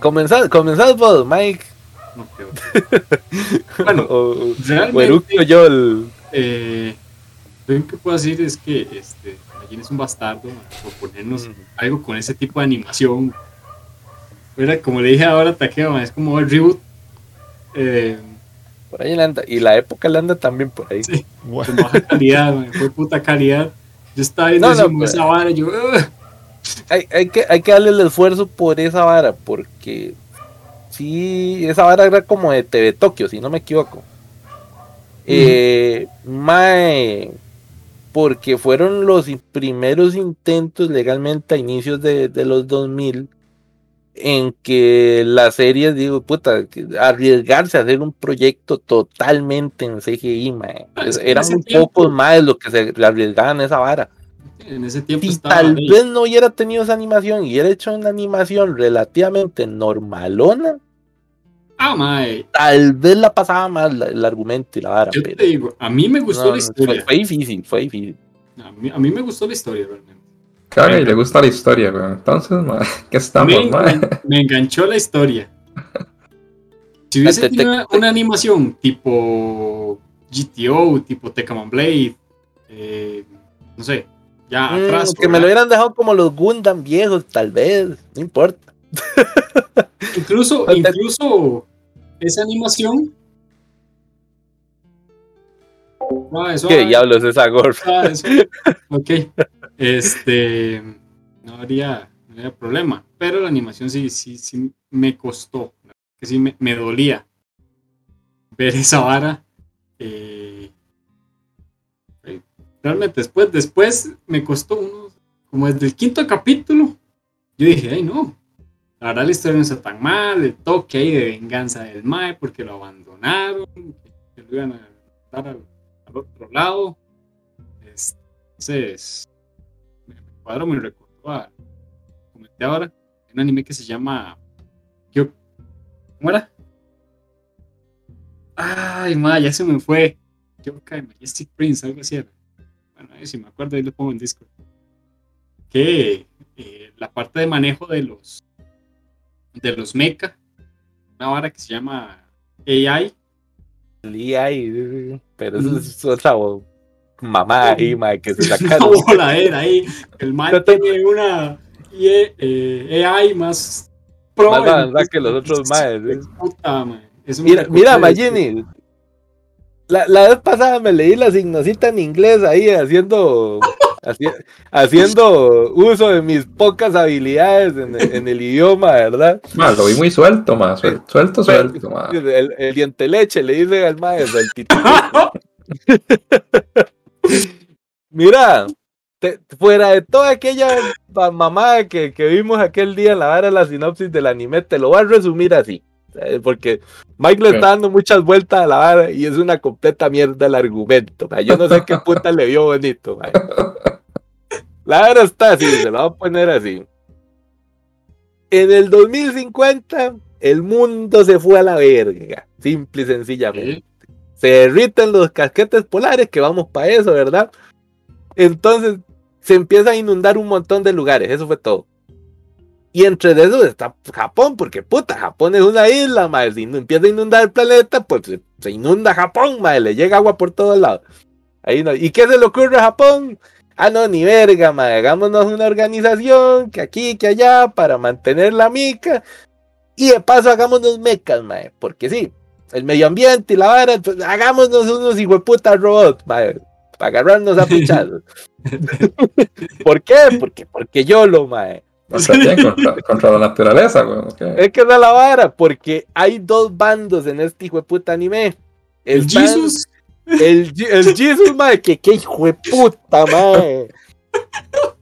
Comenzad, comenzad vos, Mike. bueno, o, realmente, yo el... eh, lo que puedo decir es que este, es un bastardo por ponernos algo con ese tipo de animación. Era como le dije ahora, Takeo, es como el reboot. Eh, por ahí anda, y la época le anda también por ahí. Sí, con baja calidad, fue puta calidad. Yo estaba viendo esa vara, yo, hay, hay, que, hay que darle el esfuerzo por esa vara, porque sí, esa vara era como de TV Tokio, si no me equivoco. Eh, mae, porque fueron los primeros intentos legalmente a inicios de, los 2000 en que las series, digo, puta, arriesgarse a hacer un proyecto totalmente en CGI, mae. Ah, eran un poco más lo que se arriesgaban esa vara. En ese tiempo si tal vez no hubiera tenido esa animación y hubiera hecho una animación relativamente normalona, ah, mae. tal vez la pasaba más el argumento y la vara. Yo te digo, a mí me gustó la historia. Fue, difícil, fue difícil. A mí, a mí, me gustó la historia realmente. Claro, y le gusta la historia, güey. Entonces, mae, ¿qué estamos, me, me enganchó la historia. Si hubiese tenido una, animación tipo GTO, tipo Tekken Blade, eh, no sé, ya mm, atrás. que me lo hubieran dejado como los Gundam viejos, tal vez, no importa. incluso, incluso esa animación. Ah, ¿Qué diablos es esa gorra? Ah, ok. Este. No habría, no habría, problema. Pero la animación sí, sí, sí me costó. Que sí me, me dolía ver esa vara. Eh, realmente después, después me costó unos, como desde el quinto capítulo, yo dije, ay no, la verdad la historia no está tan mal, el toque ahí de venganza del Mae porque lo abandonaron, que lo iban a dar al, otro lado. Entonces, me cuadro me recordó a, comenté ahora, un anime que se llama, ¿cómo era? Ay, ma, ya se me fue. Yokai Majestic Prince, algo así era si me acuerdo, ahí lo pongo en Discord. Que eh, la parte de manejo de los de los mecha, una vara que se llama AI. El AI, pero eso es otra mamá ahí, que se saca. Una era ahí. El mal tiene una eh, AI más pro. Más que los otros maes. Puta, mira, mira, Magini, La, la, vez pasada me leí la signosita en inglés ahí haciendo haciendo uso de mis pocas habilidades en, el idioma, ¿verdad? lo vi muy suelto, más suelto, suelto, El, el, diente leche le dice al maestro, Mira, fuera de toda aquella mamada que, que, vimos aquel día en la vara la sinopsis del anime, te lo voy a resumir así. Porque Mike le está dando muchas vueltas a la vara y es una completa mierda el argumento. Yo no sé qué puta le vio bonito. La vara está así, se lo voy a poner así. En el 2050, el mundo se fue a la verga. Simple y sencillamente. Se derriten los casquetes polares, que vamos para eso, ¿verdad? Entonces se empieza a inundar un montón de lugares, eso fue todo. Y entre eso está Japón, porque puta, Japón es una isla, madre. Si empieza a inundar el planeta, pues se, inunda Japón, madre. Le llega agua por todos lados. Ahí no. ¿Y qué se le ocurre a Japón? Ah, no, ni verga, madre. Hagámonos una organización que aquí, que allá, para mantener la mica. Y de paso, hagámonos mecas, madre. Porque sí, el medio ambiente y la vara, pues, hagámonos unos hijueputas robots, madre. Para agarrarnos a pichados. ¿Por qué? Porque, porque yo lo, madre. Contra, la naturaleza, Es que da la vara, porque hay dos bandos en este hijo de puta anime. El Jesus. El, el Jesus, madre, que qué hijo de puta, madre.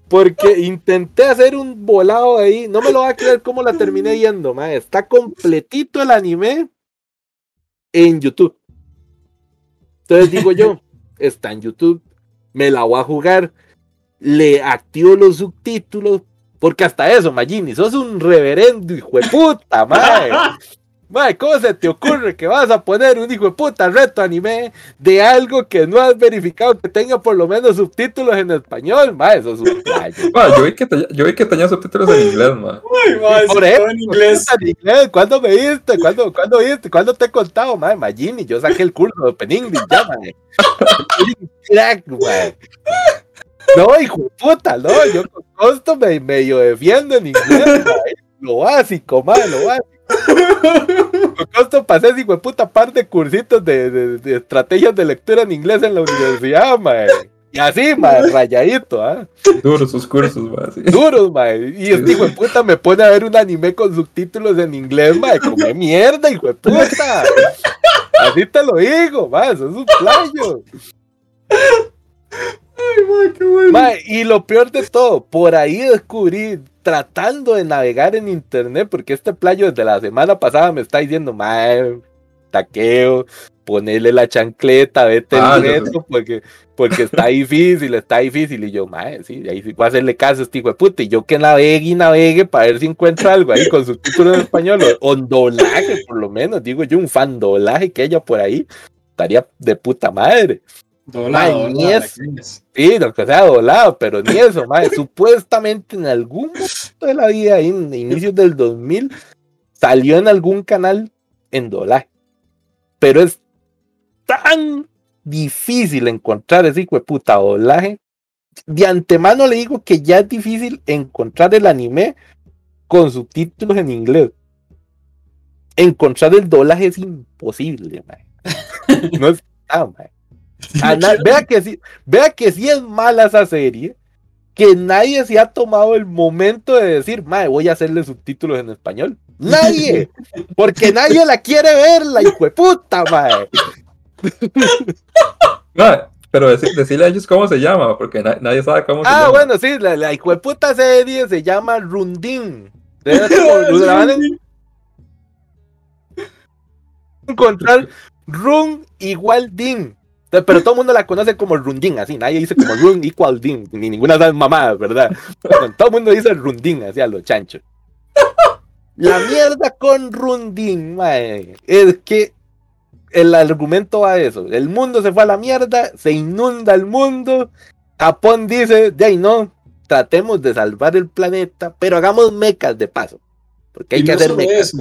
Porque intenté hacer un volado ahí. No me lo va a creer cómo la terminé yendo, madre. Está completito el anime en YouTube. Entonces digo yo, está en YouTube. Me la voy a jugar. Le activo los subtítulos porque hasta eso, Magini, sos un reverendo hijo de puta, madre. Madre, ¿cómo se te ocurre que vas a poner un hijo de puta reto anime de algo que no has verificado que tenga por lo menos subtítulos en español? Madre, eso es un yo, vi que yo vi que tenía subtítulos en inglés, madre. por eso, en inglés. en inglés. ¿Cuándo me viste? ¿Cuándo, ¿Cuándo viste? ¿Cuándo te he contado, madre? Magini, yo saqué el curso de Open ya, madre. Crack, madre. No, hijo de puta, no, yo con costo me medio defiendo en inglés, lo básico, más, lo básico. Con costo pasé hijo de puta par de cursitos de, de, estrategias de lectura en inglés en la universidad, mae. Y así, mae, rayadito, ¿ah? Duros sus cursos, mae. Duros, mae. Y este hijo de puta me pone a ver un anime con subtítulos en inglés, mae. Como mierda, hijo de puta. Así te lo digo, mae. Eso es un playo y lo peor de todo, por ahí descubrí, tratando de navegar en internet, porque este playo desde la semana pasada me está diciendo, mae, taqueo, ponerle la chancleta, vete el ah, reto, porque, porque está difícil, está difícil. Y yo, mae, sí, ahí sí voy a hacerle caso a este hijo de puta. Y yo que navegue y navegue para ver si encuentro algo ahí con subtítulos en español, o, doblaje, por lo menos, digo yo, un fan doblaje que haya por ahí, estaría de puta madre. Doblado, ni eso. Sí, lo que sea doblado, pero ni eso, madre. Supuestamente en algún momento de la vida, en inicios del 2000, salió en algún canal en doblaje. Pero es tan difícil encontrar ese hijo de puta doblaje. De antemano le digo que ya es difícil encontrar el anime con subtítulos en inglés. Encontrar el doblaje es imposible, madre. No está, madre vea, que sí, vea que sí es mala esa serie, que nadie se ha tomado el momento de decir, madre, voy a hacerle subtítulos en español. Nadie, porque nadie la quiere ver, la hijo de puta, madre. pero decirle a ellos cómo se llama, porque nadie sabe cómo se ah, llama. Ah, bueno, sí, la, la hijo de puta serie se llama Rundin. encontrar Run igual Din. Pero todo el mundo la conoce como Rundin, así. Nadie dice como Run equal Din, ni ninguna de esas mamadas, ¿verdad? todo el mundo dice Rundin, así a los chanchos. La mierda con Rundin, mae, es que el argumento va a eso. El mundo se fue a la mierda, se inunda el mundo. Japón dice, de ahí no, tratemos de salvar el planeta, pero hagamos mecas de paso. Porque hay que hacer mecas.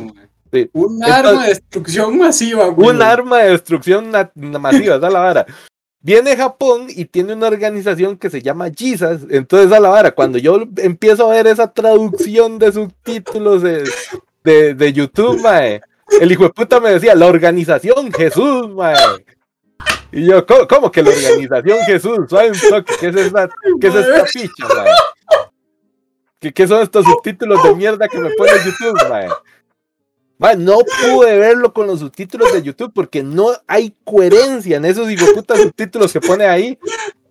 Un arma de destrucción masiva, Un arma de destrucción masiva, esa la vara. Viene Japón y tiene una organización que se llama Jesus. Entonces, a la vara, cuando yo empiezo a ver esa traducción de subtítulos de, de, de YouTube, mae, el hijo de puta me decía, la organización Jesús, mae. Y yo, ¿cómo, que la organización Jesús? Suave un toque, ¿qué es esta, qué es esta picha, mae? ¿Qué, ¿Qué, son estos subtítulos de mierda que me pone YouTube, mae? Mae? no pude verlo con los subtítulos de YouTube porque no hay coherencia en esos putas subtítulos que pone ahí.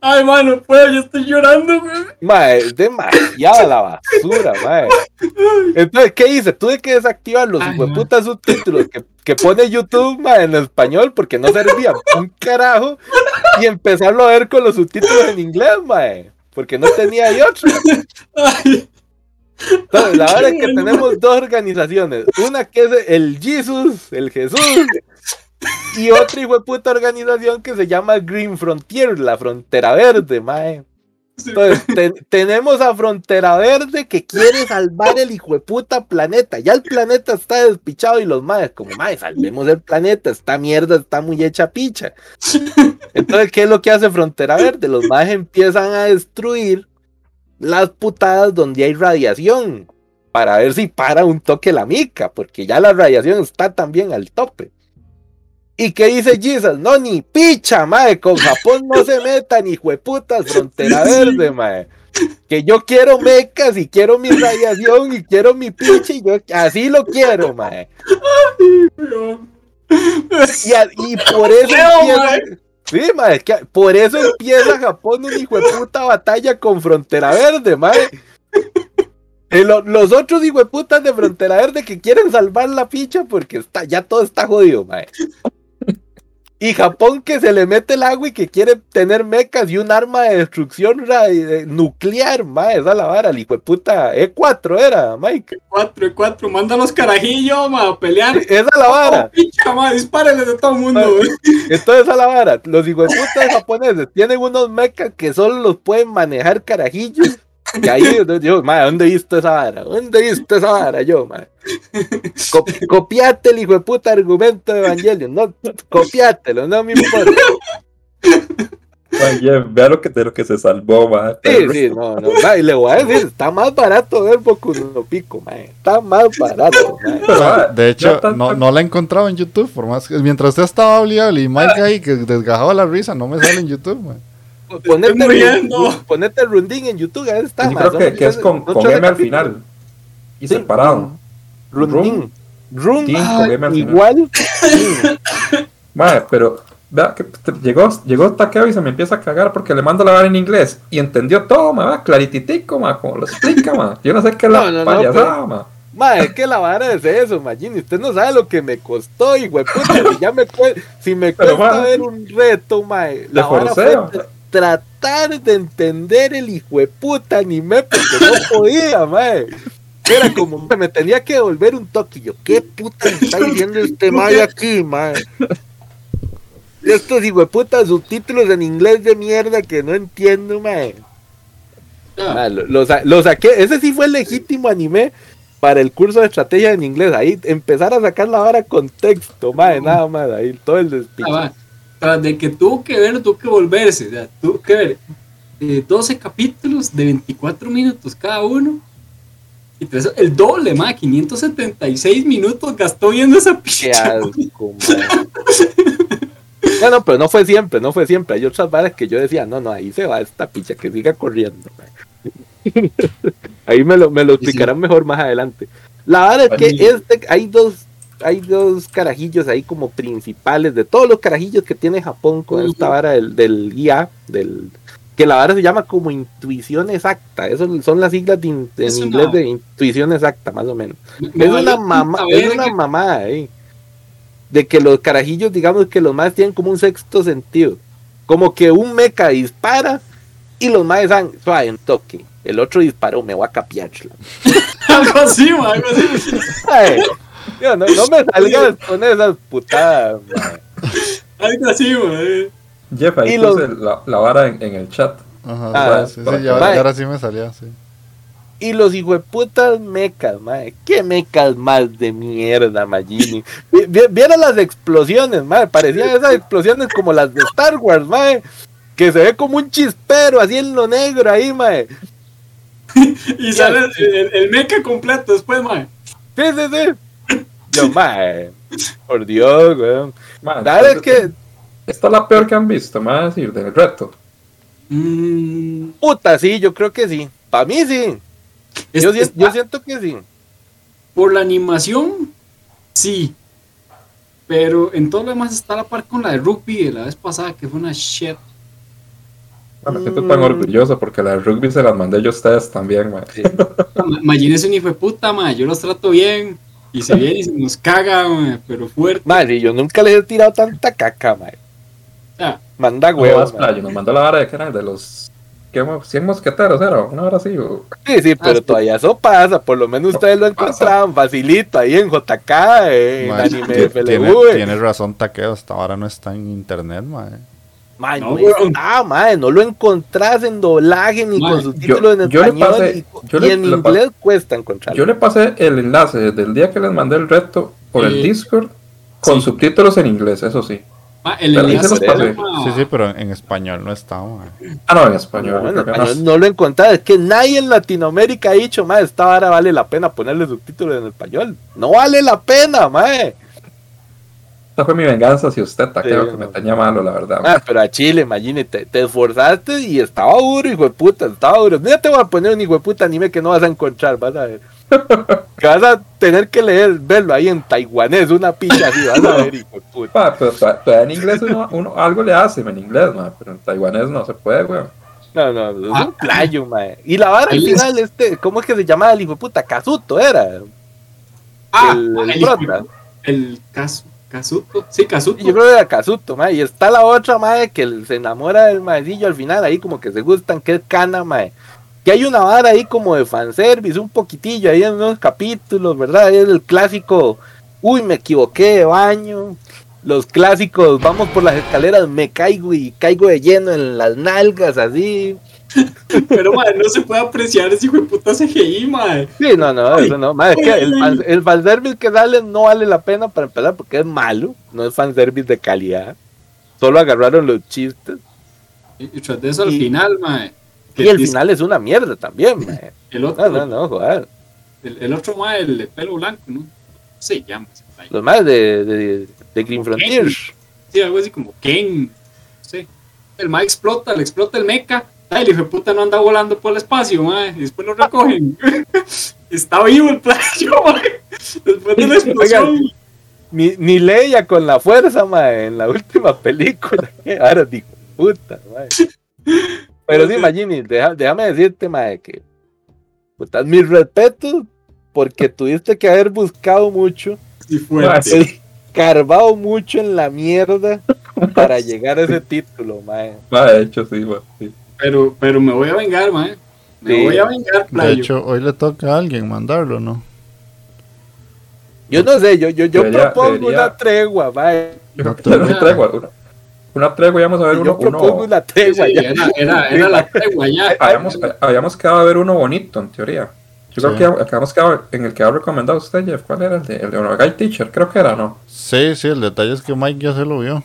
Ay, mano, puedo, yo estoy llorando, güey. Mae, es demasiada la basura, mae. Entonces, ¿qué hice? Tuve que desactivar los putas subtítulos que, que, pone YouTube, mae, en español porque no servía un carajo y empezarlo a ver con los subtítulos en inglés, mae, porque no tenía ahí otro. Entonces, la verdad es que tenemos dos organizaciones. Una que es el Jesus, el Jesús, y otra hijo de puta organización que se llama Green Frontier, la frontera verde, mae. Entonces, tenemos a Frontera Verde que quiere salvar el hijo de puta planeta. Ya el planeta está despichado y los maes, como maes, salvemos el planeta. Esta mierda está muy hecha picha. Entonces, ¿qué es lo que hace Frontera Verde? Los maes empiezan a destruir las putadas donde hay radiación para ver si para un toque la mica, porque ya la radiación está también al tope. ¿Y qué dice Jesus? No, ni picha, mae, con Japón no se metan, ni jueputas, frontera verde, mae. Que yo quiero mecas y quiero mi radiación y quiero mi picha y yo así lo quiero, mae. Y, por eso empieza, sí, mae, que por eso empieza Japón un hijo de puta batalla con frontera verde, mae. los otros hijo de putas de frontera verde que quieren salvar la picha porque está, ya todo está jodido, mae. Y Japón que se le mete el agua y que quiere tener mecas y un arma de destrucción nuclear, ma, esa la vara, el hijo de puta E4 era, Mike. E4, E4, manda los carajillos, ma, a pelear. Esa la vara. Oh, pincha, ma, de todo el mundo. Entonces esa la vara, los hijos de puta japoneses tienen unos mecas que solo los pueden manejar carajillos y ahí yo, madre, ¿dónde he visto esa vara? ¿Dónde he visto esa vara yo, madre? copiate el hijo de puta argumento de Evangelion, no, copiátelo, no me importa. Oye, vea lo que, de lo que se salvó, madre. Sí, sí, no, no, y le voy a decir, está más barato ver Boku no Pico, madre. Está más barato, madre. de hecho, no, no la he encontrado en YouTube, por más que mientras usted estaba hablando y Mike ahí que desgajaba la risa, no me sale en YouTube, madre. Ponete, el, ponete el runding en YouTube, ahí está. Yo creo que, es con, con M al final. Y separado. Runding. Runding. Ah, igual. Madre, pero vea que llegó, llegó Takeo y se me empieza a cagar porque le mando la vara en inglés. Y entendió todo, ma, clarititico, ma, como lo explica, ma. Yo no sé qué es la no, payasada, ma. Ma, es que la vara es eso, Magini. Usted no sabe lo que me costó, y puta, si ya me si me cuesta ver un reto, ma. La vara fue, tratar de entender el hijo de puta anime porque no podía, mae. Era como me tenía que devolver un toque. Yo, ¿qué puta está diciendo este mae aquí, mae? Estos hijo de puta subtítulos en inglés de mierda que no entiendo, mae. Ah. lo, saqué, ese sí fue el legítimo anime para el curso de estrategia en inglés. Ahí empezar a sacar la vara con texto, mae, nada más, ahí todo el despiche. Ah, de que tuvo que ver, tuvo que volverse, o sea, tuvo que ver 12 eh, capítulos de 24 minutos cada uno. Y pues, el doble, más 576 minutos gastó viendo esa picha. bueno, pero no fue siempre, no fue siempre. Hay otras varas que yo decía, no, no, ahí se va esta picha, que siga corriendo. ahí me lo, me lo explicarán mejor más adelante. La verdad es que este, hay dos hay dos carajillos ahí como principales de todos los carajillos que tiene Japón con esta vara del, del IA, del que la vara se llama como intuición exacta. Eso son las siglas en inglés de intuición exacta, más o menos. es, una mamá, es una mamada ahí. De que los carajillos, digamos que los más tienen como un sexto sentido. Como que un mecha dispara y los más dan suave en toque. El otro disparó, me voy a capiar. algo así, algo así. no, no me salgas con esas putadas, Algo así, güey. Jeff, ahí puse la, la, vara en, el chat. Ajá, ah, sí, sí, ya, ahora sí me salía, sí. Y los hijueputas mecas, madre. ¿Qué mecas más de mierda, Magini? Vieron las explosiones, madre. Parecían esas explosiones como las de Star Wars, madre. Que se ve como un chispero así en lo negro ahí, madre. y sale el, el, meca completo después, madre. Sí, sí, sí. Yo, mae, por Dios, weón. Dale, es que Esta es la peor que han visto, me va a decir, del reto. Mm. Puta, sí, yo creo que sí. Para mí sí. yo, siento que sí. Por la animación, sí. Pero en todo lo demás está la par con la de rugby de la vez pasada, que fue una shit. Bueno, siento tan orgulloso porque la de rugby se las mandé yo a ustedes también, man. Sí. Imagínense un hijo de puta, man. Yo los trato bien. Y se viene y se nos caga, man, pero fuerte. Madre, yo nunca les he tirado tanta caca, man. Ah, Manda huevos. No, nos mandó la vara de que eran de los 100 mosqueteros, era una hora así. Sí, sí, pero todavía eso pasa. Por lo menos ustedes lo encontraron facilito ahí en JK, en anime de FLV. Tienes razón, Taqueo. Esta hora no está en internet, man. Man, no, no no lo encontrás en doblaje ni con subtítulos en español y, en inglés cuesta encontrarlo. Yo le pasé el enlace desde el día que les mandé el reto por el Discord con subtítulos en inglés, eso sí. Ah, el enlace Sí, sí, pero en español no está. Ah, no, en español. No, lo encontré. Es que nadie en Latinoamérica ha dicho, más esta vara vale la pena ponerle subtítulos en español. No vale la pena, mae. Esta fue mi venganza si usted creo que me tenía malo, la verdad. Ah, pero a Chile, imagínate, te esforzaste y estaba duro, hijo de puta, estaba duro. Mira, te voy a poner un hijo de puta anime que no vas a encontrar, vas a ver. que vas a tener que leer, verlo ahí en taiwanés, una pilla así, vas a ver, hijo de puta. pero en inglés uno, algo le hace, en inglés, pero en taiwanés no se puede, weón. No, no, es ah. un playo, mae. Y la vara al final, este, ¿cómo es que se llamaba el hijo de puta? Kazuto era. Ah, el, el, el, el Kazuto, sí, Kazuto. Yo creo que era Kazuto, mae. Y está la otra, mae, que se enamora del maecillo al final, ahí como que se gustan, que es Kana, mae. Que hay una vara ahí como de fanservice, un poquitillo ahí en unos capítulos, ¿verdad? es el clásico, uy, me equivoqué de baño. Los clásicos, vamos por las escaleras, me caigo y caigo de lleno en las nalgas, así. Pero, madre, no se puede apreciar ese hijo de puta CGI, madre. Sí, no, no, eso no. Madre, es que el, el fanservice que sale no vale la pena para empezar porque es malo. No es fanservice de calidad. Solo agarraron los chistes. Y, tras de eso, al final, madre. Y el final es una mierda también, madre. El otro. No, no, no, joder. El, el otro, madre, el de pelo blanco, ¿no? Se llama. Los más de, de, de Green Frontier. Sí, algo así como Ken. Sí. El ma explota, le explota el mecha el hijo de puta no anda volando por el espacio, mae. Y después lo recogen. Está vivo el playo, mae. Después de la explosión. ni, ni Leia con la fuerza, mae, en la última película. Ahora digo, puta, mae. Pero sí, Magini, déjame decirte, mae, que puta, mis respetos, porque tuviste que haber buscado mucho. Y fuerte. Carvado mucho en la mierda para llegar a ese título, mae. Va, de hecho, sí, mae. Sí. Pero, pero me voy a vengar, mae. Me voy a vengar, playo. De hecho, hoy le toca a alguien mandarlo, ¿no? Yo no sé, yo, yo, yo propongo una tregua, mae. Una tregua, una, una tregua, vamos a ver uno. Yo propongo una tregua, ya. Era, era, era la tregua, ya. Habíamos, habíamos quedado a ver uno bonito, en teoría. Yo creo que habíamos quedado en el que ha recomendado usted, Jeff. ¿Cuál era el de, el de Guy Teacher? Creo que era, ¿no? Sí, sí, el detalle es que Mike ya se lo vio.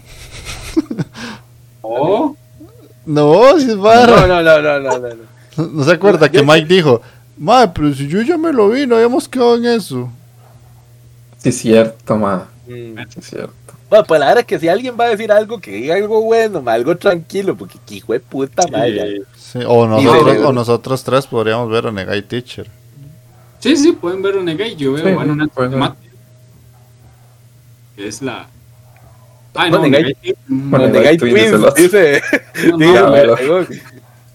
Oh. No, si es No, no, no, no, no, no. ¿No se acuerda que Mike dijo, madre, pero si yo ya me lo vi, no habíamos quedado en eso? Sí, es cierto, ma. Mm. Sí, es cierto. Bueno, pues la verdad es que si alguien va a decir algo, que diga algo bueno, algo tranquilo, porque que hijo de puta, madre. Sí, o, nosotros, o nosotros tres podríamos ver a Negai Teacher. Sí, sí, pueden ver a Negai. Yo veo, bueno, una que es la, Ah, no, Negai, bueno, Twins, dice.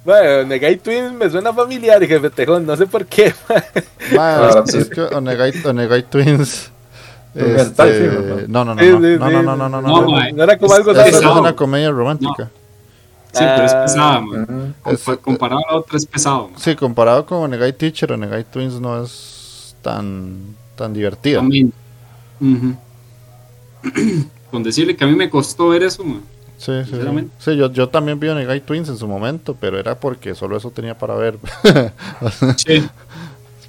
Bueno, Negai Twins me suena familiar, jefe Tejón, no sé por qué. Bueno, es que Onegai, Twins. Este, no, no, no, no, no, no, no, no, no, no, no, era como algo es, es una comedia romántica. Sí, pero es pesada, man. comparado a la otra es pesado. Sí, comparado con Onegai Teacher, Onegai Twins no es tan, tan divertido. También. con decirle que a mí me costó ver eso, Sí, sí, sí. yo, yo también vi Onegai Twins en su momento, pero era porque solo eso tenía para ver. sí.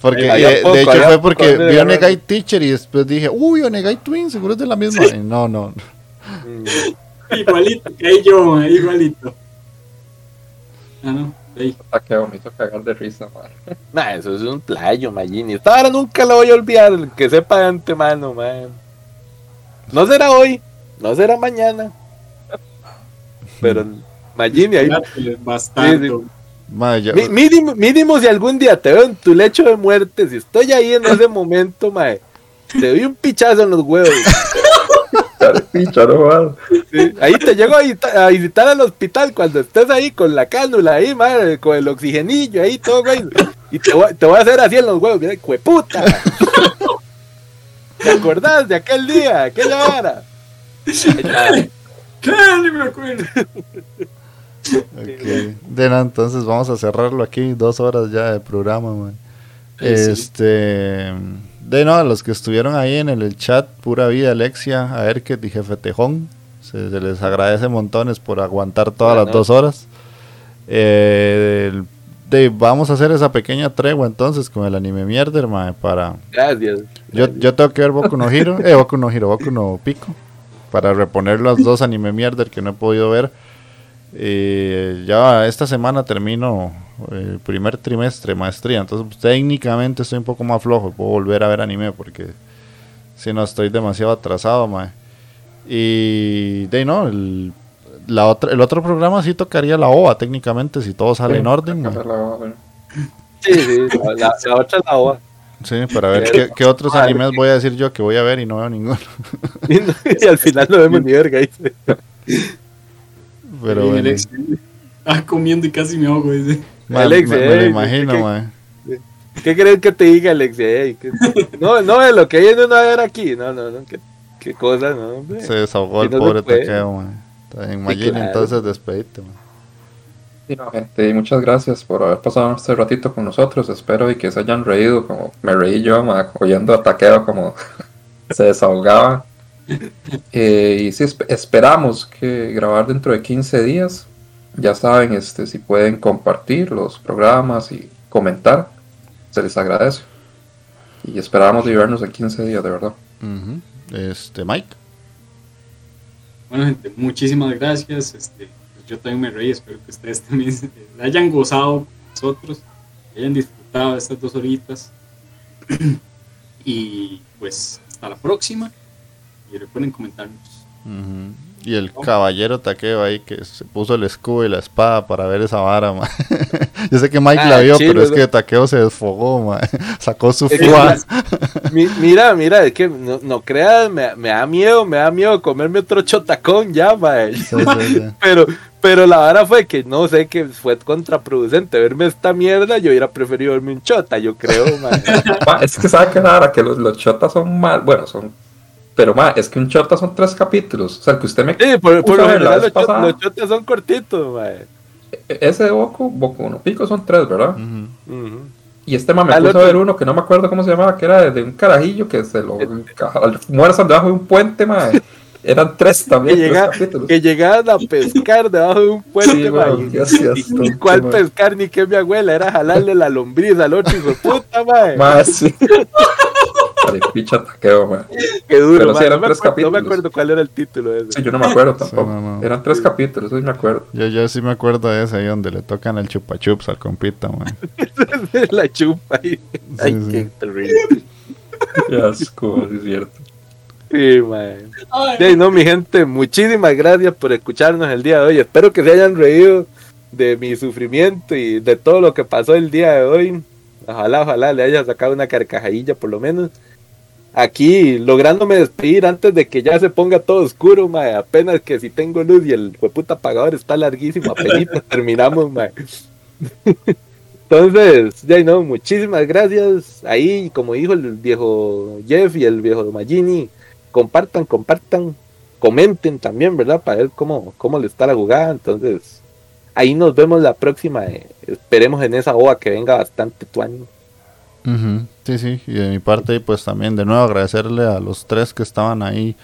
Porque, eh, de hecho, fue porque vi Onegai Teacher y después dije, uy, Onegai Twins, seguro es de la misma. no, no. igualito que yo, igualito. Ah, no. Hasta que me hizo cagar de risa, man. Nah, eso es un playo, Magini. Esta hora nunca lo voy a olvidar, que sepa de antemano, man. No será hoy, no será mañana. pero Magini ahí. Bastante. mínimo, mínimo si algún día te veo en tu lecho de muerte, si estoy ahí en ese momento, mae, te doy un pichazo en los huevos. ahí te llego a, visitar al hospital cuando estés ahí con la cánula ahí, madre, con el oxigenillo ahí, todo, güey. Y te voy, te voy a hacer así en los huevos, mira, cueputa. ¿Te acordás de aquel día, aquella hora? ¿Qué? Ni me acuerdo. Okay. entonces vamos a cerrarlo aquí, dos horas ya de programa, man. Este. De no, los que estuvieron ahí en el chat, pura vida, Alexia, a Erket y Jefe Tejón. Se, les agradece montones por aguantar todas las dos horas. Eh, vamos a hacer esa pequeña tregua entonces con el anime mierder, mae, para... Gracias. Yo, yo tengo que ver Boku no Hiro, eh, Boku no Hiro, Boku no Pico, para reponer los dos anime mierder que no he podido ver. Eh, ya esta semana termino el primer trimestre maestría, entonces pues, técnicamente estoy un poco más flojo, puedo volver a ver anime porque si no estoy demasiado atrasado, mae. Y de no, el, la otra, el otro programa sí tocaría la OVA técnicamente si todo sale en orden. Sí, sí, la, otra es la OVA. Sí, para ver qué, otros animes voy a decir yo que voy a ver y no veo ninguno. y, al final no vemos ni verga. Pero bueno. Ah, comiendo y casi me ahogo. Dice. Alex, me, lo imagino, ¿qué, ¿Qué crees que te diga, Alex? no, no es lo que hay en a ver aquí. No, no, no. ¿Qué, qué cosa, no, hombre? Se desahogó el pobre taqueo, man. Imagina, entonces despedite, man. Gente, muchas gracias por haber pasado este ratito con nosotros. Espero y que se hayan reído como me reí yo, oyendo a Taqueo como se desahogaba. Eh, y sí, esperamos que grabar dentro de 15 días. Ya saben, este, si pueden compartir los programas y comentar, se les agradece. Y esperamos vernos en 15 días, de verdad. Este, Mike. Bueno, gente, muchísimas gracias. Este, yo también me reí, espero que ustedes también la hayan gozado con nosotros, hayan disfrutado estas dos horitas. y pues hasta la próxima. Y recuerden comentarnos. Y el caballero taqueo ahí que se puso el escudo y la espada para ver esa vara, Yo sé que Mike la ah, vio, pero es que taqueo se desfogó, Sacó su fuá. mira, mira, es que no, no creas, me, me, da miedo, me da miedo comerme otro chotacón ya, pero, pero la vara fue que no sé que fue contraproducente verme esta mierda, yo hubiera preferido verme un chota, yo creo, es que sabe que nada, que los, los chotas son mal, bueno, son pero, ma, es que un chota son tres capítulos. O sea, que usted me. Sí, por, por lo general los, chotas son cortitos, ma. E, ese de Boku, Boku uno pico son tres, ¿verdad? Y este ma me puso a ver uno que no me acuerdo cómo se llamaba, que era de, un carajillo que se lo muerzan debajo de un puente, ma. Eran tres también. Que, llega, que llegaban a pescar debajo de un puente, sí, y, cuál pescar ni que mi abuela, era jalarle la lombriz al otro hijo puta, ma. Más, sí. picha taqueo, man. Qué duro, Pero eran tres capítulos. No me acuerdo cuál era el título de ese. Sí, yo no me acuerdo tampoco. Eran tres capítulos, sí me acuerdo. Yo, yo sí me acuerdo de ese ahí donde le tocan el chupa chups al compita, man. la chupa ahí. Ay, qué terrible. Qué asco, es cierto. Sí, man. Ay, no, mi gente, muchísimas gracias por escucharnos el día de hoy. Espero que se hayan reído de mi sufrimiento y de todo lo que pasó el día de hoy. Ojalá, ojalá le haya sacado una carcajadilla por lo menos aquí lográndome despedir antes de que ya se ponga todo oscuro, mae. Apenas que si tengo luz y el puta apagador está larguísimo, apenas terminamos, mae. Entonces, ya no, muchísimas gracias. Ahí, como dijo el viejo Jeff y el viejo Magini, compartan, compartan, comenten también, ¿verdad? Para ver cómo, cómo le está la jugada. Entonces, ahí nos vemos la próxima. Eh, esperemos en esa OA que venga bastante tuani. Sí, sí, y de mi parte, pues también de nuevo agradecerle a los tres que estaban ahí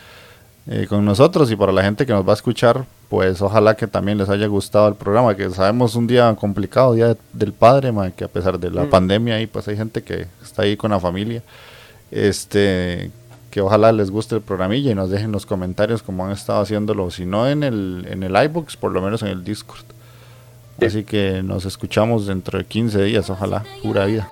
eh, con nosotros y para la gente que nos va a escuchar, pues ojalá que también les haya gustado el programa, que sabemos un día complicado, día del padre, que a pesar de la mm. pandemia ahí, pues hay gente que está ahí con la familia, este que ojalá les guste el programilla y nos dejen los comentarios como han estado haciéndolo, si no en el, en el iBooks, por lo menos en el Discord. Así que nos escuchamos dentro de 15 días, ojalá, pura vida.